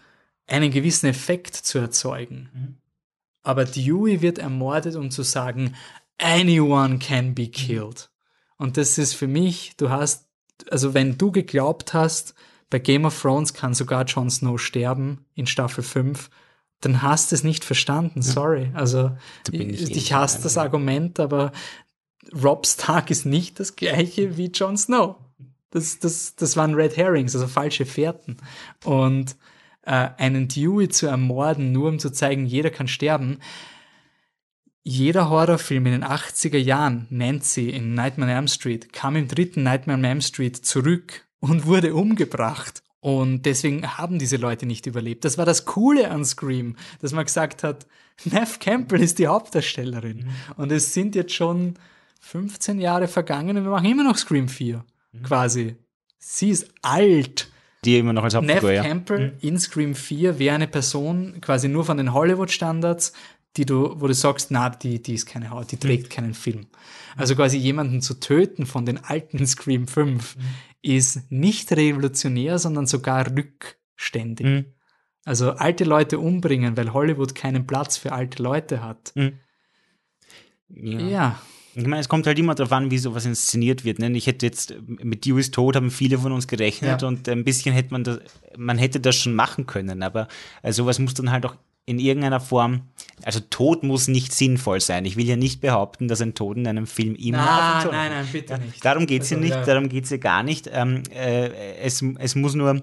[SPEAKER 1] einen gewissen Effekt zu erzeugen. Mhm. Aber Dewey wird ermordet, um zu sagen, anyone can be killed. Und das ist für mich, du hast, also wenn du geglaubt hast, bei Game of Thrones kann sogar Jon Snow sterben in Staffel 5, dann hast du es nicht verstanden, sorry. Also ich, ich hasse das Argument, aber Rob Stark ist nicht das gleiche wie Jon Snow. Das, das, das waren Red Herrings, also falsche Fährten. Und äh, einen Dewey zu ermorden, nur um zu zeigen, jeder kann sterben, jeder Horrorfilm in den 80er Jahren, Nancy in Nightmare on Elm Street, kam im dritten Nightmare on Elm Street zurück und wurde umgebracht. Und deswegen haben diese Leute nicht überlebt. Das war das Coole an Scream, dass man gesagt hat, Neff Campbell ist die Hauptdarstellerin. Mhm. Und es sind jetzt schon 15 Jahre vergangen und wir machen immer noch Scream 4, mhm. quasi. Sie ist alt.
[SPEAKER 2] Die immer noch als
[SPEAKER 1] Hauptfigur, Neff Campbell mhm. in Scream 4 wäre eine Person quasi nur von den Hollywood-Standards, die du, wo du sagst, na, die, die ist keine Haut, die trägt mhm. keinen Film. Also quasi jemanden zu töten von den alten <laughs> Scream 5 mhm. ist nicht revolutionär, sondern sogar rückständig. Mhm. Also alte Leute umbringen, weil Hollywood keinen Platz für alte Leute hat. Mhm.
[SPEAKER 2] Ja. ja. Ich meine, es kommt halt immer darauf an, wie sowas inszeniert wird. Ne? Ich hätte jetzt mit Dewey's Tod haben viele von uns gerechnet ja. und ein bisschen hätte man das, man hätte das schon machen können, aber also sowas muss dann halt auch in irgendeiner Form, also Tod muss nicht sinnvoll sein. Ich will ja nicht behaupten, dass ein Tod in einem Film immer
[SPEAKER 1] Nein, nein, nein, bitte nicht.
[SPEAKER 2] Darum geht es also, ja nicht, darum geht es ja gar nicht. Ähm, äh, es, es muss nur,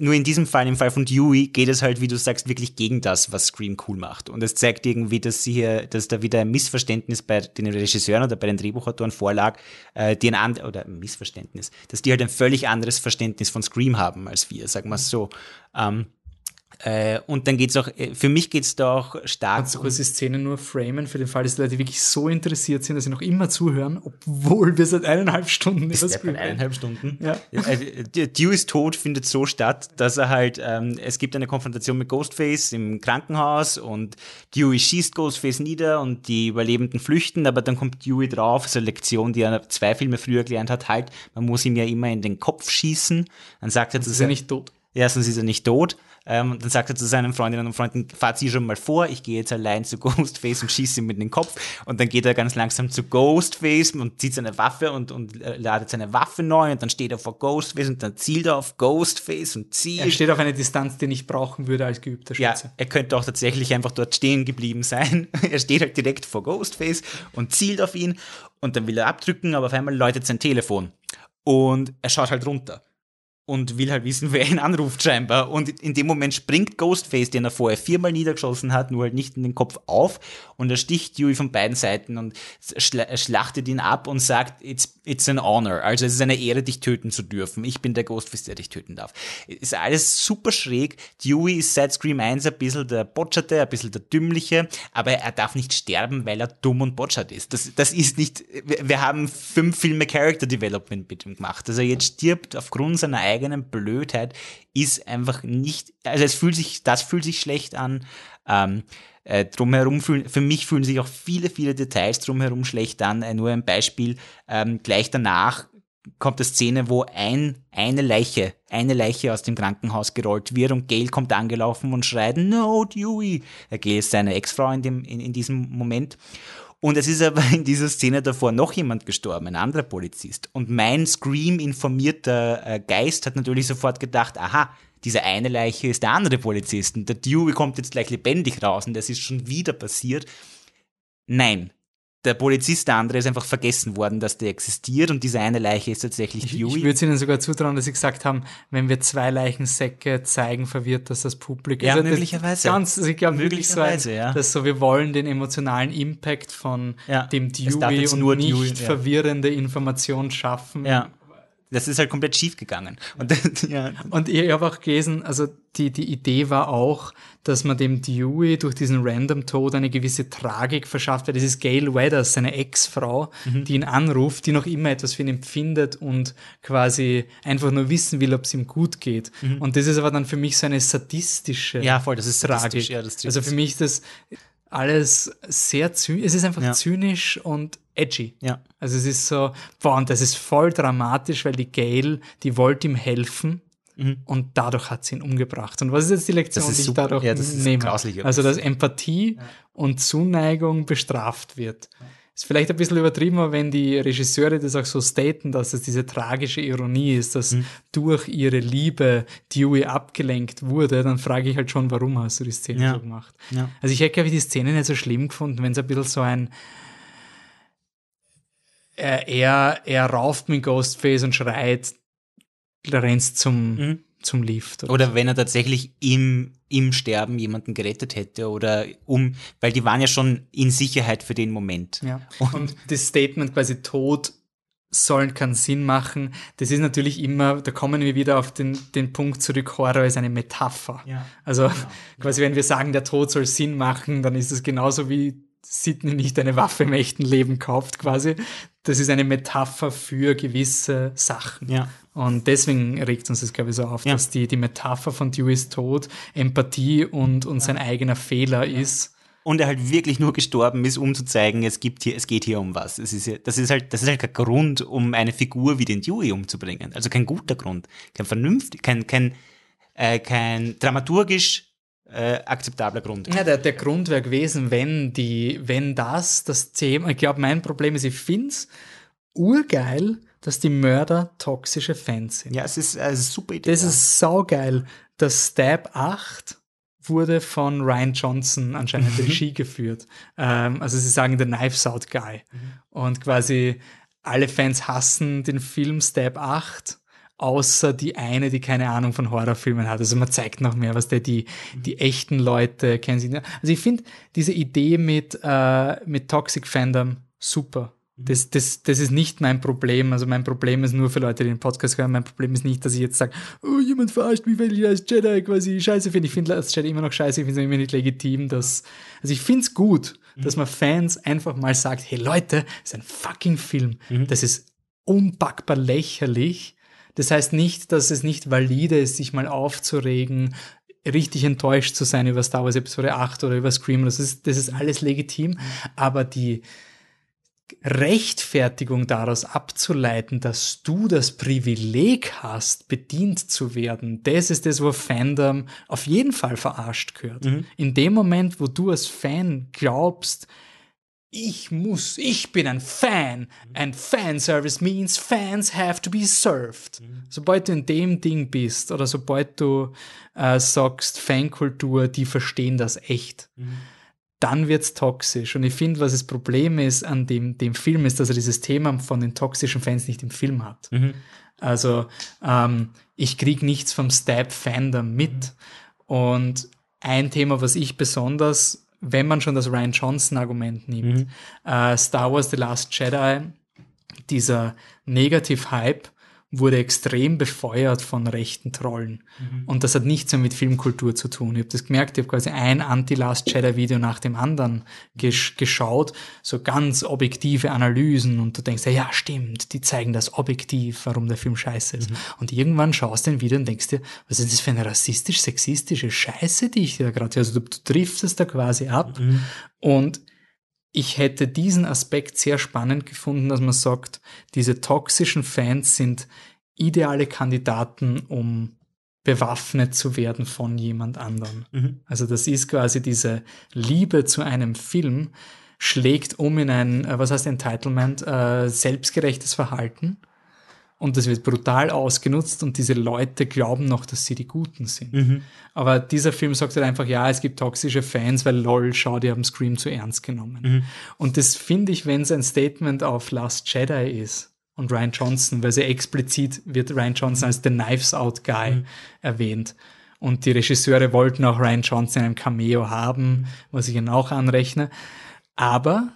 [SPEAKER 2] nur in diesem Fall, im Fall von Dewey, geht es halt, wie du sagst, wirklich gegen das, was Scream cool macht. Und es zeigt irgendwie, dass sie hier, dass da wieder ein Missverständnis bei den Regisseuren oder bei den Drehbuchautoren vorlag, äh, die ein and oder ein Missverständnis, dass die halt ein völlig anderes Verständnis von Scream haben als wir, sagen wir es so. Ähm, äh, und dann geht's auch, äh, für mich geht's da auch stark.
[SPEAKER 1] Kannst du kurz die Szene nur framen, für den Fall, dass die Leute wirklich so interessiert sind, dass sie noch immer zuhören, obwohl wir seit eineinhalb Stunden
[SPEAKER 2] über Scream eineinhalb Stunden. Ja. Äh, Dewey's Tod findet so statt, dass er halt, ähm, es gibt eine Konfrontation mit Ghostface im Krankenhaus und Dewey schießt Ghostface nieder und die Überlebenden flüchten, aber dann kommt Dewey drauf, so eine Lektion, die er zwei Filme früher gelernt hat, halt, man muss ihm ja immer in den Kopf schießen. Dann sagt er,
[SPEAKER 1] das ist er nicht tot.
[SPEAKER 2] Erstens ist er nicht tot. Ähm, dann sagt er zu seinen Freundinnen und Freunden, fahrt sie schon mal vor, ich gehe jetzt allein zu <laughs> Ghostface und schieße ihm mit den Kopf. Und dann geht er ganz langsam zu Ghostface und zieht seine Waffe und, und äh, ladet seine Waffe neu und dann steht er vor Ghostface und dann zielt er auf Ghostface und zielt.
[SPEAKER 1] Er steht auf eine Distanz, die ich brauchen würde als geübter Schütze.
[SPEAKER 2] Ja, er könnte auch tatsächlich einfach dort stehen geblieben sein. <laughs> er steht halt direkt vor Ghostface und zielt auf ihn und dann will er abdrücken, aber auf einmal läutet sein Telefon. Und er schaut halt runter und will halt wissen, <laughs> wer ihn anruft scheinbar. Und in dem Moment springt Ghostface, den er vorher viermal niedergeschossen hat, nur halt nicht in den Kopf auf und er sticht Dewey von beiden Seiten und schlachtet ihn ab und sagt, it's, it's an honor. Also es ist eine Ehre, dich töten zu dürfen. Ich bin der Ghostface, der dich töten darf. Ist alles super schräg. Dewey ist seit Scream 1 ein bisschen der Botscherte, ein bisschen der Dümmliche, aber er darf nicht sterben, weil er dumm und botschert ist. Das, das ist nicht, wir haben fünf Filme Character Development mit ihm gemacht. Dass er jetzt stirbt aufgrund seiner eigenen eigenen Blödheit ist einfach nicht, also es fühlt sich, das fühlt sich schlecht an. Ähm, äh, drumherum fühlen, für mich fühlen sich auch viele, viele Details drumherum schlecht an. Äh, nur ein Beispiel, ähm, gleich danach kommt eine Szene, wo ein, eine Leiche, eine Leiche aus dem Krankenhaus gerollt wird und Gail kommt angelaufen und schreit, no, Dewey. Äh, Gail ist seine Ex-Frau in, in, in diesem Moment. Und es ist aber in dieser Szene davor noch jemand gestorben, ein anderer Polizist. Und mein Scream-informierter äh, Geist hat natürlich sofort gedacht, aha, diese eine Leiche ist der andere Polizist. Und der Dewey kommt jetzt gleich lebendig raus und das ist schon wieder passiert. Nein, der Polizist, der andere, ist einfach vergessen worden, dass der existiert und diese eine Leiche ist tatsächlich
[SPEAKER 1] Ich,
[SPEAKER 2] Dewey.
[SPEAKER 1] ich würde es ihnen sogar zutrauen, dass sie gesagt haben, wenn wir zwei Leichensäcke zeigen, verwirrt das das Publikum.
[SPEAKER 2] Ja,
[SPEAKER 1] Also
[SPEAKER 2] möglicherweise.
[SPEAKER 1] Ganz, also ich glaube wirklich so, ein,
[SPEAKER 2] Möglicherweise, ja.
[SPEAKER 1] dass so, wir wollen den emotionalen Impact von
[SPEAKER 2] Ja.
[SPEAKER 1] dem Dewey und
[SPEAKER 2] nur
[SPEAKER 1] nicht
[SPEAKER 2] Dewey, ja.
[SPEAKER 1] verwirrende Information schaffen.
[SPEAKER 2] ja. Das ist halt komplett schief gegangen. Und ja,
[SPEAKER 1] Und ich habe auch gelesen, also die, die Idee war auch, dass man dem Dewey durch diesen Random-Tod eine gewisse Tragik verschafft, weil das ist Gail Weathers, seine Ex-Frau,
[SPEAKER 2] Mhm.
[SPEAKER 1] die ihn anruft, die noch immer etwas für ihn empfindet und quasi einfach nur wissen will, ob es ihm gut geht. Und das ist aber dann für mich so eine sadistische
[SPEAKER 2] Mhm. Ja, voll, das ist
[SPEAKER 1] Tragik.
[SPEAKER 2] sadistisch, ja, das
[SPEAKER 1] also für mich ist das alles sehr zynisch, es ist einfach
[SPEAKER 2] Ja.
[SPEAKER 1] zynisch und edgy.
[SPEAKER 2] ja.
[SPEAKER 1] Also es ist so, boah, und das ist voll dramatisch, weil die Gail, die wollte ihm helfen und dadurch hat sie ihn umgebracht. Und was ist jetzt die Lektion,
[SPEAKER 2] Mhm.
[SPEAKER 1] Die ich dadurch
[SPEAKER 2] Ja, das ist
[SPEAKER 1] nehme? Also, dass Empathie und Zuneigung bestraft wird. Ist vielleicht ein bisschen übertrieben, aber wenn die Regisseure das auch so staten, dass es diese tragische Ironie ist, dass
[SPEAKER 2] Mhm.
[SPEAKER 1] durch ihre Liebe Dewey abgelenkt wurde, dann frage ich halt schon, warum hast du die Szene
[SPEAKER 2] Ja.
[SPEAKER 1] so gemacht?
[SPEAKER 2] Ja.
[SPEAKER 1] Also ich hätte, glaube ich, die Szene nicht so schlimm gefunden, wenn es ein bisschen so ein er, er, er rauft mit Ghostface und schreit, rennst zum,
[SPEAKER 2] Mhm.
[SPEAKER 1] Zum Lift. Oder,
[SPEAKER 2] Oder wenn er tatsächlich im, im Sterben jemanden gerettet hätte oder um, weil die waren ja schon in Sicherheit für den Moment.
[SPEAKER 1] ja. Und das Statement quasi Tod sollen keinen Sinn machen. Das ist natürlich immer, da kommen wir wieder auf den, den Punkt zurück, Horror ist eine Metapher.
[SPEAKER 2] Ja.
[SPEAKER 1] Also <laughs> quasi, wenn wir sagen, der Tod soll Sinn machen, dann ist es genauso wie Sidney nicht eine Waffe im echten Leben kauft, quasi. Das ist eine Metapher für gewisse Sachen.
[SPEAKER 2] Ja.
[SPEAKER 1] Und deswegen regt uns das, glaube ich, so auf,
[SPEAKER 2] Ja.
[SPEAKER 1] dass die, die Metapher von Deweys Tod Empathie und, und sein eigener Fehler ist.
[SPEAKER 2] Und er halt wirklich nur gestorben ist, um zu zeigen, es gibt hier, es geht hier um was. Es ist, das ist halt, das ist halt kein Grund, um eine Figur wie den Dewey umzubringen. Also kein guter Grund, kein vernünftig, kein, kein, äh, kein dramaturgisch äh, akzeptabler Grund.
[SPEAKER 1] Ja, der, der Grund wäre gewesen, wenn die, wenn das das Thema, ich glaube, mein Problem ist, ich finde es urgeil, dass die Mörder toxische Fans sind.
[SPEAKER 2] Ja, es ist, äh, eine super Idee.
[SPEAKER 1] Das
[SPEAKER 2] ja.
[SPEAKER 1] ist saugeil. Das Stab 8 wurde von Ryan Johnson anscheinend Regie geführt. Ähm, also sie sagen The Knives Out Guy. Und quasi alle Fans hassen den Film Stab 8, außer die eine, die keine Ahnung von Horrorfilmen hat. Also man zeigt noch mehr, was der die, die echten Leute kennen. sie. Also ich finde diese Idee mit, äh, mit Toxic Fandom super. Das, das, das ist nicht mein Problem. Also mein Problem ist nur für Leute, die den Podcast hören. Mein Problem ist nicht, dass ich jetzt sage, oh, jemand verarscht mich, weil ich als Jedi quasi scheiße finde. Ich finde als Jedi immer noch scheiße. Ich finde es immer nicht legitim, dass, also ich finde es gut, dass man Fans einfach mal sagt, hey Leute, das ist ein fucking Film. Das ist unpackbar lächerlich. Das heißt nicht, dass es nicht valide ist, sich mal aufzuregen, richtig enttäuscht zu sein über Star Wars Episode 8 oder über Scream. Das ist, das ist alles legitim. Aber die, Rechtfertigung daraus abzuleiten, dass du das Privileg hast, bedient zu werden, das ist das, wo Fandom auf jeden Fall verarscht gehört. In dem Moment, wo du als Fan glaubst, ich muss, ich bin ein Fan. And Fanservice means fans have to be served. Sobald du in dem Ding bist oder sobald du äh, sagst, Fankultur, die verstehen das echt dann wird's toxisch. Und ich finde, was das Problem ist an dem, dem Film, ist, dass er dieses Thema von den toxischen Fans nicht im Film hat. Also ähm, ich krieg nichts vom Stab-Fandom mit. Und ein Thema, was ich besonders, wenn man schon das Ryan Johnson-Argument nimmt, äh, Star Wars The Last Jedi, dieser Negativ-Hype wurde extrem befeuert von rechten Trollen. Und das hat nichts mehr mit Filmkultur zu tun. Ich habe das gemerkt, ich habe quasi ein Anti-Last Jedi-Video nach dem anderen gesch geschaut, so ganz objektive Analysen und du denkst, ja, ja, stimmt, die zeigen das objektiv, warum der Film scheiße ist. Und irgendwann schaust du den Video und denkst dir, was ist das für eine rassistisch-sexistische Scheiße, die ich da gerade, also du, du triffst es da quasi ab. Und ich hätte diesen Aspekt sehr spannend gefunden, dass man sagt, diese toxischen Fans sind ideale Kandidaten, um bewaffnet zu werden von jemand anderem. Also das ist quasi diese Liebe zu einem Film schlägt um in ein, äh, was heißt Entitlement, äh, selbstgerechtes Verhalten Und das wird brutal ausgenutzt und diese Leute glauben noch, dass sie die Guten sind. Aber dieser Film sagt halt einfach, ja, es gibt toxische Fans, weil lol, schau, die haben Scream zu ernst genommen. Und das finde ich, wenn es ein Statement auf Last Jedi ist und Ryan Johnson, weil sehr explizit wird Ryan Johnson als The Knives Out Guy erwähnt. Und die Regisseure wollten auch Ryan Johnson in einem Cameo haben, was ich ihnen auch anrechne. Aber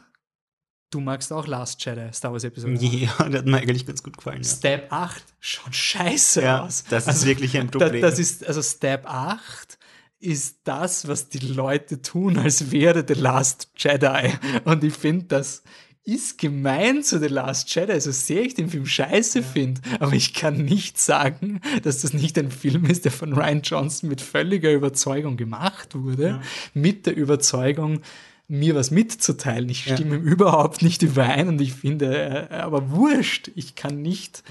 [SPEAKER 1] du magst auch Last Jedi, Star Wars Episode 8.
[SPEAKER 2] Ja, <laughs> der hat mir eigentlich ganz gut gefallen. Ja,
[SPEAKER 1] Step 8 schaut scheiße
[SPEAKER 2] ja
[SPEAKER 1] aus.
[SPEAKER 2] das ist wirklich ein <laughs> Problem.
[SPEAKER 1] das ist, also Step 8 ist das, was die Leute tun, als wäre The Last Jedi. Und ich finde, das ist gemein zu The Last Jedi, so sehr ich den Film scheiße finde. Aber ich kann nicht sagen, dass das nicht ein Film ist, der von Ryan Johnson mit völliger Überzeugung gemacht wurde. Mit der Überzeugung, mir was mitzuteilen. Ich stimme ihm überhaupt nicht überein und ich finde, äh, aber wurscht, ich kann nicht,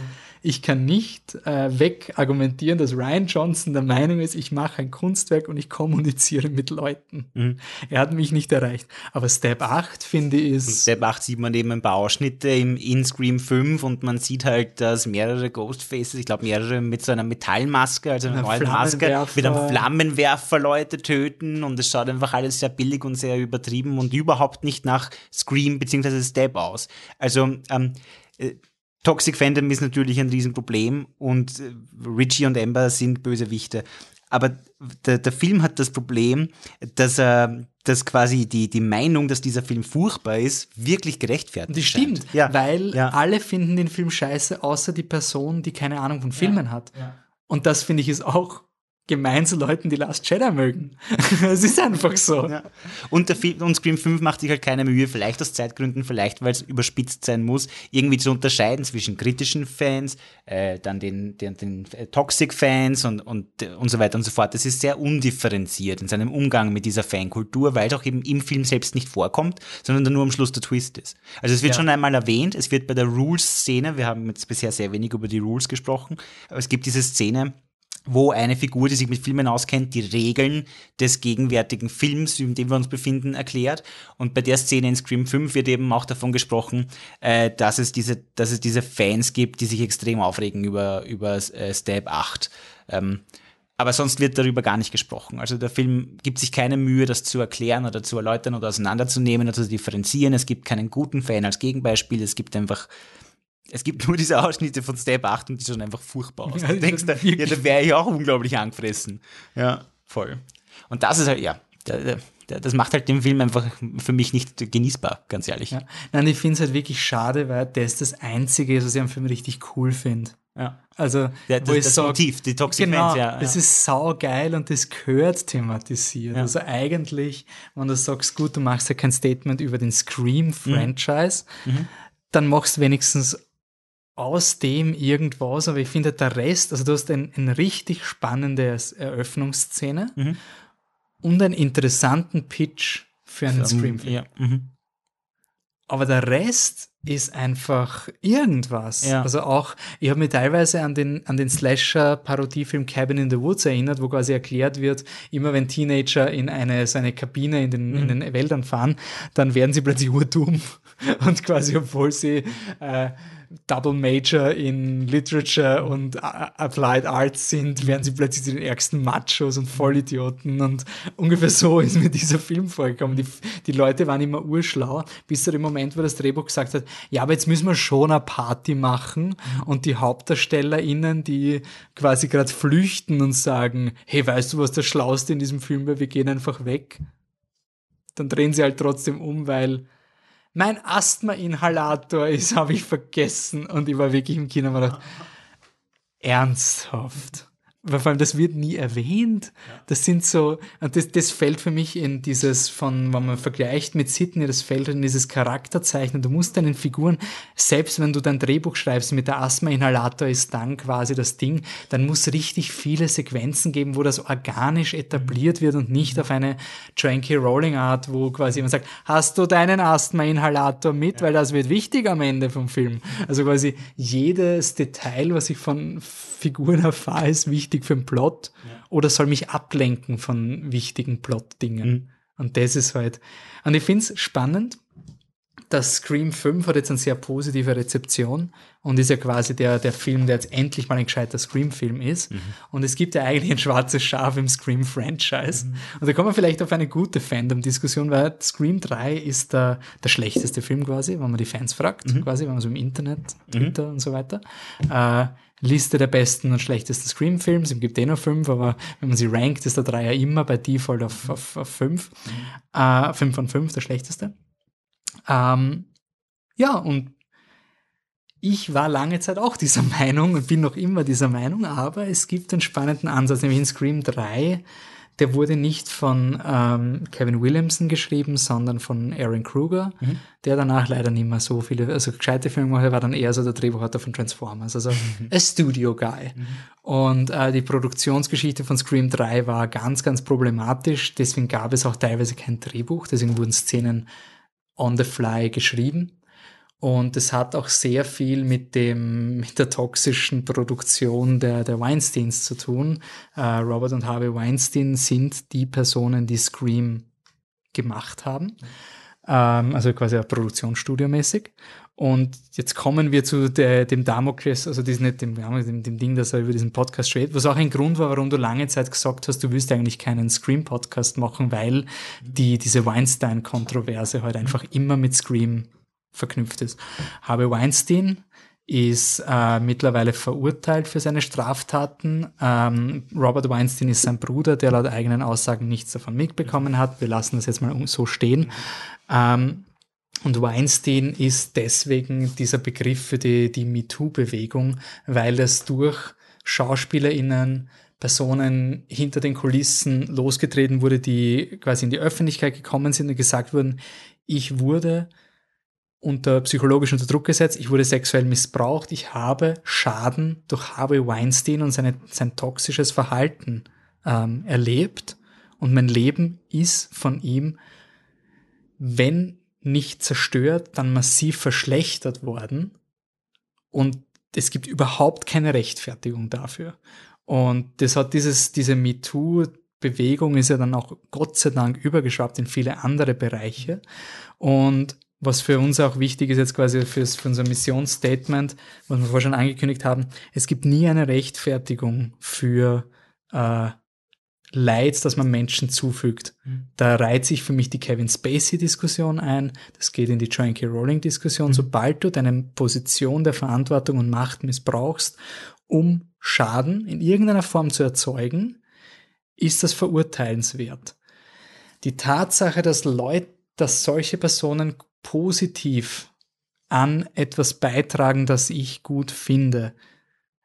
[SPEAKER 1] ich kann nicht äh, wegargumentieren, dass Ryan Johnson der Meinung ist, ich mache ein Kunstwerk und ich kommuniziere mit Leuten.
[SPEAKER 2] Mhm.
[SPEAKER 1] Er hat mich nicht erreicht. Aber Step 8, finde ich, ist.
[SPEAKER 2] Step 8 sieht man eben ein paar Ausschnitte im in Scream 5 und man sieht halt, dass mehrere Ghostfaces, ich glaube mehrere mit so einer Metallmaske, also einer neuen Maske, mit einem Flammenwerfer Leute töten und es schaut einfach alles sehr billig und sehr übertrieben und überhaupt nicht nach Scream bzw. Step aus. Also ähm, äh, Toxic Fandom ist natürlich ein Riesenproblem und äh, Richie und Amber sind Bösewichte. Aber der, der Film hat das Problem, dass er dass quasi die, die Meinung, dass dieser Film furchtbar ist, wirklich gerechtfertigt
[SPEAKER 1] Und die
[SPEAKER 2] scheint.
[SPEAKER 1] stimmt,
[SPEAKER 2] Ja.
[SPEAKER 1] weil
[SPEAKER 2] ja.
[SPEAKER 1] alle finden den Film scheiße, außer die Person, die keine Ahnung von Filmen hat. Und das finde ich ist auch gemein zu Leuten, die Last Jedi mögen. <laughs> es ist einfach so.
[SPEAKER 2] Ja. Und, der Film, und Scream 5 macht sich halt keine Mühe, vielleicht aus Zeitgründen, vielleicht weil es überspitzt sein muss, irgendwie zu unterscheiden zwischen kritischen Fans, äh, dann den, den, den äh, Toxic-Fans und, und, äh, und so weiter und so fort. Das ist sehr undifferenziert in seinem Umgang mit dieser Fankultur, weil es auch eben im Film selbst nicht vorkommt, sondern dann nur am Schluss der Twist ist. Also es wird
[SPEAKER 1] Ja.
[SPEAKER 2] schon einmal erwähnt, es wird bei der Rules-Szene, wir haben jetzt bisher sehr wenig über die Rules gesprochen, aber es gibt diese Szene, wo eine Figur, die sich mit Filmen auskennt, die Regeln des gegenwärtigen Films, in dem wir uns befinden, erklärt. Und bei der Szene in Scream 5 wird eben auch davon gesprochen, äh, dass, es diese, dass es diese Fans gibt, die sich extrem aufregen über, über äh, Step 8. Ähm, aber sonst wird darüber gar nicht gesprochen. Also der Film gibt sich keine Mühe, das zu erklären oder zu erläutern oder auseinanderzunehmen oder zu differenzieren. Es gibt keinen guten Fan als Gegenbeispiel. Es gibt einfach es gibt nur diese Ausschnitte von Step 8 und die schauen einfach furchtbar aus.
[SPEAKER 1] Ja,
[SPEAKER 2] du denkst, da, ja, da wäre ich auch unglaublich angefressen. Ja, voll. Und das ist halt, ja, da, da, das macht halt den Film einfach für mich nicht genießbar, ganz ehrlich.
[SPEAKER 1] Ja. Nein, ich finde es halt wirklich schade, weil das ist das Einzige, was ich am Film richtig cool finde.
[SPEAKER 2] Ja.
[SPEAKER 1] Also,
[SPEAKER 2] Der,
[SPEAKER 1] wo ich
[SPEAKER 2] das, das
[SPEAKER 1] sag,
[SPEAKER 2] Motiv, die Toxic
[SPEAKER 1] Genau,
[SPEAKER 2] Fans, ja.
[SPEAKER 1] das
[SPEAKER 2] ja.
[SPEAKER 1] ist saugeil und das gehört thematisiert.
[SPEAKER 2] Ja.
[SPEAKER 1] Also eigentlich, wenn du sagst, gut, du machst ja kein Statement über den Scream-Franchise,
[SPEAKER 2] Mhm.
[SPEAKER 1] dann machst du wenigstens aus dem irgendwas, aber ich finde der Rest, also du hast ein, eine richtig spannende Eröffnungsszene
[SPEAKER 2] Mhm.
[SPEAKER 1] und einen interessanten Pitch für einen Scream-Film.
[SPEAKER 2] ja. Mhm.
[SPEAKER 1] Aber der Rest ist einfach irgendwas.
[SPEAKER 2] Ja.
[SPEAKER 1] Also auch, ich habe mich teilweise an den, an den Slasher-Parodiefilm Cabin in the Woods erinnert, wo quasi erklärt wird, immer wenn Teenager in eine, so eine Kabine in den, in
[SPEAKER 2] Mhm.
[SPEAKER 1] den Wäldern fahren, dann werden sie plötzlich urdumm. <laughs> Und quasi, obwohl sie äh, Double Major in Literature und Applied Arts sind, werden sie plötzlich zu den ärgsten Machos und Vollidioten. Und ungefähr so ist mir dieser Film vorgekommen. Die, die Leute waren immer urschlau, bis zu dem Moment, wo das Drehbuch gesagt hat, ja, aber jetzt müssen wir schon eine Party machen. Und die HauptdarstellerInnen, die quasi gerade flüchten und sagen, hey, weißt du, was das Schlauste in diesem Film wäre? Wir gehen einfach weg. Dann drehen sie halt trotzdem um, weil mein Asthma-Inhalator ist, <laughs> habe ich vergessen. Und ich war wirklich im Kino und gedacht, ernsthaft. Weil vor allem, das wird nie erwähnt. Das sind so, und das, das fällt für mich in dieses von, wenn man vergleicht mit Sydney, das fällt in dieses Charakterzeichnen. Du musst deinen Figuren, selbst wenn du dein Drehbuch schreibst mit der Asthma-Inhalator ist dann quasi das Ding, dann muss richtig viele Sequenzen geben, wo das organisch etabliert wird und nicht auf eine Tranky Rolling Art, wo quasi jemand sagt, hast du deinen Asthma-Inhalator mit, weil das wird wichtig am Ende vom Film. Also quasi jedes Detail, was ich von Figuren erfahre, ist wichtig für den Plot oder soll mich ablenken von wichtigen Plot-Dingen. Und das ist halt, und ich finde es spannend, das Scream 5 hat jetzt eine sehr positive Rezeption und ist ja quasi der, der Film, der jetzt endlich mal ein gescheiter Scream-Film ist. Mhm. Und es gibt ja eigentlich ein schwarzes Schaf im Scream-Franchise. Mhm. Und da kommen wir vielleicht auf eine gute Fandom-Diskussion, weil Scream 3 ist der, der schlechteste Film quasi, wenn man die Fans fragt, mhm. quasi, wenn man so im Internet, mhm. Twitter und so weiter. Äh, Liste der besten und schlechtesten Scream-Films. Es gibt eh noch fünf, aber wenn man sie rankt, ist der Dreier immer bei Default auf, auf, auf fünf. Mhm. Äh, fünf von fünf, der schlechteste. Ähm, ja, und ich war lange Zeit auch dieser <laughs> Meinung und bin noch immer dieser Meinung, aber es gibt einen spannenden Ansatz, nämlich in Scream 3 der wurde nicht von ähm, Kevin Williamson geschrieben, sondern von Aaron Kruger, mhm. der danach leider nicht mehr so viele, also gescheite Filme gemacht war dann eher so der Drehbuchautor von Transformers, also mhm. <laughs> a Studio Guy. Mhm. Und äh, die Produktionsgeschichte von Scream 3 war ganz, ganz problematisch, deswegen gab es auch teilweise kein Drehbuch, deswegen wurden Szenen on the fly geschrieben. Und es hat auch sehr viel mit dem, mit der toxischen Produktion der, der Weinsteins zu tun. Äh, Robert und Harvey Weinstein sind die Personen, die Scream gemacht haben. Ähm, also quasi ein Produktionsstudio-mäßig. Und jetzt kommen wir zu der, dem Damokles, also nicht dem, dem, dem Ding, das er über diesen Podcast steht, was auch ein Grund war, warum du lange Zeit gesagt hast, du willst eigentlich keinen Scream-Podcast machen, weil die, diese Weinstein-Kontroverse halt einfach immer mit Scream verknüpft ist. Harvey Weinstein ist äh, mittlerweile verurteilt für seine Straftaten. Ähm, Robert Weinstein ist sein Bruder, der laut eigenen Aussagen nichts davon mitbekommen hat. Wir lassen das jetzt mal so stehen. Ähm, und Weinstein ist deswegen dieser Begriff für die, die MeToo-Bewegung, weil es durch SchauspielerInnen, Personen hinter den Kulissen losgetreten wurde, die quasi in die Öffentlichkeit gekommen sind und gesagt wurden, ich wurde unter psychologisch unter Druck gesetzt, ich wurde sexuell missbraucht, ich habe Schaden durch Harvey Weinstein und seine, sein toxisches Verhalten ähm, erlebt und mein Leben ist von ihm, wenn nicht zerstört, dann massiv verschlechtert worden und es gibt überhaupt keine Rechtfertigung dafür. Und das hat dieses, diese MeToo-Bewegung ist ja dann auch Gott sei Dank übergeschwappt in viele andere Bereiche. Und was für uns auch wichtig ist jetzt quasi fürs, für unser Missionsstatement, was wir vorher schon angekündigt haben, es gibt nie eine Rechtfertigung für äh, Leid, das man Menschen zufügt. Mhm. Da reiht sich für mich die Kevin Spacey-Diskussion ein, das geht in die Joan K. Rowling-Diskussion. Mhm. Sobald du deine Position der Verantwortung und Macht missbrauchst, um Schaden in irgendeiner Form zu erzeugen, ist das verurteilenswert. Die Tatsache, dass Leute, dass solche Personen positiv an etwas beitragen, das ich gut finde,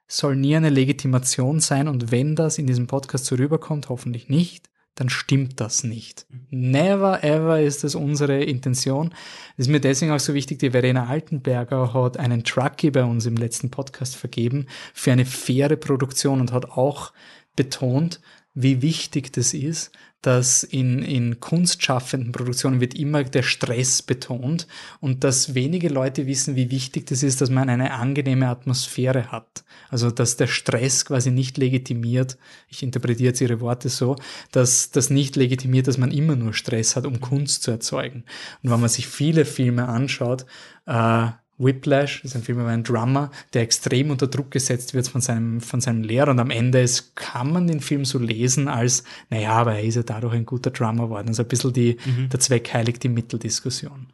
[SPEAKER 1] soll nie eine Legitimation sein und wenn das in diesem Podcast so rüberkommt, hoffentlich nicht, dann stimmt das nicht. Never ever ist das unsere Intention. Das ist mir deswegen auch so wichtig, die Verena Altenberger hat einen Trucky bei uns im letzten Podcast vergeben für eine faire Produktion und hat auch betont, wie wichtig das ist, dass in, in kunstschaffenden Produktionen wird immer der Stress betont und dass wenige Leute wissen, wie wichtig das ist, dass man eine angenehme Atmosphäre hat. Also dass der Stress quasi nicht legitimiert, ich interpretiere jetzt ihre Worte so, dass das nicht legitimiert, dass man immer nur Stress hat, um Kunst zu erzeugen. Und wenn man sich viele Filme anschaut, äh, Whiplash, ist ein Film über einen Drummer, der extrem unter Druck gesetzt wird von seinem, von seinem Lehrer und am Ende ist, kann man den Film so lesen als, naja, aber er ist ja dadurch ein guter Drummer geworden. Also ein bisschen die, mhm. der Zweck heiligt die Mitteldiskussion.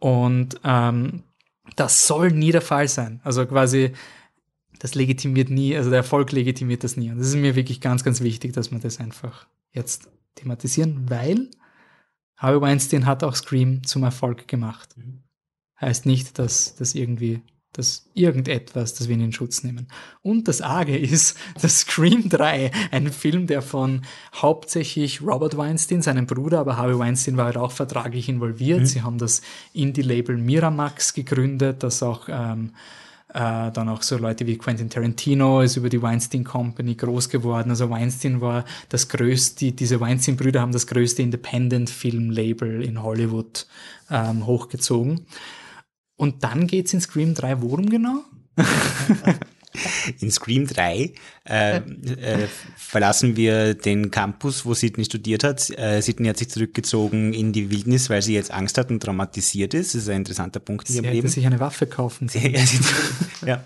[SPEAKER 1] Und ähm, das soll nie der Fall sein. Also quasi, das legitimiert nie, also der Erfolg legitimiert das nie. Und das ist mir wirklich ganz, ganz wichtig, dass wir das einfach jetzt thematisieren, weil Harvey Weinstein hat auch Scream zum Erfolg gemacht. Mhm heißt nicht, dass das irgendwie dass irgendetwas, das wir in den Schutz nehmen. Und das Arge ist, <laughs> dass Scream 3, ein Film, der von hauptsächlich Robert Weinstein, seinem Bruder, aber Harvey Weinstein war halt auch vertraglich involviert. Mhm. Sie haben das Indie-Label Miramax gegründet, das auch ähm, äh, dann auch so Leute wie Quentin Tarantino ist über die Weinstein Company groß geworden. Also Weinstein war das größte, diese Weinstein-Brüder haben das größte Independent-Film-Label in Hollywood ähm, hochgezogen. Und dann geht's in Scream 3 worum genau?
[SPEAKER 2] In Scream 3 äh, äh, verlassen wir den Campus, wo Sidney studiert hat. Äh, Sidney hat sich zurückgezogen in die Wildnis, weil sie jetzt Angst hat und traumatisiert ist. Das ist ein interessanter Punkt in
[SPEAKER 1] Sie
[SPEAKER 2] ihrem
[SPEAKER 1] sich eine Waffe kaufen. <laughs>
[SPEAKER 2] Ja, ja,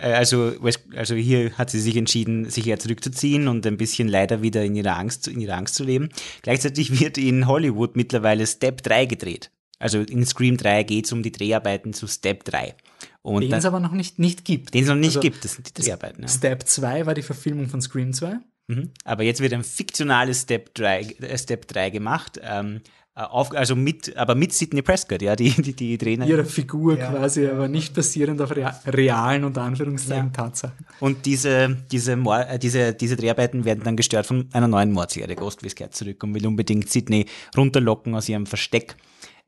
[SPEAKER 2] äh, also, also hier hat sie sich entschieden, sich eher zurückzuziehen und ein bisschen leider wieder in ihrer Angst, in ihrer Angst zu leben. Gleichzeitig wird in Hollywood mittlerweile Step 3 gedreht. Also in Scream 3 geht es um die Dreharbeiten zu Step 3. Und
[SPEAKER 1] Den es aber noch nicht, nicht gibt.
[SPEAKER 2] den es noch nicht
[SPEAKER 1] Also,
[SPEAKER 2] gibt, das sind die Dreharbeiten. Ja.
[SPEAKER 1] Step 2 war die Verfilmung von Scream 2.
[SPEAKER 2] Mhm. Aber jetzt wird ein fiktionales Step 3, äh, Step 3 gemacht, ähm, äh, auf, also mit, aber mit Sidney Prescott, ja, die, die, die Trainer.
[SPEAKER 1] Ihre Figur quasi, aber nicht basierend auf rea realen, unter Anführungszeichen, Tatsachen.
[SPEAKER 2] Und diese, diese, äh, diese, diese Dreharbeiten werden dann gestört von einer neuen Mordserie. Ghostface kehrt zurück und will unbedingt Sidney runterlocken aus ihrem Versteck.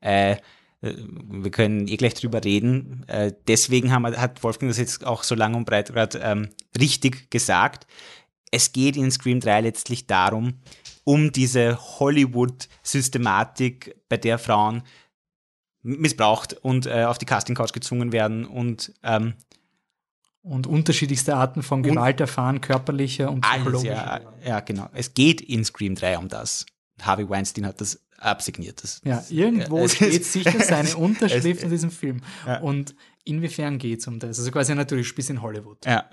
[SPEAKER 2] Äh, äh, wir können eh gleich drüber reden. Äh, deswegen haben, hat Wolfgang das jetzt auch so lang und breit gerade ähm, richtig gesagt. Es geht in Scream 3 letztlich darum, um diese Hollywood-Systematik, bei der Frauen missbraucht und äh, auf die Casting-Couch gezwungen werden und ähm,
[SPEAKER 1] Und unterschiedlichste Arten von Gewalt erfahren, körperlicher und
[SPEAKER 2] Alles,
[SPEAKER 1] psychologischer.
[SPEAKER 2] ja, ja, genau. Es geht in Scream 3 um das. Harvey Weinstein hat das absigniert. Das,
[SPEAKER 1] Ja, irgendwo
[SPEAKER 2] es <laughs>
[SPEAKER 1] steht
[SPEAKER 2] ist-
[SPEAKER 1] sicher seine <laughs> Unterschrift in diesem Film. Und inwiefern geht es um das? Also quasi natürlich spielst in Hollywood.
[SPEAKER 2] ja,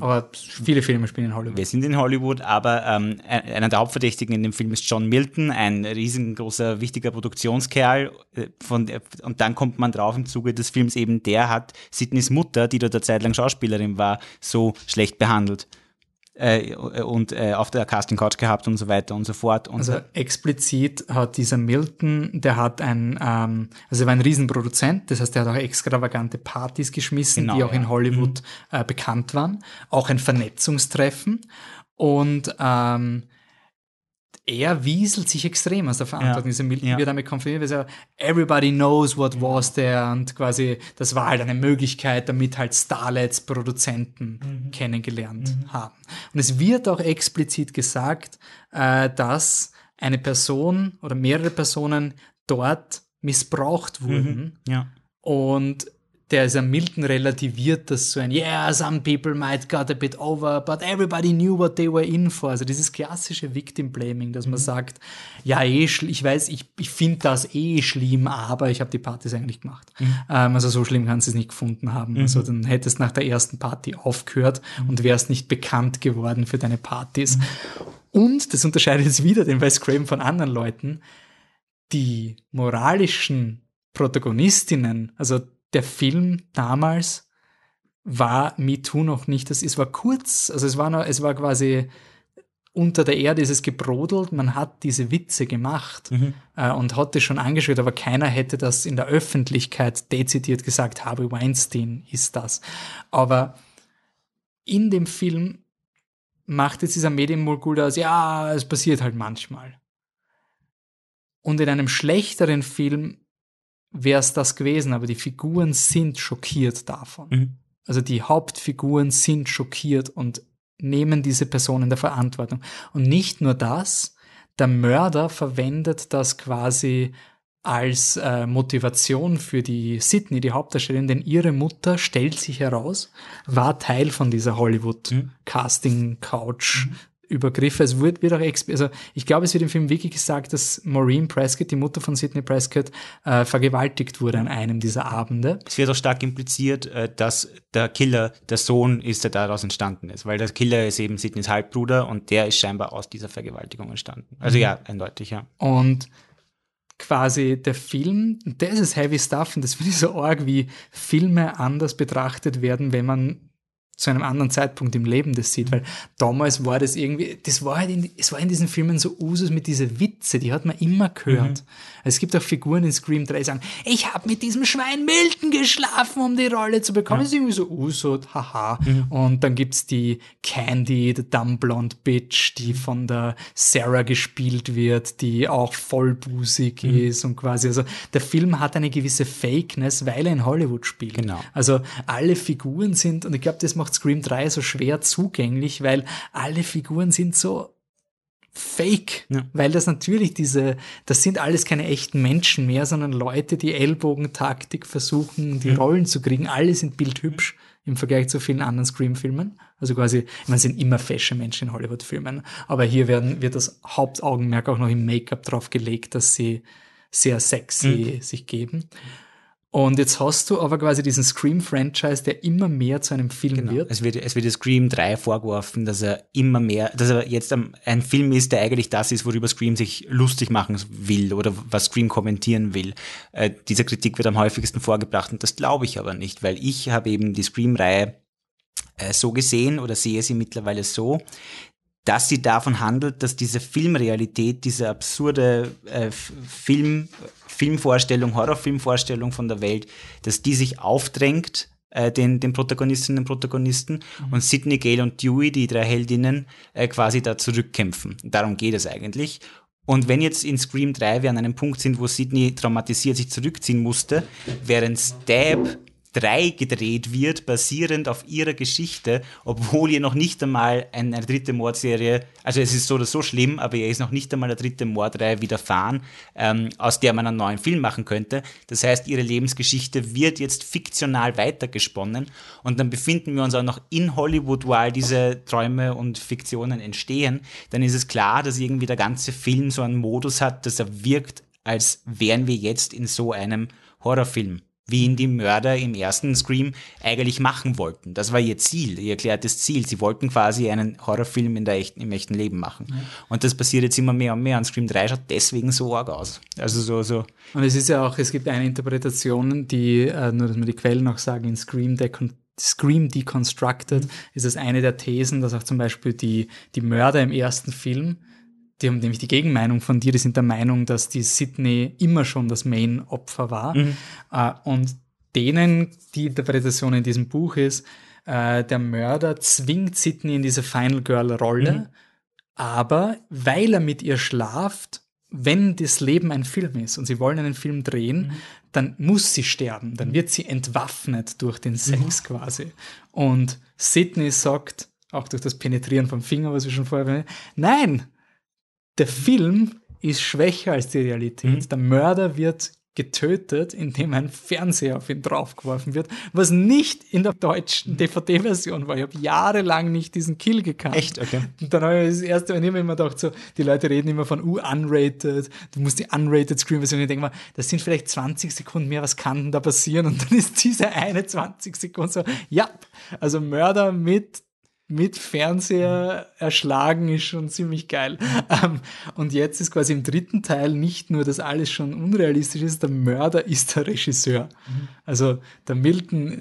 [SPEAKER 1] Aber viele Filme spielen in Hollywood.
[SPEAKER 2] wir sind in Hollywood, aber ähm, ein- einer der Hauptverdächtigen in dem Film ist John Milton, ein riesengroßer, wichtiger Produktionskerl. äh, Von, und dann kommt man drauf im Zuge des Films eben, der hat Sidneys Mutter, die dort eine Zeit lang Schauspielerin war, so schlecht behandelt. Äh, und äh, auf der Casting Couch gehabt und so weiter und so fort. Und
[SPEAKER 1] Also explizit hat dieser Milton, der hat ein, ähm, also er war ein Riesenproduzent, das heißt, er hat auch extravagante Partys geschmissen,
[SPEAKER 2] Genau,
[SPEAKER 1] die auch in
[SPEAKER 2] ja.
[SPEAKER 1] Hollywood äh, bekannt waren. Auch ein Vernetzungstreffen. Und ähm, er wieselt sich extrem aus der Verantwortung.
[SPEAKER 2] Ja.
[SPEAKER 1] Milton
[SPEAKER 2] Ja.
[SPEAKER 1] wird damit konfrontiert, weil er everybody knows what was there und quasi, das war halt eine Möglichkeit, damit halt Starlets Produzenten kennengelernt haben. Und es wird auch explizit gesagt, äh, dass eine Person oder mehrere Personen dort missbraucht wurden.
[SPEAKER 2] ja.
[SPEAKER 1] Und der ist Milton relativiert das so ein, yeah, some people might got a bit over, but everybody knew what they were in for. Also dieses klassische Victim Blaming, dass man sagt, ja, eh, ich weiß, ich, ich finde das eh schlimm, aber ich habe die Partys eigentlich gemacht. Ähm, also so schlimm kannst du es nicht gefunden haben. Also dann hättest nach der ersten Party aufgehört und wärst nicht bekannt geworden für deine Partys. Und das unterscheidet jetzt wieder den Wes Craven von anderen Leuten die moralischen Protagonistinnen, also der Film damals war MeToo noch nicht, das, es war kurz, also es war noch, es war quasi unter der Erde ist es gebrodelt, man hat diese Witze gemacht äh, und hat das schon angeschaut, aber keiner hätte das in der Öffentlichkeit dezidiert gesagt, Harvey Weinstein ist das. Aber in dem Film macht jetzt dieser Medienmogul aus, ja, es passiert halt manchmal. Und in einem schlechteren Film wäre es das gewesen, aber die Figuren sind schockiert davon.
[SPEAKER 2] Mhm.
[SPEAKER 1] Also die Hauptfiguren sind schockiert und nehmen diese Person in der Verantwortung. Und nicht nur das, der Mörder verwendet das quasi als äh, Motivation für die Sydney, die Hauptdarstellerin, denn ihre Mutter stellt sich heraus, war Teil von dieser Hollywood-Casting-Couch. Übergriffe. Es wird, wird auch, also ich glaube, es wird im Film wirklich gesagt, dass Maureen Prescott, die Mutter von Sidney Prescott, äh, vergewaltigt wurde an einem dieser Abende.
[SPEAKER 2] Es wird auch stark impliziert, äh, dass der Killer der Sohn ist, der daraus entstanden ist, weil der Killer ist eben Sidneys Halbbruder und der ist scheinbar aus dieser Vergewaltigung entstanden. Also ja, eindeutig, ja.
[SPEAKER 1] Und quasi der Film, das ist Heavy Stuff und das <laughs> finde ich so arg, wie Filme anders betrachtet werden, wenn man zu einem anderen Zeitpunkt im Leben das sieht, weil damals war das irgendwie, das war halt in, es war in diesen Filmen so Usus mit diese Witze, die hat man immer gehört. Es gibt auch Figuren in Scream 3, die sagen, ich habe mit diesem Schwein Milton geschlafen, um die Rolle zu bekommen. Das ist irgendwie so Usud, haha. Und dann gibt's die Candy, the dumb blonde bitch, die von der Sarah gespielt wird, die auch vollbusig ist und quasi, also der Film hat eine gewisse Fakeness, weil er in Hollywood spielt.
[SPEAKER 2] Genau.
[SPEAKER 1] Also alle Figuren sind, und ich glaube, das macht Scream 3 so schwer zugänglich, weil alle Figuren sind so fake,
[SPEAKER 2] Ja.
[SPEAKER 1] weil das natürlich diese, das sind alles keine echten Menschen mehr, sondern Leute, die Ellbogentaktik versuchen, die Rollen zu kriegen. Alle sind bildhübsch im Vergleich zu vielen anderen Scream-Filmen. Also quasi, es sind immer fesche Menschen in Hollywood-Filmen, aber hier werden, wird das Hauptaugenmerk auch noch im Make-up drauf gelegt, dass sie sehr sexy sich geben. Und jetzt hast du aber quasi diesen Scream-Franchise, der immer mehr zu einem Film wird.
[SPEAKER 2] Es wird, es wird Scream 3 vorgeworfen, dass er immer mehr, dass er jetzt ein Film ist, der eigentlich das ist, worüber Scream sich lustig machen will oder was Scream kommentieren will. Äh, diese Kritik wird am häufigsten vorgebracht und das glaube ich aber nicht, weil ich habe eben die Scream-Reihe äh, so gesehen oder sehe sie mittlerweile so, dass sie davon handelt, dass diese Filmrealität, diese absurde äh, Film, Filmvorstellung, Horrorfilmvorstellung von der Welt, dass die sich aufdrängt, äh, den, den Protagonistinnen und Protagonisten und Sidney, Gale und Dewey, die drei Heldinnen, äh, quasi da zurückkämpfen. Darum geht es eigentlich. Und wenn jetzt in Scream 3 wir an einem Punkt sind, wo Sidney traumatisiert sich zurückziehen musste, während Stab 3 gedreht wird, basierend auf ihrer Geschichte, obwohl ihr noch nicht einmal eine, eine dritte Mordserie, also es ist so oder so schlimm, aber ihr ist noch nicht einmal eine dritte Mordreihe widerfahren, ähm, aus der man einen neuen Film machen könnte. Das heißt, ihre Lebensgeschichte wird jetzt fiktional weitergesponnen und dann befinden wir uns auch noch in Hollywood, wo all diese Träume und Fiktionen entstehen. Dann ist es klar, dass irgendwie der ganze Film so einen Modus hat, dass er wirkt, als wären wir jetzt in so einem Horrorfilm wie ihn die Mörder im ersten Scream eigentlich machen wollten. Das war ihr Ziel, ihr erklärtes Ziel. Sie wollten quasi einen Horrorfilm in der echten, im echten Leben machen. Und das passiert jetzt immer mehr und mehr. Und Scream 3 schaut deswegen so arg aus. Also so, so.
[SPEAKER 1] Und es ist ja auch, es gibt eine Interpretation, die, äh, nur dass wir die Quellen noch sagen, in Scream, Decon Scream Deconstructed ist es eine der Thesen, dass auch zum Beispiel die, die Mörder im ersten Film, die haben nämlich die Gegenmeinung von dir, die sind der Meinung, dass die Sydney immer schon das Main-Opfer war. Äh, und denen, die Interpretation in diesem Buch ist, äh, der Mörder zwingt Sydney in diese Final Girl-Rolle, aber weil er mit ihr schlaft, wenn das Leben ein Film ist und sie wollen einen Film drehen, dann muss sie sterben, dann wird sie entwaffnet durch den Sex quasi. Und Sidney sagt, auch durch das Penetrieren vom Finger, was wir schon vorher, nein, der Film ist schwächer als die Realität. Der Mörder wird getötet, indem ein Fernseher auf ihn draufgeworfen wird, was nicht in der deutschen DVD-Version war. Ich habe jahrelang nicht diesen Kill gekannt.
[SPEAKER 2] Echt? Okay.
[SPEAKER 1] Und dann habe ich das erste Mal immer gedacht, so, die Leute reden immer von uh, unrated, du musst die unrated Screen-Version, ich denke mal, das sind vielleicht 20 Sekunden mehr, was kann denn da passieren? Und dann ist diese eine 20 Sekunden so, ja, also Mörder mit mit Fernseher erschlagen ist schon ziemlich geil. Ähm, und jetzt ist quasi im dritten Teil nicht nur, dass alles schon unrealistisch ist, der Mörder ist der Regisseur. Also der Milton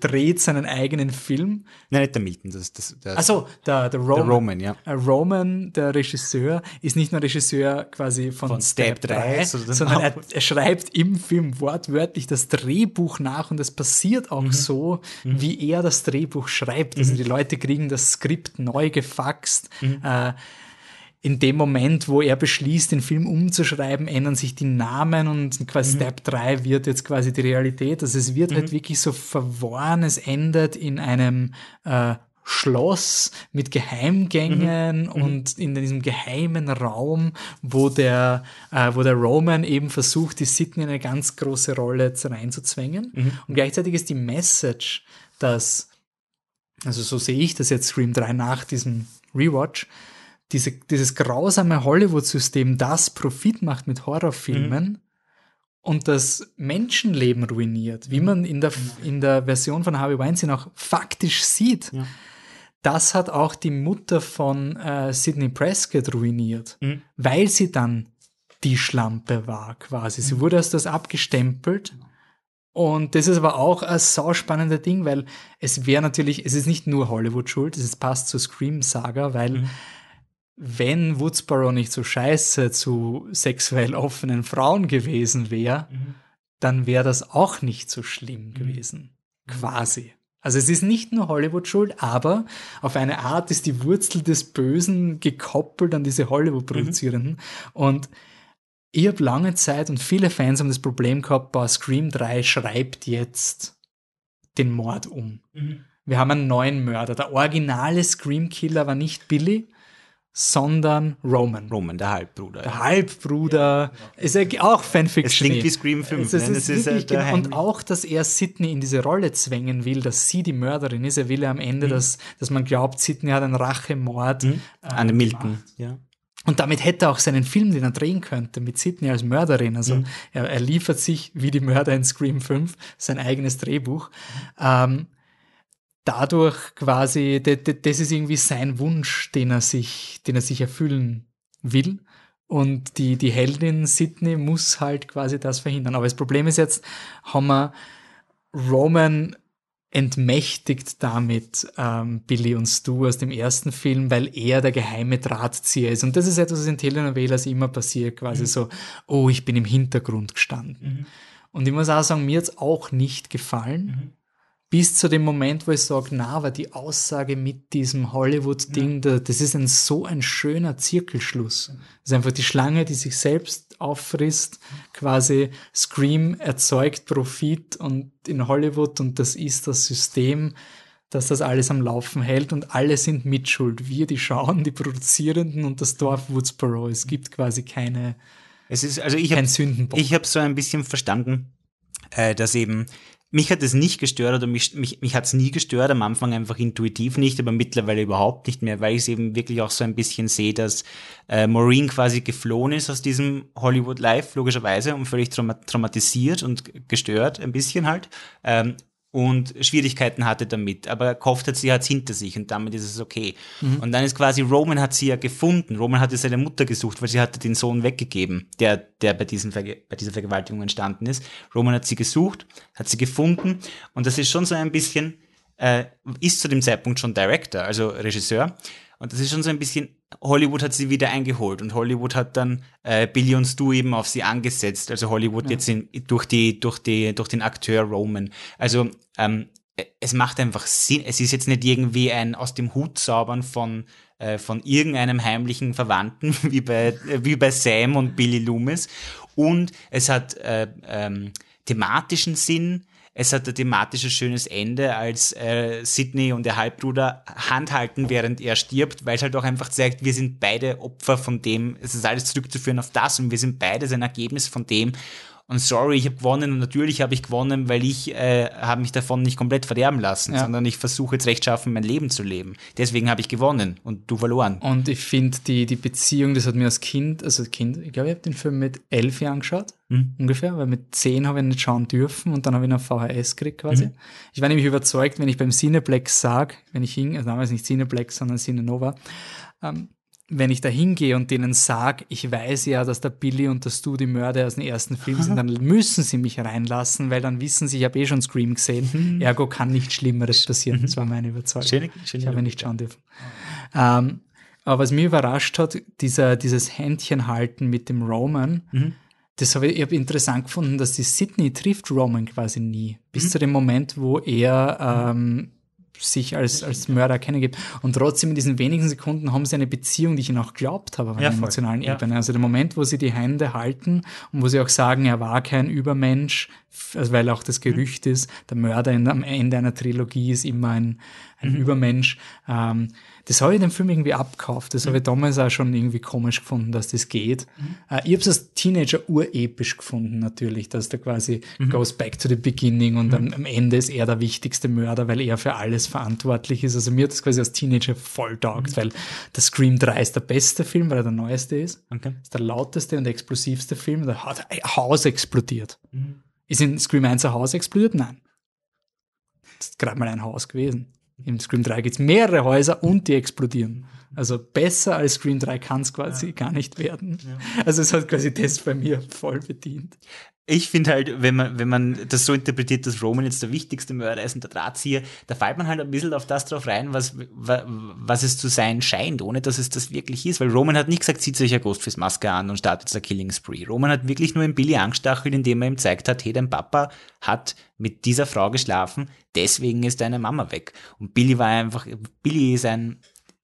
[SPEAKER 1] dreht seinen eigenen Film.
[SPEAKER 2] Nein, nicht der Milton, das, das, das
[SPEAKER 1] Also der, der, Roman,
[SPEAKER 2] der Roman, ja.
[SPEAKER 1] äh, Roman, der Regisseur, ist nicht nur Regisseur quasi von,
[SPEAKER 2] Von
[SPEAKER 1] Step
[SPEAKER 2] Step
[SPEAKER 1] 3,
[SPEAKER 2] 3,
[SPEAKER 1] sondern, er, er schreibt im Film wortwörtlich das Drehbuch nach und es passiert auch so, wie er das Drehbuch schreibt. Also die Leute kriegen das Skript neu gefaxt. Äh, in dem Moment, wo er beschließt, den Film umzuschreiben, ändern sich die Namen und quasi Step 3 wird jetzt quasi die Realität. Also es wird halt wirklich so verworren, es endet in einem äh, Schloss mit Geheimgängen und in diesem geheimen Raum, wo der, äh, wo der Roman eben versucht, die Sitten in eine ganz große Rolle reinzuzwängen. Und gleichzeitig ist die Message, dass also so sehe ich das jetzt Scream 3 nach diesem Rewatch, diese, dieses grausame Hollywood-System, das Profit macht mit Horrorfilmen und das Menschenleben ruiniert, wie man in der, in der Version von Harvey Weinstein auch faktisch sieht.
[SPEAKER 2] Ja.
[SPEAKER 1] Das hat auch die Mutter von äh, Sidney Prescott ruiniert,
[SPEAKER 2] Mhm.
[SPEAKER 1] weil sie dann die Schlampe war quasi. Sie wurde als das abgestempelt und das ist aber auch ein sauspannender Ding, weil es wäre natürlich, es ist nicht nur Hollywood schuld, es passt zur Scream-Saga, weil wenn Woodsboro nicht so scheiße zu sexuell offenen Frauen gewesen wäre, dann wäre das auch nicht so schlimm gewesen. Quasi. Also es ist nicht nur Hollywood schuld, aber auf eine Art ist die Wurzel des Bösen gekoppelt an diese Hollywood-Produzierenden. Und ich habe lange Zeit und viele Fans haben das Problem gehabt, boah, Scream 3 schreibt jetzt den Mord um. Wir haben einen neuen Mörder. Der originale Scream-Killer war nicht Billy, sondern Roman.
[SPEAKER 2] Roman, der Halbbruder.
[SPEAKER 1] Der Halbbruder ist ja auch Fanfiction.
[SPEAKER 2] Es klingt wie Scream 5.
[SPEAKER 1] Es, es
[SPEAKER 2] ne?
[SPEAKER 1] ist
[SPEAKER 2] Das ist der
[SPEAKER 1] genau. Und auch, dass er Sydney in diese Rolle zwängen will, dass sie die Mörderin ist. Er will ja am Ende,
[SPEAKER 2] Mhm.
[SPEAKER 1] dass, dass man glaubt, Sydney hat einen Rachemord.
[SPEAKER 2] An den Milton. Ja.
[SPEAKER 1] Und damit hätte er auch seinen Film, den er drehen könnte, mit Sydney als Mörderin. Also
[SPEAKER 2] Mhm.
[SPEAKER 1] er, er liefert sich wie die Mörder in Scream 5 sein eigenes Drehbuch. Ähm, dadurch quasi, das ist irgendwie sein Wunsch, den er sich, den er sich erfüllen will. Und die, die Heldin Sydney muss halt quasi das verhindern. Aber das Problem ist jetzt, haben wir Roman entmächtigt damit ähm, Billy und Stu aus dem ersten Film, weil er der geheime Drahtzieher ist. Und das ist etwas, was in Telenovelas immer passiert, quasi so, oh, ich bin im Hintergrund gestanden. Und ich muss auch sagen, mir hat's auch nicht gefallen. Bis zu dem Moment, wo ich sage, na, aber die Aussage mit diesem Hollywood-Ding, da- das ist ein so ein schöner Zirkelschluss. Das ist einfach die Schlange, die sich selbst auffrisst, quasi Scream erzeugt Profit und in Hollywood und das ist das System, das das alles am Laufen hält und alle sind mitschuld. Wir, die schauen, die Produzierenden und das Dorf Woodsboro. Es gibt quasi keine,
[SPEAKER 2] Es ist, also ich
[SPEAKER 1] kein
[SPEAKER 2] habe
[SPEAKER 1] Sündenbock.
[SPEAKER 2] ich hab so ein bisschen verstanden, äh, dass eben, mich hat es nicht gestört oder mich, mich, mich hat es nie gestört, am Anfang einfach intuitiv nicht, aber mittlerweile überhaupt nicht mehr, weil ich es eben wirklich auch so ein bisschen sehe, dass äh, Maureen quasi geflohen ist aus diesem Hollywood Life, logischerweise, und völlig trauma traumatisiert und gestört, ein bisschen halt. Ähm, und Schwierigkeiten hatte damit, aber gehofft hat, sie hat es hinter sich und damit ist es okay. Und dann ist quasi, Roman hat sie ja gefunden. Roman hatte seine Mutter gesucht, weil sie hatte den Sohn weggegeben, der, der bei, diesen Verge bei dieser Vergewaltigung entstanden ist. Roman hat sie gesucht, hat sie gefunden und das ist schon so ein bisschen, äh, ist zu dem Zeitpunkt schon Director, also Regisseur. Und das ist schon so ein bisschen, Hollywood hat sie wieder eingeholt und Hollywood hat dann äh, Billy und Stu eben auf sie angesetzt. Also Hollywood jetzt in, durch, die, durch, die, durch den Akteur Roman. Also ähm, es macht einfach Sinn. Es ist jetzt nicht irgendwie ein aus dem Hut zaubern von, äh, von irgendeinem heimlichen Verwandten, <laughs> wie bei, äh, wie bei Sam und Billy Loomis. Und es hat äh, ähm, thematischen Sinn. Es hat ein thematisches schönes Ende, als äh, Sidney und der Halbbruder Hand halten, während er stirbt, weil es halt auch einfach zeigt, wir sind beide Opfer von dem, es ist alles zurückzuführen auf das und wir sind beide ein Ergebnis von dem. Und sorry, ich habe gewonnen und natürlich habe ich gewonnen, weil ich äh, habe mich davon nicht komplett verderben lassen,
[SPEAKER 1] Ja.
[SPEAKER 2] sondern ich versuche jetzt rechtschaffen mein Leben zu leben. Deswegen habe ich gewonnen und du verloren.
[SPEAKER 1] Und ich finde, die, die Beziehung, das hat mir als Kind, also Kind, ich glaube, ich habe den Film mit elf Jahren geschaut, ungefähr, weil mit zehn habe ich ihn nicht schauen dürfen und dann habe ich ihn auf VHS gekriegt quasi. Ich war nämlich überzeugt, wenn ich beim Cineplex sag, wenn ich hing, also damals nicht Cineplex, sondern Cinenova, ähm, wenn ich da hingehe und denen sag, ich weiß ja, dass der Billy und der Stu die Mörder aus dem ersten Film sind, dann müssen sie mich reinlassen, weil dann wissen sie, ich habe eh schon Scream gesehen. Ergo kann nichts Schlimmeres passieren. Das war meine Überzeugung.
[SPEAKER 2] Schöne- schöne
[SPEAKER 1] ich habe nicht schauen dürfen. Ähm, aber was mich überrascht hat, dieser, dieses Händchen halten mit dem Roman, das habe ich, ich hab interessant gefunden, dass die Sydney trifft Roman quasi nie. Bis zu dem Moment, wo er ähm, sich als, als Mörder kennengibt. Und trotzdem in diesen wenigen Sekunden haben sie eine Beziehung, die ich ihnen auch glaubt habe, auf einer
[SPEAKER 2] Ja,
[SPEAKER 1] emotionalen
[SPEAKER 2] Ja.
[SPEAKER 1] Ebene. Also der Moment, wo sie die Hände halten und wo sie auch sagen, er war kein Übermensch, also weil auch das Gerücht ist, der Mörder in, am Ende einer Trilogie ist immer ein, ein Übermensch. Ähm, das habe ich dem Film irgendwie abgekauft. Das habe ich damals auch schon irgendwie komisch gefunden, dass das geht. Äh, ich habe es als Teenager urepisch gefunden, natürlich, dass der quasi goes back to the beginning und am, am Ende ist er der wichtigste Mörder, weil er für alles verantwortlich ist. Also mir hat das quasi als Teenager voll taugt, weil der Scream 3 ist der beste Film, weil er der neueste ist.
[SPEAKER 2] Okay.
[SPEAKER 1] ist der lauteste und explosivste Film. Da hat ein Haus explodiert. Ist in Scream 1 ein Haus explodiert? Nein. Das ist gerade mal ein Haus gewesen. Im Scream 3 gibt es mehrere Häuser und die explodieren. Also besser als Scream 3 kann es quasi gar nicht werden. Also es hat quasi das bei mir voll bedient.
[SPEAKER 2] Ich finde halt, wenn man, wenn man das so interpretiert, dass Roman jetzt der wichtigste Mörder ist und der Drahtzieher, da fällt man halt ein bisschen auf das drauf rein, was, wa- was es zu sein scheint, ohne dass es das wirklich ist. Weil Roman hat nicht gesagt, zieht euch eine Ghostface-Maske an und startet jetzt ein Killing Spree. Roman hat wirklich nur im Billy angestachelt, indem er ihm zeigt hat, hey, dein Papa hat mit dieser Frau geschlafen, deswegen ist deine Mama weg. Und Billy war einfach, Billy ist ein,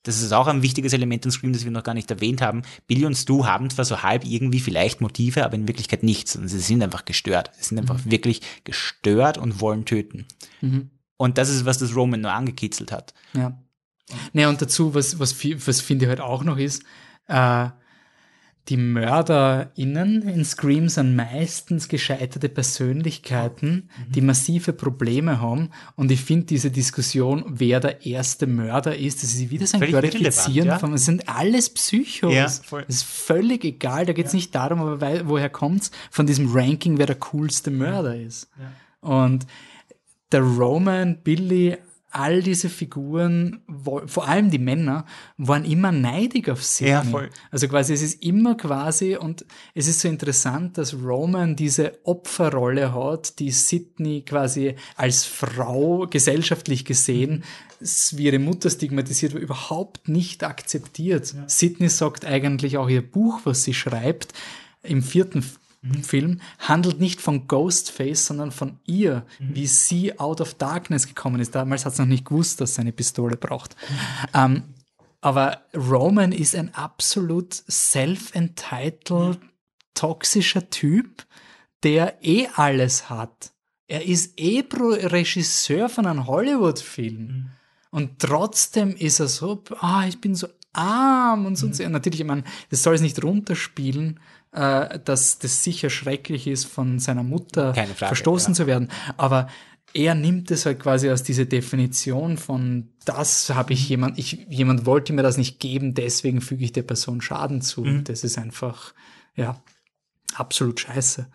[SPEAKER 2] das ist auch ein wichtiges Element in Scream, das wir noch gar nicht erwähnt haben. Billy und Stu haben zwar so halb irgendwie vielleicht Motive, aber in Wirklichkeit nichts. Und sie sind einfach gestört. Sie sind einfach wirklich gestört und wollen töten. Und das ist, was das Roman nur angekitzelt hat.
[SPEAKER 1] Ja. Ne, und dazu, was, was, was finde ich halt auch noch ist, äh, die MörderInnen in Scream sind meistens gescheiterte Persönlichkeiten, die massive Probleme haben. Und ich finde diese Diskussion, wer der erste Mörder ist, das ist wieder so ein Glorifizieren
[SPEAKER 2] ja.
[SPEAKER 1] von, es sind alles Psychos.
[SPEAKER 2] Ja.
[SPEAKER 1] Es ist völlig egal, da geht es nicht darum, aber woher kommt's von diesem Ranking, wer der coolste Mörder ist. Und der Roman, Billy, all diese Figuren, vor allem die Männer, waren immer neidig auf Sidney.
[SPEAKER 2] Ja, voll.
[SPEAKER 1] Also quasi, es ist immer quasi, und es ist so interessant, dass Roman diese Opferrolle hat, die Sidney quasi als Frau gesellschaftlich gesehen, wie ihre Mutter stigmatisiert überhaupt nicht akzeptiert. Sidney sagt eigentlich auch ihr Buch, was sie schreibt, im vierten F- Film handelt nicht von Ghostface, sondern von ihr, wie sie out of darkness gekommen ist. Damals hat sie noch nicht gewusst, dass sie eine Pistole braucht. Ähm, aber Roman ist ein absolut self-entitled, toxischer Typ, der eh alles hat. Er ist eh Pro Regisseur von einem Hollywood-Film. Und trotzdem ist er so, ah, ich bin so arm und so. und so. Natürlich, ich meine, das soll es nicht runterspielen, äh, dass das sicher schrecklich ist, von seiner Mutter
[SPEAKER 2] Frage,
[SPEAKER 1] verstoßen
[SPEAKER 2] ja.
[SPEAKER 1] zu werden. Aber er nimmt es halt quasi aus dieser Definition von, das habe ich jemand, ich, jemand wollte mir das nicht geben, deswegen füge ich der Person Schaden zu.
[SPEAKER 2] Mhm.
[SPEAKER 1] Das ist einfach, ja, absolut scheiße.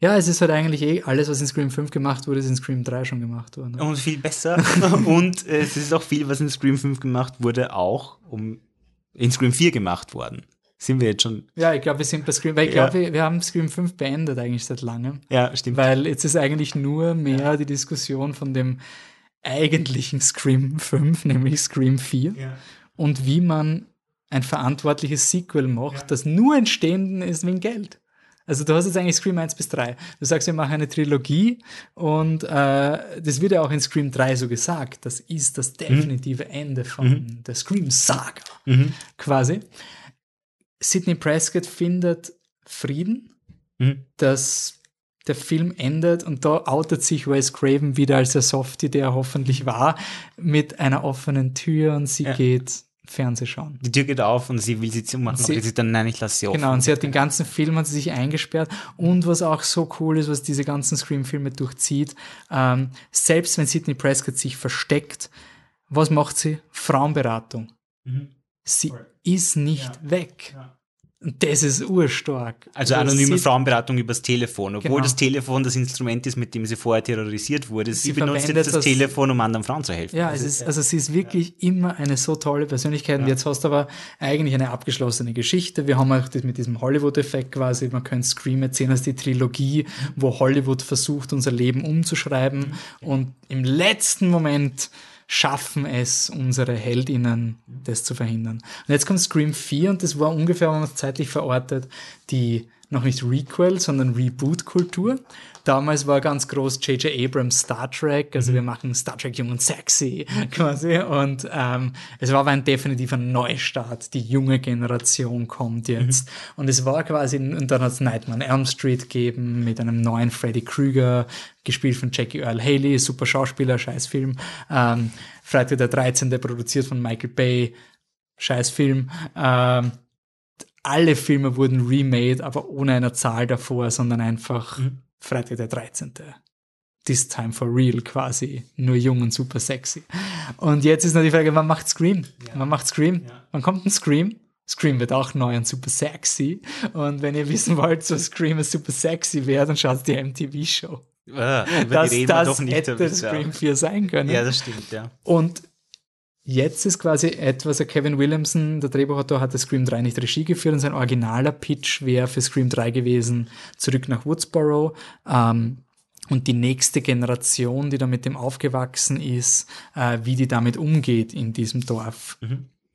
[SPEAKER 1] Ja. es ist halt eigentlich eh alles, was in Scream 5 gemacht wurde, ist in Scream 3 schon gemacht worden.
[SPEAKER 2] Und viel besser. <laughs> und äh, es ist auch viel, was in Scream 5 gemacht wurde, auch um in Scream 4 gemacht worden. Sind wir jetzt schon.
[SPEAKER 1] Ja, ich glaube, wir sind bei Scream, weil ich
[SPEAKER 2] Ja.
[SPEAKER 1] glaube, wir, wir haben Scream 5 beendet eigentlich seit langem.
[SPEAKER 2] Ja, stimmt.
[SPEAKER 1] Weil jetzt ist eigentlich nur mehr die Diskussion von dem eigentlichen Scream 5, nämlich Scream 4.
[SPEAKER 2] Ja.
[SPEAKER 1] Und wie man ein verantwortliches Sequel macht, das nur entstanden ist wegen Geld. Also du hast jetzt eigentlich Scream 1 bis 3. Du sagst, wir machen eine Trilogie und äh, das wird ja auch in Scream 3 so gesagt. Das ist das definitive Ende von der Scream-Saga quasi. Sidney Prescott findet Frieden,
[SPEAKER 2] Mhm.
[SPEAKER 1] dass der Film endet und da outet sich Wes Craven wieder als der Softie, der er hoffentlich war, mit einer offenen Tür und sie
[SPEAKER 2] Ja.
[SPEAKER 1] geht Fernseh schauen.
[SPEAKER 2] Die Tür geht auf und sie will sie zumachen.
[SPEAKER 1] Sie-
[SPEAKER 2] und sie dann, nein, ich lasse sie offen.
[SPEAKER 1] Genau, und sie hat den ganzen Film hat sie sich eingesperrt. Und was auch so cool ist, was diese ganzen Scream-Filme durchzieht, ähm, selbst wenn Sidney Prescott sich versteckt, was macht sie? Frauenberatung. Sie ist nicht weg. Und das ist urstark.
[SPEAKER 2] Also anonyme
[SPEAKER 1] sie,
[SPEAKER 2] Frauenberatung übers Telefon, obwohl
[SPEAKER 1] Genau.
[SPEAKER 2] das Telefon das Instrument ist, mit dem sie vorher terrorisiert wurde. Sie,
[SPEAKER 1] Sie
[SPEAKER 2] benutzt jetzt das,
[SPEAKER 1] das-
[SPEAKER 2] Telefon, um anderen Frauen zu helfen.
[SPEAKER 1] Ja, es ist, also sie ist wirklich immer eine so tolle Persönlichkeit. Und jetzt hast du aber eigentlich eine abgeschlossene Geschichte. Wir haben auch das mit diesem Hollywood-Effekt quasi. Man könnte Scream erzählen als die Trilogie, wo Hollywood versucht, unser Leben umzuschreiben. Und im letzten Moment schaffen es unsere Heldinnen, das zu verhindern. Und jetzt kommt Scream 4 und das war ungefähr, wenn man es zeitlich verortet, die noch nicht Requel, sondern Reboot-Kultur. Damals war ganz groß J.J. Abrams Star Trek, also wir machen Star Trek jung und sexy quasi. Und ähm, es war aber ein definitiver Neustart. Die junge Generation kommt jetzt. Und es war quasi, und dann hat es Nightmare on Elm Street gegeben mit einem neuen Freddy Krüger, gespielt von Jackie Earl Haley, super Schauspieler, scheiß Film. Ähm, Freitag der 13. produziert von Michael Bay, scheiß Film. Ähm, alle Filme wurden remade, aber ohne eine Zahl davor, sondern einfach Freitag der 13. This time for real quasi. Nur jung und super sexy. Und jetzt ist noch die Frage, wann macht Scream? Wann macht Scream? Wann kommt ein Scream? Scream wird auch neu und super sexy. Und wenn ihr wissen wollt, so Scream ist super sexy wäre, dann schaut die MTV-Show.
[SPEAKER 2] Ah, über
[SPEAKER 1] Das,
[SPEAKER 2] die reden
[SPEAKER 1] das
[SPEAKER 2] doch nicht.
[SPEAKER 1] hätte
[SPEAKER 2] ja.
[SPEAKER 1] Scream 4 sein können.
[SPEAKER 2] Ja, das stimmt, ja.
[SPEAKER 1] Und jetzt ist quasi etwas, Kevin Williamson, der Drehbuchautor, hatte Scream 3 nicht Regie geführt und sein originaler Pitch wäre für Scream 3 gewesen, zurück nach Woodsboro. Ähm, und die nächste Generation, die da mit dem aufgewachsen ist, äh, wie die damit umgeht in diesem Dorf,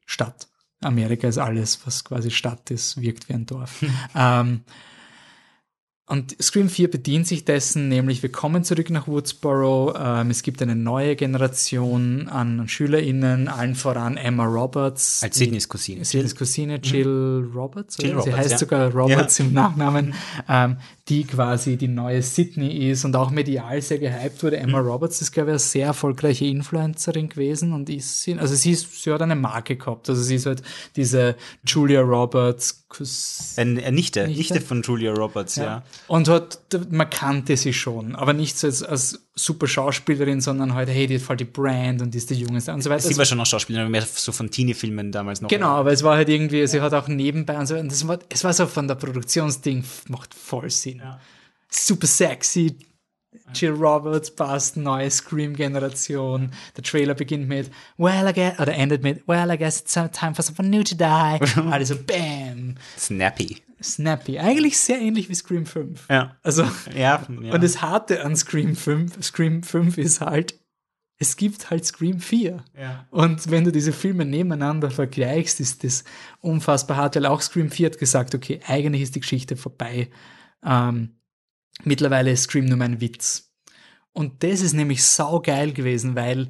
[SPEAKER 1] Stadt. Amerika ist alles, was quasi Stadt ist, wirkt wie ein Dorf. <laughs> ähm, und Scream 4 bedient sich dessen, nämlich wir kommen zurück nach Woodsboro. Ähm, es gibt eine neue Generation an SchülerInnen, allen voran Emma Roberts.
[SPEAKER 2] Als Sydneys Cousine.
[SPEAKER 1] Sydneys Cousine Jill Roberts.
[SPEAKER 2] Jill
[SPEAKER 1] oder? Sie
[SPEAKER 2] Roberts,
[SPEAKER 1] heißt
[SPEAKER 2] ja.
[SPEAKER 1] sogar Roberts im Nachnamen. Ähm, die quasi die neue Sydney ist und auch medial sehr gehypt wurde. Emma
[SPEAKER 2] Mhm.
[SPEAKER 1] Roberts ist, glaube ich, eine sehr erfolgreiche Influencerin gewesen und ist, sie- also sie, ist, sie hat eine Marke gehabt. Also sie ist halt diese Julia Roberts,
[SPEAKER 2] Eine äh, Nichte,
[SPEAKER 1] Nichte?
[SPEAKER 2] Nichte von Julia Roberts, ja.
[SPEAKER 1] und hat, man kannte sie schon, aber nicht so als, als super Schauspielerin, sondern halt, hey, die hat voll die Brand und die ist der Junge und so weiter.
[SPEAKER 2] Sie war schon noch Schauspielerin, mehr so von Teenie-Filmen damals noch.
[SPEAKER 1] Genau, aber es war halt irgendwie, sie hat auch nebenbei und so, und das war, es war so von der Produktionsding, macht voll Sinn. Super sexy, Jill Roberts passt, neue Scream-Generation. Der Trailer beginnt mit, well, I guess, oder endet mit, well, I guess it's time for someone new to die. <laughs> Also, bam,
[SPEAKER 2] Snappy.
[SPEAKER 1] Snappy. Eigentlich sehr ähnlich wie Scream 5.
[SPEAKER 2] Ja.
[SPEAKER 1] Also,
[SPEAKER 2] Ja, ja.
[SPEAKER 1] und das Harte an Scream 5, Scream 5 ist halt, es gibt halt Scream 4.
[SPEAKER 2] Ja.
[SPEAKER 1] Und wenn du diese Filme nebeneinander vergleichst, ist das unfassbar hart, weil auch Scream 4 hat gesagt, okay, eigentlich ist die Geschichte vorbei. Ähm, mittlerweile ist Scream nur mein Witz. Und das ist nämlich saugeil gewesen, weil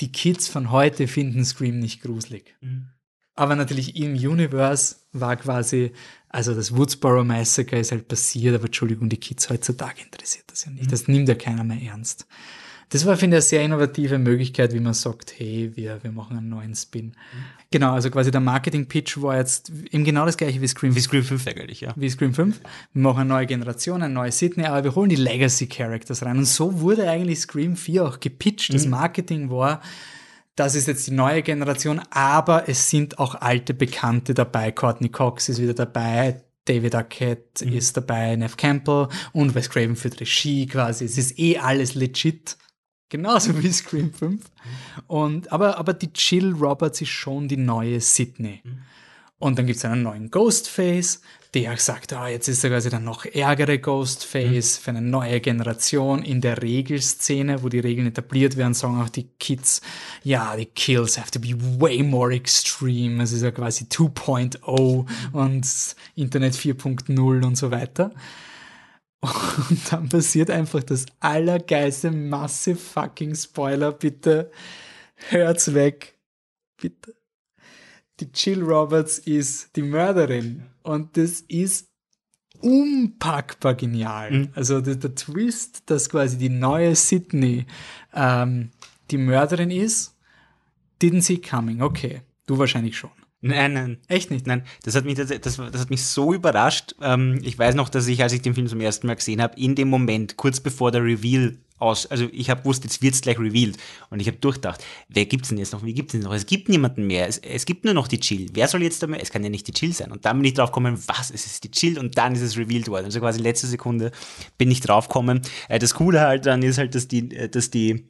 [SPEAKER 1] die Kids von heute finden Scream nicht gruselig. Aber natürlich im Universe war quasi, also das Woodsboro Massacre ist halt passiert, aber Entschuldigung, die Kids heutzutage interessiert das ja nicht. Das nimmt ja keiner mehr ernst. Das war, finde ich, eine sehr innovative Möglichkeit, wie man sagt, hey, wir, wir machen einen neuen Spin. Genau, also quasi der Marketing-Pitch war jetzt eben genau das gleiche wie Scream
[SPEAKER 2] Wie Scream 5 eigentlich, ja.
[SPEAKER 1] wie Scream 5. Wir machen eine neue Generation, eine neue Sydney, aber wir holen die Legacy-Characters rein. Und so wurde eigentlich Scream 4 auch gepitcht. Das Marketing war, das ist jetzt die neue Generation, aber es sind auch alte Bekannte dabei. Courtney Cox ist wieder dabei. David Arquette ist dabei, Nev Campbell und Wes Craven führt Regie quasi. Es ist eh alles legit. Genauso wie Scream 5. Und, aber, aber die Jill Roberts ist schon die neue Sydney. Und dann gibt es einen neuen Ghostface, der sagt, ah, jetzt ist er quasi der noch ärgere Ghostface für eine neue Generation in der Regelszene, wo die Regeln etabliert werden, sagen auch die Kids, ja, die Kills have to be way more extreme. Es ist ja quasi 2.0 und Internet 4.0 und so weiter. Und dann passiert einfach das allergeilste massive fucking Spoiler. Bitte hört's weg. Bitte. Die Jill Roberts ist die Mörderin. Und das ist unpackbar genial. Also der, der Twist, dass quasi die neue Sydney ähm, die Mörderin ist, didn't see coming. Okay, du wahrscheinlich schon.
[SPEAKER 2] Nein, nein.
[SPEAKER 1] Echt nicht?
[SPEAKER 2] Nein, das hat mich, das, das, das hat mich so überrascht. Ähm, ich weiß noch, dass ich, als ich den Film zum ersten Mal gesehen habe, in dem Moment, kurz bevor der Reveal aus, also ich habe gewusst, jetzt wird's gleich revealed. Und ich habe durchdacht, wer gibt's denn jetzt noch? Wie gibt's denn noch? Es gibt niemanden mehr. Es, es gibt nur noch die Chill. Wer soll jetzt damit? Es kann ja nicht die Chill sein. Und dann bin ich drauf gekommen, was? Es ist die Chill und dann ist es revealed worden. Also quasi letzte Sekunde bin ich drauf gekommen. Äh, das Coole halt dann ist halt, dass die, äh, dass die,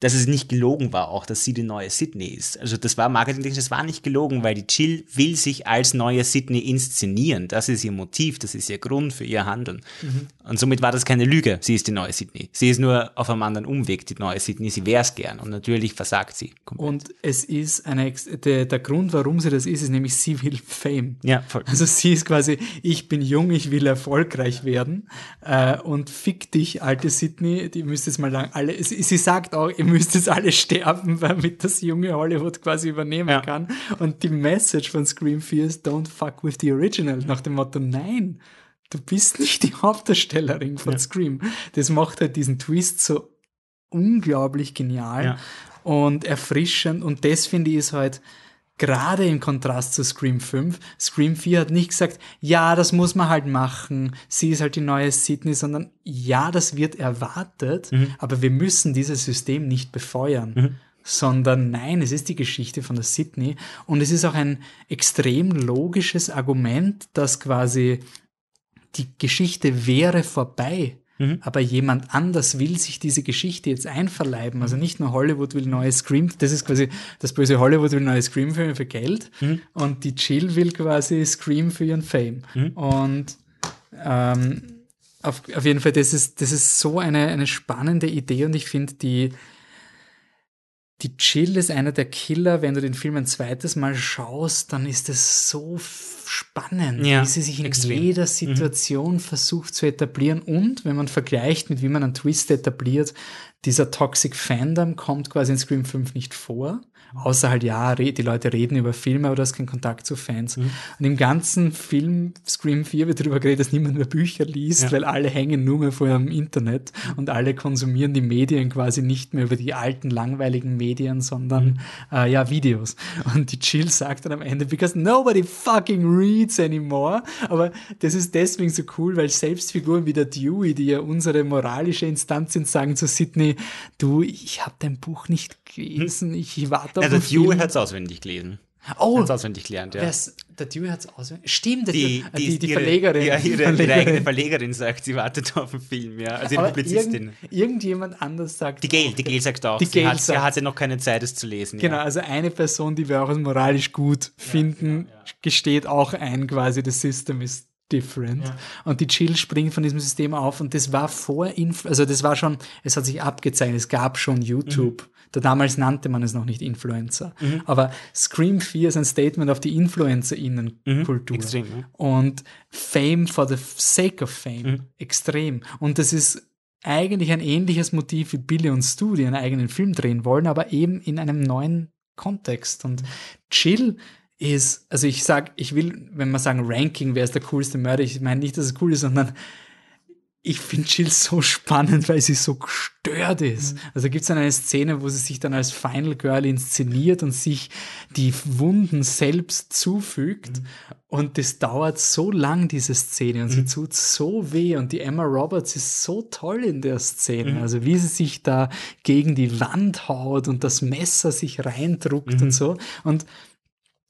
[SPEAKER 2] dass es nicht gelogen war, auch dass sie die neue Sydney ist. Also das war marketingtechnisch, das war nicht gelogen, weil die Jill will sich als neue Sydney inszenieren. Das ist ihr Motiv, das ist ihr Grund für ihr Handeln. Und somit war das keine Lüge. Sie ist die neue Sydney. Sie ist nur auf einem anderen Umweg die neue Sydney. Sie wär's gern. Und natürlich versagt sie. komplett.
[SPEAKER 1] Und es ist eine, der, der Grund, warum sie das ist, ist nämlich, sie will Fame.
[SPEAKER 2] Ja, voll.
[SPEAKER 1] Also sie ist quasi, ich bin jung, ich will erfolgreich werden äh, und fick dich, alte Sydney, die müsst jetzt mal lang alle, sie, sie sagt auch, ihr müsst jetzt alle sterben, <laughs> damit das junge Hollywood quasi übernehmen
[SPEAKER 2] Ja.
[SPEAKER 1] kann. Und die Message von Scream 4 ist, don't fuck with the original, nach dem Motto, nein, du bist <laughs> nicht die Hauptdarstellerin von Scream. Das macht halt diesen Twist so unglaublich genial
[SPEAKER 2] Ja.
[SPEAKER 1] und erfrischend und das finde ich ist halt gerade im Kontrast zu Scream 5. Scream 4 hat nicht gesagt, ja, das muss man halt machen, sie ist halt die neue Sydney, sondern ja, das wird erwartet, aber wir müssen dieses System nicht befeuern. Sondern nein, es ist die Geschichte von der Sydney und es ist auch ein extrem logisches Argument, dass quasi die Geschichte wäre vorbei. Aber jemand anders will sich diese Geschichte jetzt einverleiben. Also nicht nur Hollywood will neue Scream, das ist quasi das böse Hollywood will neue Scream-Filme für Geld und die Chill will quasi Scream für ihren Fame. Und ähm, auf, auf jeden Fall, das ist, das ist so eine, eine spannende Idee und ich finde die, die Chill ist einer der Killer. Wenn du den Film ein zweites Mal schaust, dann ist es so spannend,
[SPEAKER 2] Ja,
[SPEAKER 1] wie sie sich in
[SPEAKER 2] extrem.
[SPEAKER 1] jeder Situation versucht zu etablieren. Und wenn man vergleicht mit wie man einen Twist etabliert, dieser Toxic Fandom kommt quasi in Scream 5 nicht vor. Außer halt, ja, die Leute reden über Filme, aber du hast keinen Kontakt zu Fans. Mhm. Und im ganzen Film Scream 4 wird darüber geredet, dass niemand mehr Bücher liest, ja. weil alle hängen nur mehr vor ihrem Internet mhm. und alle konsumieren die Medien quasi nicht mehr über die alten, langweiligen Medien, sondern mhm. äh, ja, Videos. Und die Chill sagt dann am Ende, because nobody fucking reads anymore. Aber das ist deswegen so cool, weil selbst Figuren wie der Dewey, die ja unsere moralische Instanz sind, sagen zu Sydney, du, ich habe dein Buch nicht gelesen, ich warte
[SPEAKER 2] auf Also Dewey hat es auswendig gelesen.
[SPEAKER 1] Oh,
[SPEAKER 2] hat's auswendig gelernt, ja.
[SPEAKER 1] Der Dewey hat es auswendig. Stimmt,
[SPEAKER 2] die,
[SPEAKER 1] die, die, die ihre, Verlegerin.
[SPEAKER 2] Ja, ihre, Verlegerin. ihre eigene Verlegerin sagt, sie wartet auf den Film, ja. Also ihre
[SPEAKER 1] Publizistin. Irgend, irgendjemand anders sagt.
[SPEAKER 2] Die Gail, die Gail sagt auch. Die Gail hat, sagt, sie hatte noch keine Zeit, es zu lesen.
[SPEAKER 1] Genau, ja. also eine Person, die wir auch als moralisch gut finden, ja, gesteht auch ein, quasi, das System ist different. Ja. Und die Chill springt von diesem System auf und das war vor, Inf also das war schon, es hat sich abgezeichnet, es gab schon YouTube. Mhm. Da damals nannte man es noch nicht Influencer. Mhm. Aber Scream 4 ist ein Statement auf die Influencer-Innen-Kultur. Mhm. ja. Und Fame for the sake of Fame. Mhm. Extrem. Und das ist eigentlich ein ähnliches Motiv wie Billy und Stu, die einen eigenen Film drehen wollen, aber eben in einem neuen Kontext. Und Chill ist, also ich sag, ich will, wenn man sagen Ranking, wer ist der coolste Mörder, ich meine nicht, dass es cool ist, sondern ich finde Jill so spannend, weil sie so gestört ist. Mhm. Also gibt es eine Szene, wo sie sich dann als Final Girl inszeniert und sich die Wunden selbst zufügt. Mhm. Und das dauert so lang, diese Szene, und mhm. sie tut so weh. Und die Emma Roberts ist so toll in der Szene. Mhm. Also wie sie sich da gegen die Wand haut und das Messer sich reindruckt und mhm. so. Und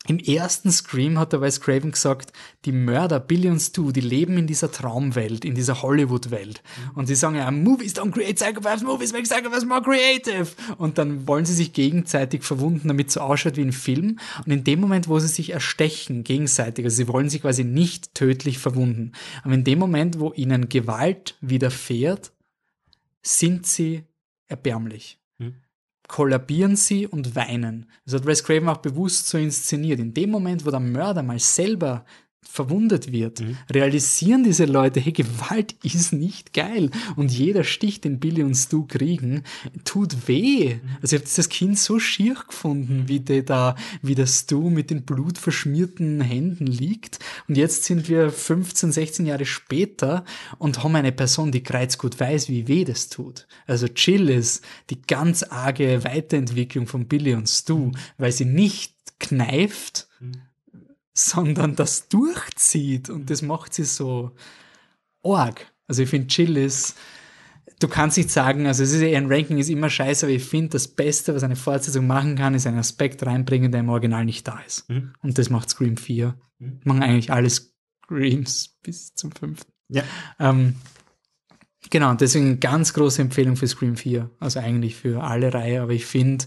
[SPEAKER 1] im ersten Scream hat der Wes Craven gesagt, die Mörder, Billy und Stu, die leben in dieser Traumwelt, in dieser Hollywood-Welt. Mhm. Und sie sagen ja, Movies don't create psychopaths, Movies make psychopaths more creative. Und dann wollen sie sich gegenseitig verwunden, damit es so ausschaut wie ein Film. Und in dem Moment, wo sie sich erstechen, gegenseitig, also sie wollen sich quasi nicht tödlich verwunden. Aber in dem Moment, wo ihnen Gewalt widerfährt, sind sie erbärmlich kollabieren sie und weinen. Das hat Wes Craven auch bewusst so inszeniert. In dem Moment, wo der Mörder mal selber verwundet wird, mhm. realisieren diese Leute, hey, Gewalt ist nicht geil. Und jeder Stich, den Billy und Stu kriegen, tut weh. Mhm. Also ich habe das Kind so schier gefunden, wie der da, wie der Stu mit den blutverschmierten Händen liegt. Und jetzt sind wir 15, 16 Jahre später und haben eine Person, die kreuzgut weiß, wie weh das tut. Also Chill ist die ganz arge Weiterentwicklung von Billy und Stu, mhm. weil sie nicht kneift, mhm sondern das durchzieht und das macht sie so arg. Also ich finde Chill ist, du kannst nicht sagen, also es ist ein Ranking ist immer scheiße, aber ich finde das Beste, was eine Fortsetzung machen kann, ist einen Aspekt reinbringen, der im Original nicht da ist. Mhm. Und das macht Scream 4. Mhm. Machen eigentlich alle Screams bis zum fünften.
[SPEAKER 2] Ja.
[SPEAKER 1] Ähm, genau, deswegen ganz große Empfehlung für Scream 4. Also eigentlich für alle Reihe, aber ich finde,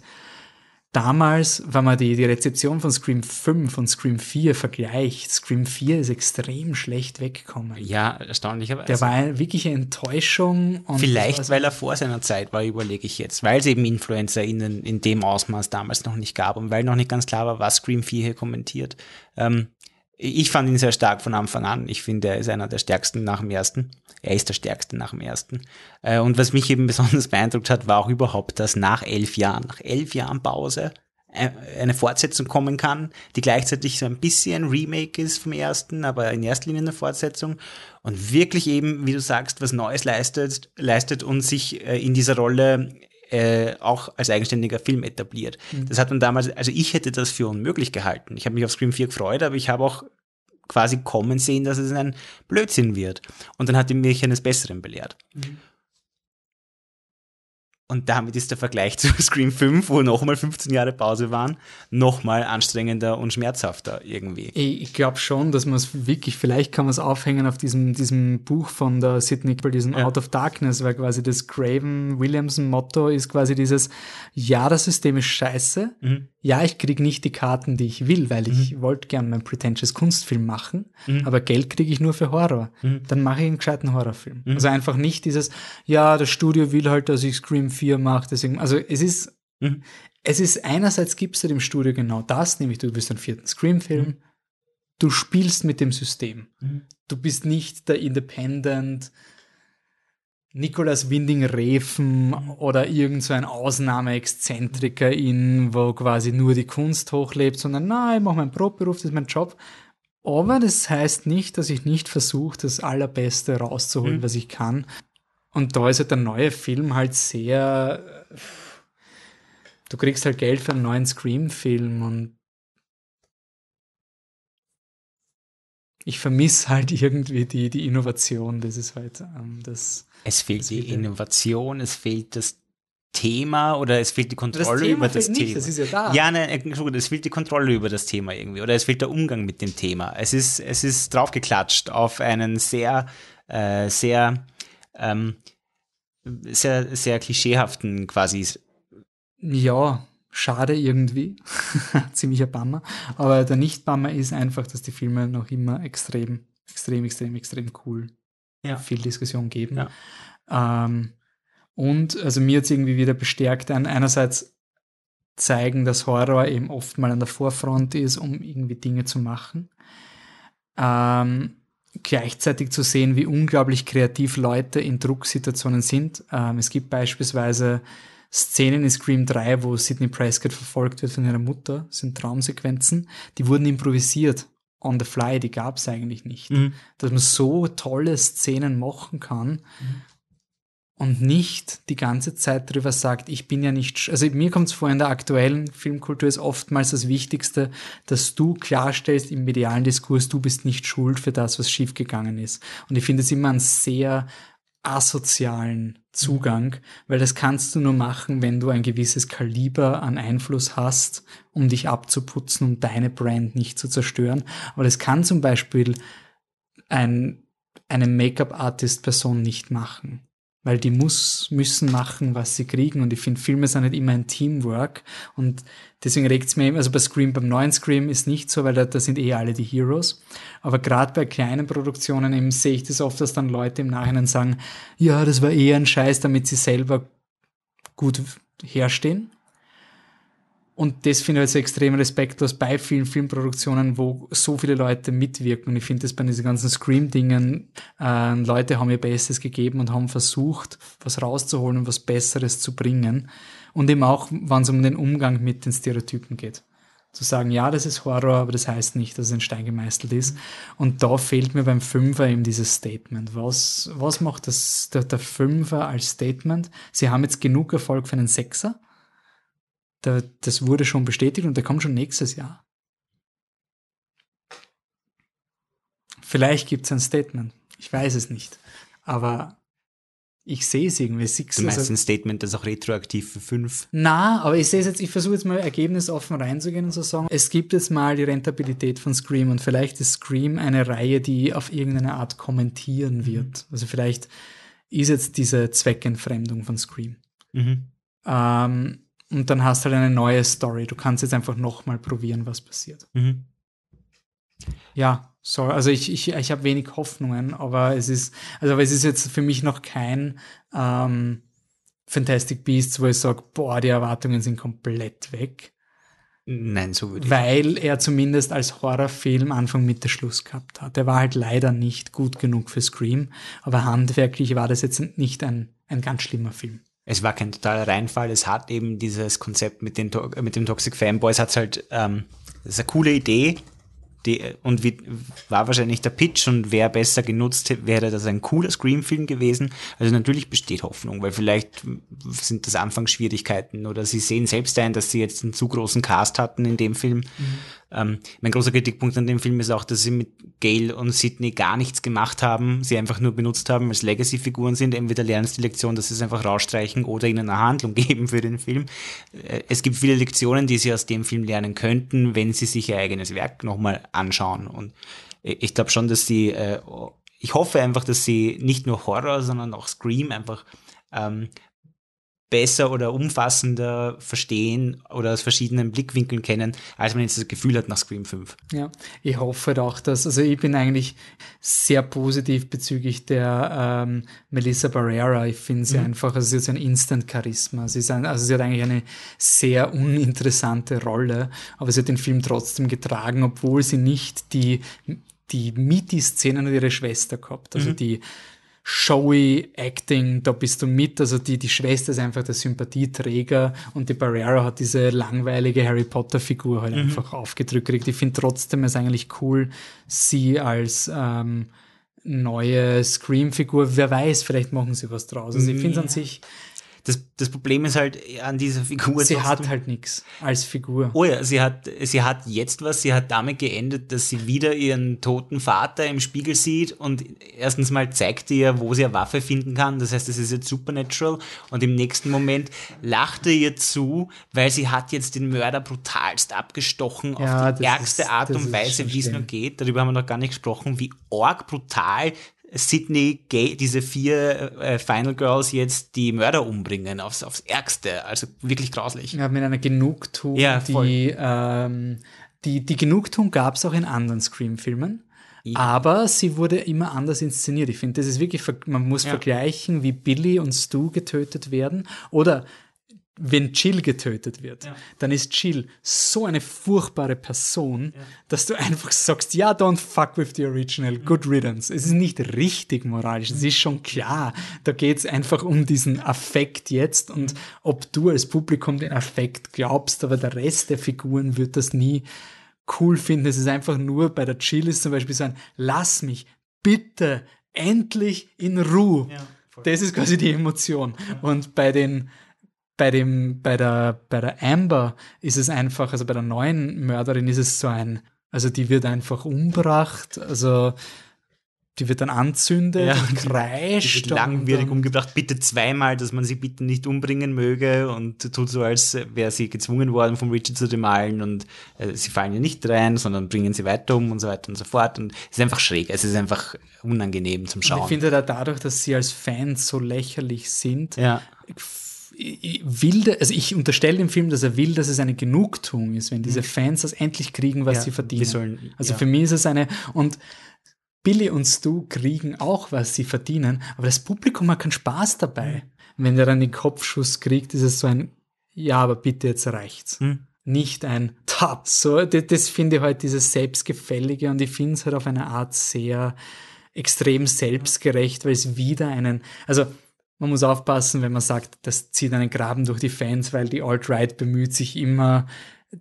[SPEAKER 1] damals, wenn man die, die Rezeption von Scream 5 und Scream 4 vergleicht, Scream 4 ist extrem schlecht weggekommen.
[SPEAKER 2] Ja, erstaunlicherweise.
[SPEAKER 1] Der war eine wirkliche Enttäuschung.
[SPEAKER 2] Vielleicht, weil er vor seiner Zeit war, überlege ich jetzt, weil es eben InfluencerInnen in dem Ausmaß damals noch nicht gab und weil noch nicht ganz klar war, was Scream 4 hier kommentiert. Ähm, ich fand ihn sehr stark von Anfang an. Ich finde, er ist einer der stärksten nach dem ersten. Er ist der stärkste nach dem ersten. Äh, und was mich eben <laughs> besonders beeindruckt hat, war auch überhaupt, dass nach elf Jahren, nach elf Jahren Pause, äh, eine Fortsetzung kommen kann, die gleichzeitig so ein bisschen Remake ist vom ersten, aber in erster Linie eine Fortsetzung und wirklich eben, wie du sagst, was Neues leistet, leistet und sich äh, in dieser Rolle äh, auch als eigenständiger Film etabliert. Mhm. Das hat man damals, also ich hätte das für unmöglich gehalten. Ich habe mich auf Scream 4 gefreut, aber ich habe auch quasi kommen sehen, dass es ein Blödsinn wird. Und dann hat er mich eines Besseren belehrt. Mhm. Und damit ist der Vergleich zu <laughs> Scream 5, wo nochmal 15 Jahre Pause waren, nochmal anstrengender und schmerzhafter irgendwie.
[SPEAKER 1] Ich glaube schon, dass man es wirklich, vielleicht kann man es aufhängen auf diesem, diesem Buch von der Sidney bei diesem ja. Out of Darkness, weil quasi das Craven Williamson Motto ist quasi dieses, ja, das System ist scheiße, mhm. Ja, ich kriege nicht die Karten, die ich will, weil ich mhm. wollte gern meinen pretentious Kunstfilm machen, mhm. aber Geld kriege ich nur für Horror. Mhm. Dann mache ich einen gescheiten Horrorfilm. Mhm. Also einfach nicht dieses, ja, das Studio will halt, dass ich Scream 4 mache, deswegen, also es ist, mhm. es ist einerseits gibst du dem Studio genau das, nämlich du bist ein vierten Scream-Film, mhm. du spielst mit dem System. Du bist nicht der Independent Nikolaus Winding Refen oder irgend so ein Ausnahme-Exzentriker in, wo quasi nur die Kunst hochlebt, sondern na, ich mache meinen Brotberuf, das ist mein Job. Aber das heißt nicht, dass ich nicht versuche, das Allerbeste rauszuholen,
[SPEAKER 2] Mhm.
[SPEAKER 1] was ich kann. Und da ist halt der neue Film halt sehr. Du kriegst halt Geld für einen neuen Scream-Film und ich vermisse halt irgendwie die, die Innovation. Das ist halt ähm, das.
[SPEAKER 2] Es fehlt die
[SPEAKER 1] wieder-
[SPEAKER 2] Innovation, es fehlt das Thema oder es fehlt die Kontrolle über das
[SPEAKER 1] fehlt
[SPEAKER 2] Thema.
[SPEAKER 1] nicht, das ist ja da.
[SPEAKER 2] Ja, nein, äh, es fehlt die Kontrolle über das Thema irgendwie oder es fehlt der Umgang mit dem Thema. Es ist, es ist draufgeklatscht auf einen sehr, äh, sehr, ähm, sehr, sehr klischeehaften quasi.
[SPEAKER 1] Ja, schade irgendwie. <laughs> Ziemlicher Bummer. Aber der Nicht-Bummer ist einfach, dass die Filme noch immer extrem, extrem, extrem, extrem cool
[SPEAKER 2] Ja.
[SPEAKER 1] viel Diskussion geben.
[SPEAKER 2] Ja.
[SPEAKER 1] Ähm, und also mir hat es irgendwie wieder bestärkt, ein, einerseits zeigen, dass Horror eben oft mal an der Vorfront ist, um irgendwie Dinge zu machen. Ähm, gleichzeitig zu sehen, wie unglaublich kreativ Leute in Drucksituationen sind. Ähm, es gibt beispielsweise Szenen in Scream 3, wo Sidney Prescott verfolgt wird von ihrer Mutter, sind Traumsequenzen, die wurden improvisiert on the fly, die gab es eigentlich nicht. Dass man so tolle Szenen machen kann und nicht die ganze Zeit drüber sagt, ich bin ja nicht, also mir kommt es vor, in der aktuellen Filmkultur ist oftmals das Wichtigste, dass du klarstellst im medialen Diskurs, du bist nicht schuld für das, was schiefgegangen ist. Und ich finde es immer einen sehr asozialen Zugang, weil das kannst du nur machen, wenn du ein gewisses Kaliber an Einfluss hast, um dich abzuputzen, um deine Brand nicht zu zerstören. Aber das kann zum Beispiel ein, eine Make-up-Artist-Person nicht machen. Weil die muss, müssen machen, was sie kriegen. Und ich finde, Filme sind nicht immer ein Teamwork. Und deswegen regt es mir, eben- also bei Scream, beim neuen Scream ist nicht so, weil da, da sind eh alle die Heroes. Aber gerade bei kleinen Produktionen eben sehe ich das oft, dass dann Leute im Nachhinein sagen, ja, das war eher ein Scheiß, damit sie selber gut herstehen. Und das finde ich also extrem respektlos bei vielen Filmproduktionen, wo so viele Leute mitwirken. Und ich finde das bei diesen ganzen Scream-Dingen, äh, Leute haben ihr Bestes gegeben und haben versucht, was rauszuholen und was Besseres zu bringen. Und eben auch, wenn es um den Umgang mit den Stereotypen geht. Zu sagen, ja, das ist Horror, aber das heißt nicht, dass es in Stein gemeißelt ist. Und da fehlt mir beim Fünfer eben dieses Statement. Was, was macht das, der, der Fünfer als Statement? Sie haben jetzt genug Erfolg für einen Sechser. Da, das wurde schon bestätigt und der kommt schon nächstes Jahr. Vielleicht gibt es ein Statement. Ich weiß es nicht. Aber ich sehe es irgendwie. Six,
[SPEAKER 2] Du meinst
[SPEAKER 1] also,
[SPEAKER 2] ein Statement, das auch retroaktiv für fünf.
[SPEAKER 1] na, aber ich sehe es jetzt, ich versuche jetzt mal ergebnisoffen reinzugehen und zu sagen, es gibt jetzt mal die Rentabilität von Scream und vielleicht ist Scream eine Reihe, die auf irgendeine Art kommentieren wird. Also vielleicht ist jetzt diese Zweckentfremdung von Scream.
[SPEAKER 2] Mhm.
[SPEAKER 1] Ähm, und dann hast du halt eine neue Story. Du kannst jetzt einfach nochmal probieren, was passiert.
[SPEAKER 2] Mhm.
[SPEAKER 1] Ja, so, also ich, ich, ich habe wenig Hoffnungen, aber es ist, also aber es ist jetzt für mich noch kein ähm, Fantastic Beasts, wo ich sage, boah, die Erwartungen sind komplett weg,
[SPEAKER 2] Nein, so würde ich.
[SPEAKER 1] weil er zumindest als Horrorfilm Anfang Mitte Schluss gehabt hat. Der war halt leider nicht gut genug für Scream, aber handwerklich war das jetzt nicht ein, ein ganz schlimmer Film.
[SPEAKER 2] Es war kein totaler Reinfall. Es hat eben dieses Konzept mit den, mit dem Toxic Fanboys, hat halt, ähm, das ist eine coole Idee. Die, und wie, war wahrscheinlich der Pitch und wer besser genutzt wäre das ein cooler Scream-Film gewesen. Also natürlich besteht Hoffnung, weil vielleicht sind das Anfangsschwierigkeiten oder sie sehen selbst ein, dass sie jetzt einen zu großen Cast hatten in dem Film. Ähm, mein großer Kritikpunkt an dem Film ist auch, dass sie mit Gail und Sidney gar nichts gemacht haben, sie einfach nur benutzt haben als Legacy-Figuren sind. Entweder lernen sie die Lektion, dass sie es einfach rausstreichen oder ihnen eine Handlung <laughs> geben für den Film. Äh, Es gibt viele Lektionen, die sie aus dem Film lernen könnten, wenn sie sich ihr eigenes Werk nochmal anschauen. Und ich glaube schon, dass sie, äh, ich hoffe einfach, dass sie nicht nur Horror, sondern auch Scream einfach ähm, besser oder umfassender verstehen oder aus verschiedenen Blickwinkeln kennen, als man jetzt das Gefühl hat nach Scream 5.
[SPEAKER 1] Ja, ich hoffe doch, dass, also ich bin eigentlich sehr positiv bezüglich der ähm, Melissa Barrera. Ich finde sie einfach, also sie hat so ein Instant-Charisma. Sie, ist ein, also sie hat eigentlich eine sehr uninteressante Rolle, aber sie hat den Film trotzdem getragen, obwohl sie nicht die, die Miti-Szenen und ihre Schwester gehabt. Also die showy Acting, da bist du mit. Also die, die Schwester ist einfach der Sympathieträger und die Barrera hat diese langweilige Harry Potter-Figur halt mhm. einfach aufgedrückt. Ich finde trotzdem es eigentlich cool, sie als ähm, neue Scream-Figur, wer weiß, vielleicht machen sie was draus. Also ich finde es an sich
[SPEAKER 2] das, das Problem ist halt an dieser Figur.
[SPEAKER 1] Sie hat halt nichts als Figur.
[SPEAKER 2] Oh ja, sie hat, sie hat jetzt was. Sie hat damit geendet, dass sie wieder ihren toten Vater im Spiegel sieht und erstens mal zeigt ihr, wo sie eine Waffe finden kann. Das heißt, das ist jetzt supernatural. Und im nächsten Moment lacht er ihr zu, weil sie hat jetzt den Mörder brutalst abgestochen ja, auf die ärgste ist, Art und Weise, wie es nur geht. Darüber haben wir noch gar nicht gesprochen, wie arg brutal Sydney, Gay, diese vier äh, Final Girls jetzt die Mörder umbringen aufs, aufs Ärgste. Also wirklich grauslich.
[SPEAKER 1] Ja, mit einer Genugtuung, ja, die, ähm, die, die Genugtuung gab es auch in anderen Scream-Filmen. Ja. Aber sie wurde immer anders inszeniert. Ich finde, das ist wirklich, man muss ja. vergleichen, wie Billy und Stu getötet werden. Oder wenn Jill getötet wird, ja. dann ist Jill so eine furchtbare Person, ja. dass du einfach sagst, ja, don't fuck with the original, good riddance. Es ist nicht richtig moralisch, es ist schon klar. Da geht es einfach um diesen Affekt jetzt und ob du als Publikum den Affekt glaubst, aber der Rest der Figuren wird das nie cool finden. Es ist einfach nur bei der Jill ist zum Beispiel so ein, lass mich bitte endlich in Ruhe. Ja, das ist quasi die Emotion. Und bei den bei dem, bei der, bei der Amber ist es einfach, also bei der neuen Mörderin ist es so ein, also die wird einfach umgebracht, also die wird dann anzündet
[SPEAKER 2] ja,
[SPEAKER 1] und kreischt. Die wird
[SPEAKER 2] langwierig umgebracht, bitte zweimal, dass man sie bitte nicht umbringen möge und tut so, als wäre sie gezwungen worden, vom Richard zu demalen und äh, sie fallen ja nicht rein, sondern bringen sie weiter um und so weiter und so fort und es ist einfach schräg, es ist einfach unangenehm zum Schauen. Und
[SPEAKER 1] ich finde da dadurch, dass sie als Fans so lächerlich sind,
[SPEAKER 2] ja
[SPEAKER 1] will, also ich unterstelle dem Film, dass er will, dass es eine Genugtuung ist, wenn diese mhm. Fans das endlich kriegen, was ja, sie verdienen. Sollen, also ja. für mich ist es eine, und Billy und Stu kriegen auch, was sie verdienen, aber das Publikum hat keinen Spaß dabei. Mhm. Wenn der dann den Kopfschuss kriegt, ist es so ein, ja, aber bitte jetzt reicht's. Mhm. Nicht ein Top. So, das, das finde ich halt dieses Selbstgefällige und ich finde es halt auf eine Art sehr extrem selbstgerecht, weil es wieder einen, also man muss aufpassen, wenn man sagt, das zieht einen Graben durch die Fans, weil die Alt-Right bemüht sich immer,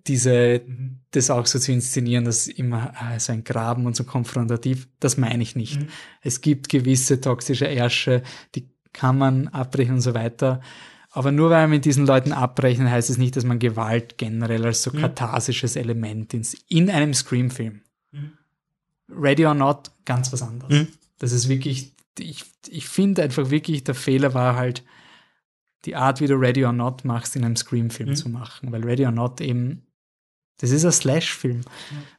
[SPEAKER 1] diese, mhm. das auch so zu inszenieren, dass immer ah, so ein Graben und so konfrontativ, das meine ich nicht. Mhm. Es gibt gewisse toxische Ärsche, die kann man abbrechen und so weiter. Aber nur weil man mit diesen Leuten abrechnet, heißt es nicht, dass man Gewalt generell als so mhm. katharsisches Element ins, in einem Scream-Film. Mhm. Ready or Not, ganz was anderes. Mhm. Das ist wirklich ich, ich finde einfach wirklich, der Fehler war halt, die Art, wie du Ready or Not machst, in einem Scream-Film mhm. zu machen. Weil Ready or Not eben, das ist ein Slash-Film. Mhm.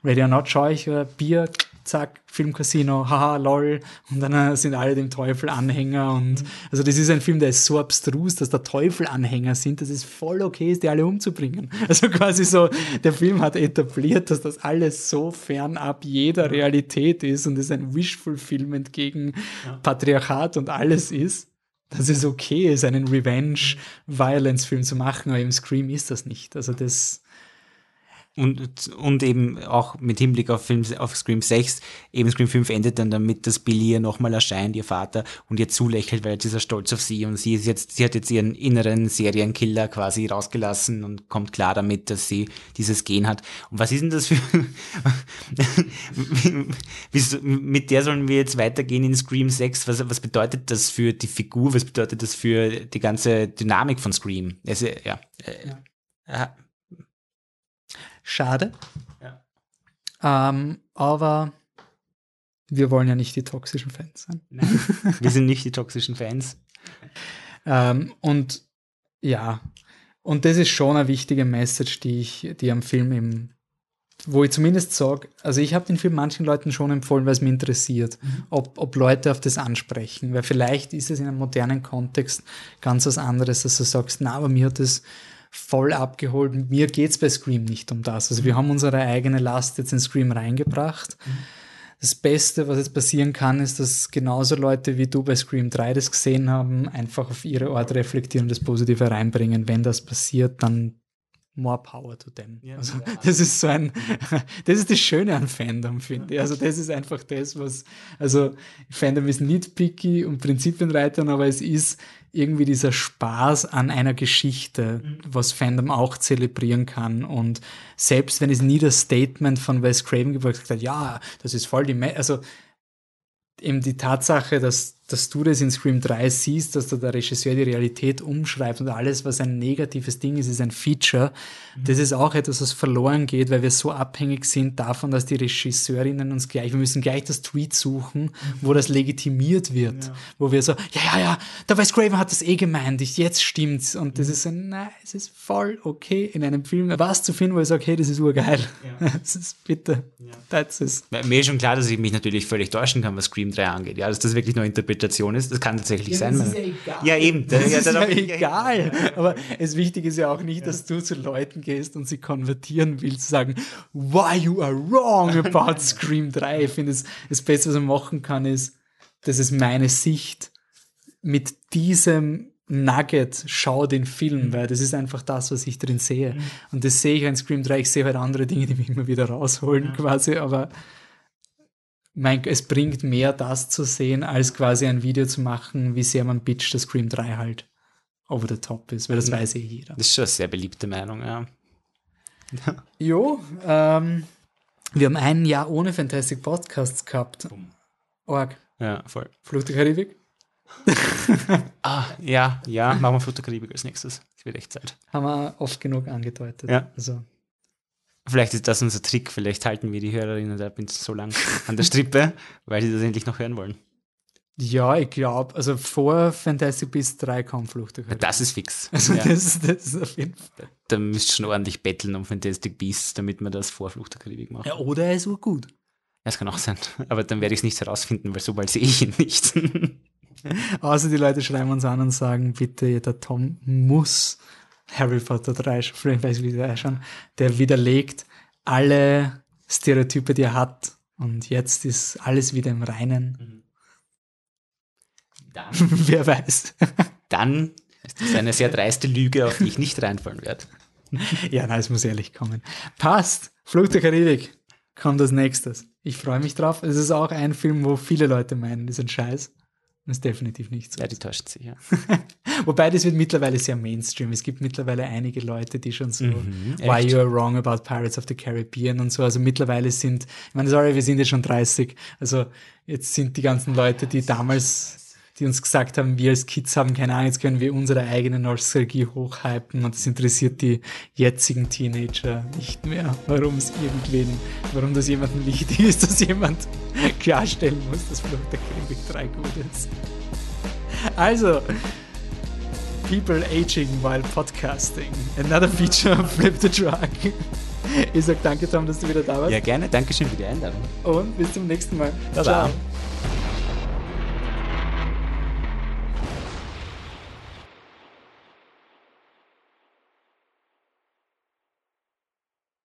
[SPEAKER 1] Ready or Not schaue ich, uh, Bier, zack, Filmcasino, haha, lol, und dann uh, sind alle dem Teufel Anhänger und mhm. also das ist ein Film, der ist so abstrus, dass der Teufel Anhänger sind, dass es voll okay ist, die alle umzubringen. <laughs> Also quasi so, der Film hat etabliert, dass das alles so fernab jeder Realität ist und es ein Wishful-Film gegen ja. Patriarchat und alles ist dass es okay ist, einen Revenge-Violence-Film zu machen, aber im Scream ist das nicht. Also das,
[SPEAKER 2] und, und eben auch mit Hinblick auf, Film, auf Scream 6, eben Scream 5 endet dann damit, dass Billy ihr nochmal erscheint, ihr Vater, und ihr zulächelt, weil jetzt ist er stolz auf sie und sie ist jetzt, sie hat jetzt ihren inneren Serienkiller quasi rausgelassen und kommt klar damit, dass sie dieses Gen hat. Und was ist denn das für, <laughs> mit der sollen wir jetzt weitergehen in Scream 6? Was, was bedeutet das für die Figur? Was bedeutet das für die ganze Dynamik von Scream? Also, ja. ja.
[SPEAKER 1] Schade. Ja. Ähm, aber wir wollen ja nicht die toxischen Fans sein.
[SPEAKER 2] Nein, <laughs> wir sind nicht die toxischen Fans.
[SPEAKER 1] ähm, und ja, und das ist schon eine wichtige Message, die ich, die am Film eben, wo ich zumindest sage, also ich habe den Film manchen Leuten schon empfohlen, weil es mich interessiert, mhm. ob, ob Leute auf das ansprechen, weil vielleicht ist es in einem modernen Kontext ganz was anderes, dass du sagst, na, aber mir hat das voll abgeholt. Mir geht es bei Scream nicht um das. Also wir haben unsere eigene Last jetzt in Scream reingebracht. Das Beste, was jetzt passieren kann, ist, dass genauso Leute wie du bei Scream 3 das gesehen haben, einfach auf ihre Art reflektieren und das Positive reinbringen. Wenn das passiert, dann more power to them.
[SPEAKER 2] Ja,
[SPEAKER 1] also,
[SPEAKER 2] ja. <laughs>
[SPEAKER 1] das ist so ein, <laughs> das ist das Schöne an Fandom, finde ich. Also, das ist einfach das, was, also, Fandom ist nicht picky und Prinzipienreitern, aber es ist irgendwie dieser Spaß an einer Geschichte, was Fandom auch zelebrieren kann. Und selbst wenn es nie das Statement von Wes Craven gesagt hat, ja, das ist voll die, Me also, eben die Tatsache, dass, dass du das in Scream 3 siehst, dass da der Regisseur die Realität umschreibt und alles, was ein negatives Ding ist, ist ein Feature. Das ist auch etwas, was verloren geht, weil wir so abhängig sind davon, dass die Regisseurinnen uns gleich, wir müssen gleich das Tweet suchen, wo das legitimiert wird, wo wir so, ja, ja, ja, der Wes Craven hat das eh gemeint, ich, jetzt stimmt's. Und das ist so, nein, es ist voll okay, in einem Film was zu finden, wo ich sage, okay, das ist urgeil. <laughs> Das ist bitte, that's it.
[SPEAKER 2] Mir ist schon klar, dass ich mich natürlich völlig täuschen kann, was Scream 3 angeht. Ja, dass das wirklich nur Interpretation ist, das kann tatsächlich sein.
[SPEAKER 1] das ist ja egal.
[SPEAKER 2] Ja, eben.
[SPEAKER 1] Das
[SPEAKER 2] ja,
[SPEAKER 1] ist ja egal. <laughs> Aber es wichtig ist ja auch nicht, dass du zu Leuten gehst und sie konvertieren willst, zu sagen, why you are wrong about <laughs> Scream 3. Ich finde, das, das Beste, was man machen kann, ist, das ist meine Sicht mit diesem Nugget, schau den Film, weil das ist einfach das, was ich drin sehe. Und das sehe ich an Scream 3. Ich sehe halt andere Dinge, die mich immer wieder rausholen, quasi, aber mein, es bringt mehr, das zu sehen, als quasi ein Video zu machen, wie sehr man bitcht, dass Scream 3 halt over the top ist, weil das weiß eh jeder.
[SPEAKER 2] Das ist schon eine sehr beliebte Meinung, ja. <laughs>
[SPEAKER 1] Jo, ähm, wir haben ein Jahr ohne Fantastic Podcasts gehabt. Org.
[SPEAKER 2] Ja, voll.
[SPEAKER 1] Flucht der Karibik? <laughs>
[SPEAKER 2] Ah, ja, ja, machen wir Flucht als nächstes. Es wird echt Zeit.
[SPEAKER 1] Haben wir oft genug angedeutet.
[SPEAKER 2] Ja.
[SPEAKER 1] Also,
[SPEAKER 2] Vielleicht ist das unser Trick, vielleicht halten wir die Hörerinnen da bin so lang an der Strippe, weil sie das endlich noch hören wollen.
[SPEAKER 1] ja, ich glaube, also vor Fantastic Beasts 3 kam Flucht.
[SPEAKER 2] Das ist fix.
[SPEAKER 1] Also
[SPEAKER 2] ja.
[SPEAKER 1] das, das ist auf jeden Fall.
[SPEAKER 2] Da müsst ihr schon ordentlich betteln um Fantastic Beasts, damit man das vor Flucht der Karibik macht.
[SPEAKER 1] Ja, oder er ist urgut.
[SPEAKER 2] Das kann auch sein. Aber dann werde ich es nicht herausfinden, weil so bald sehe ich ihn nicht.
[SPEAKER 1] Außer <laughs> die Leute schreiben uns an und sagen, bitte, der Tom muss Harry Potter 3 schon, vielleicht weiß ich wie der schon, der widerlegt alle Stereotype, die er hat. Und jetzt ist alles wieder im Reinen.
[SPEAKER 2] Dann, <laughs>
[SPEAKER 1] Wer weiß.
[SPEAKER 2] dann ist das eine sehr dreiste Lüge, auf die ich nicht reinfallen werde.
[SPEAKER 1] ja, nein, es muss ehrlich kommen. Passt. Flucht der Karibik kommt als nächstes. Ich freue mich drauf. Es ist auch ein Film, wo viele Leute meinen, das ist ein Scheiß. Und ist definitiv nicht so.
[SPEAKER 2] Ja, die täuscht sich, ja. <laughs>
[SPEAKER 1] Wobei das wird mittlerweile sehr Mainstream. Es gibt mittlerweile einige Leute, die schon so
[SPEAKER 2] Mhm,
[SPEAKER 1] Why? You Are Wrong About Pirates of the Caribbean und so. Also mittlerweile sind, ich meine, sorry, wir sind jetzt schon 30. Also jetzt sind die ganzen Leute, die damals, die uns gesagt haben, wir als Kids haben keine Ahnung, jetzt können wir unsere eigene Nostalgie hochhypen und das interessiert die jetzigen Teenager nicht mehr, warum es irgendwen, warum das jemandem wichtig ist, dass jemand <laughs> klarstellen muss, dass Flucht der Karibik 3 gut ist. Also, People aging while podcasting. Another feature of Flip the Truck. Ich sag danke, Tom, dass du wieder da warst.
[SPEAKER 2] Ja, gerne. Dankeschön für die Einladung.
[SPEAKER 1] Und bis zum nächsten Mal.
[SPEAKER 2] Baba.
[SPEAKER 1] Ciao.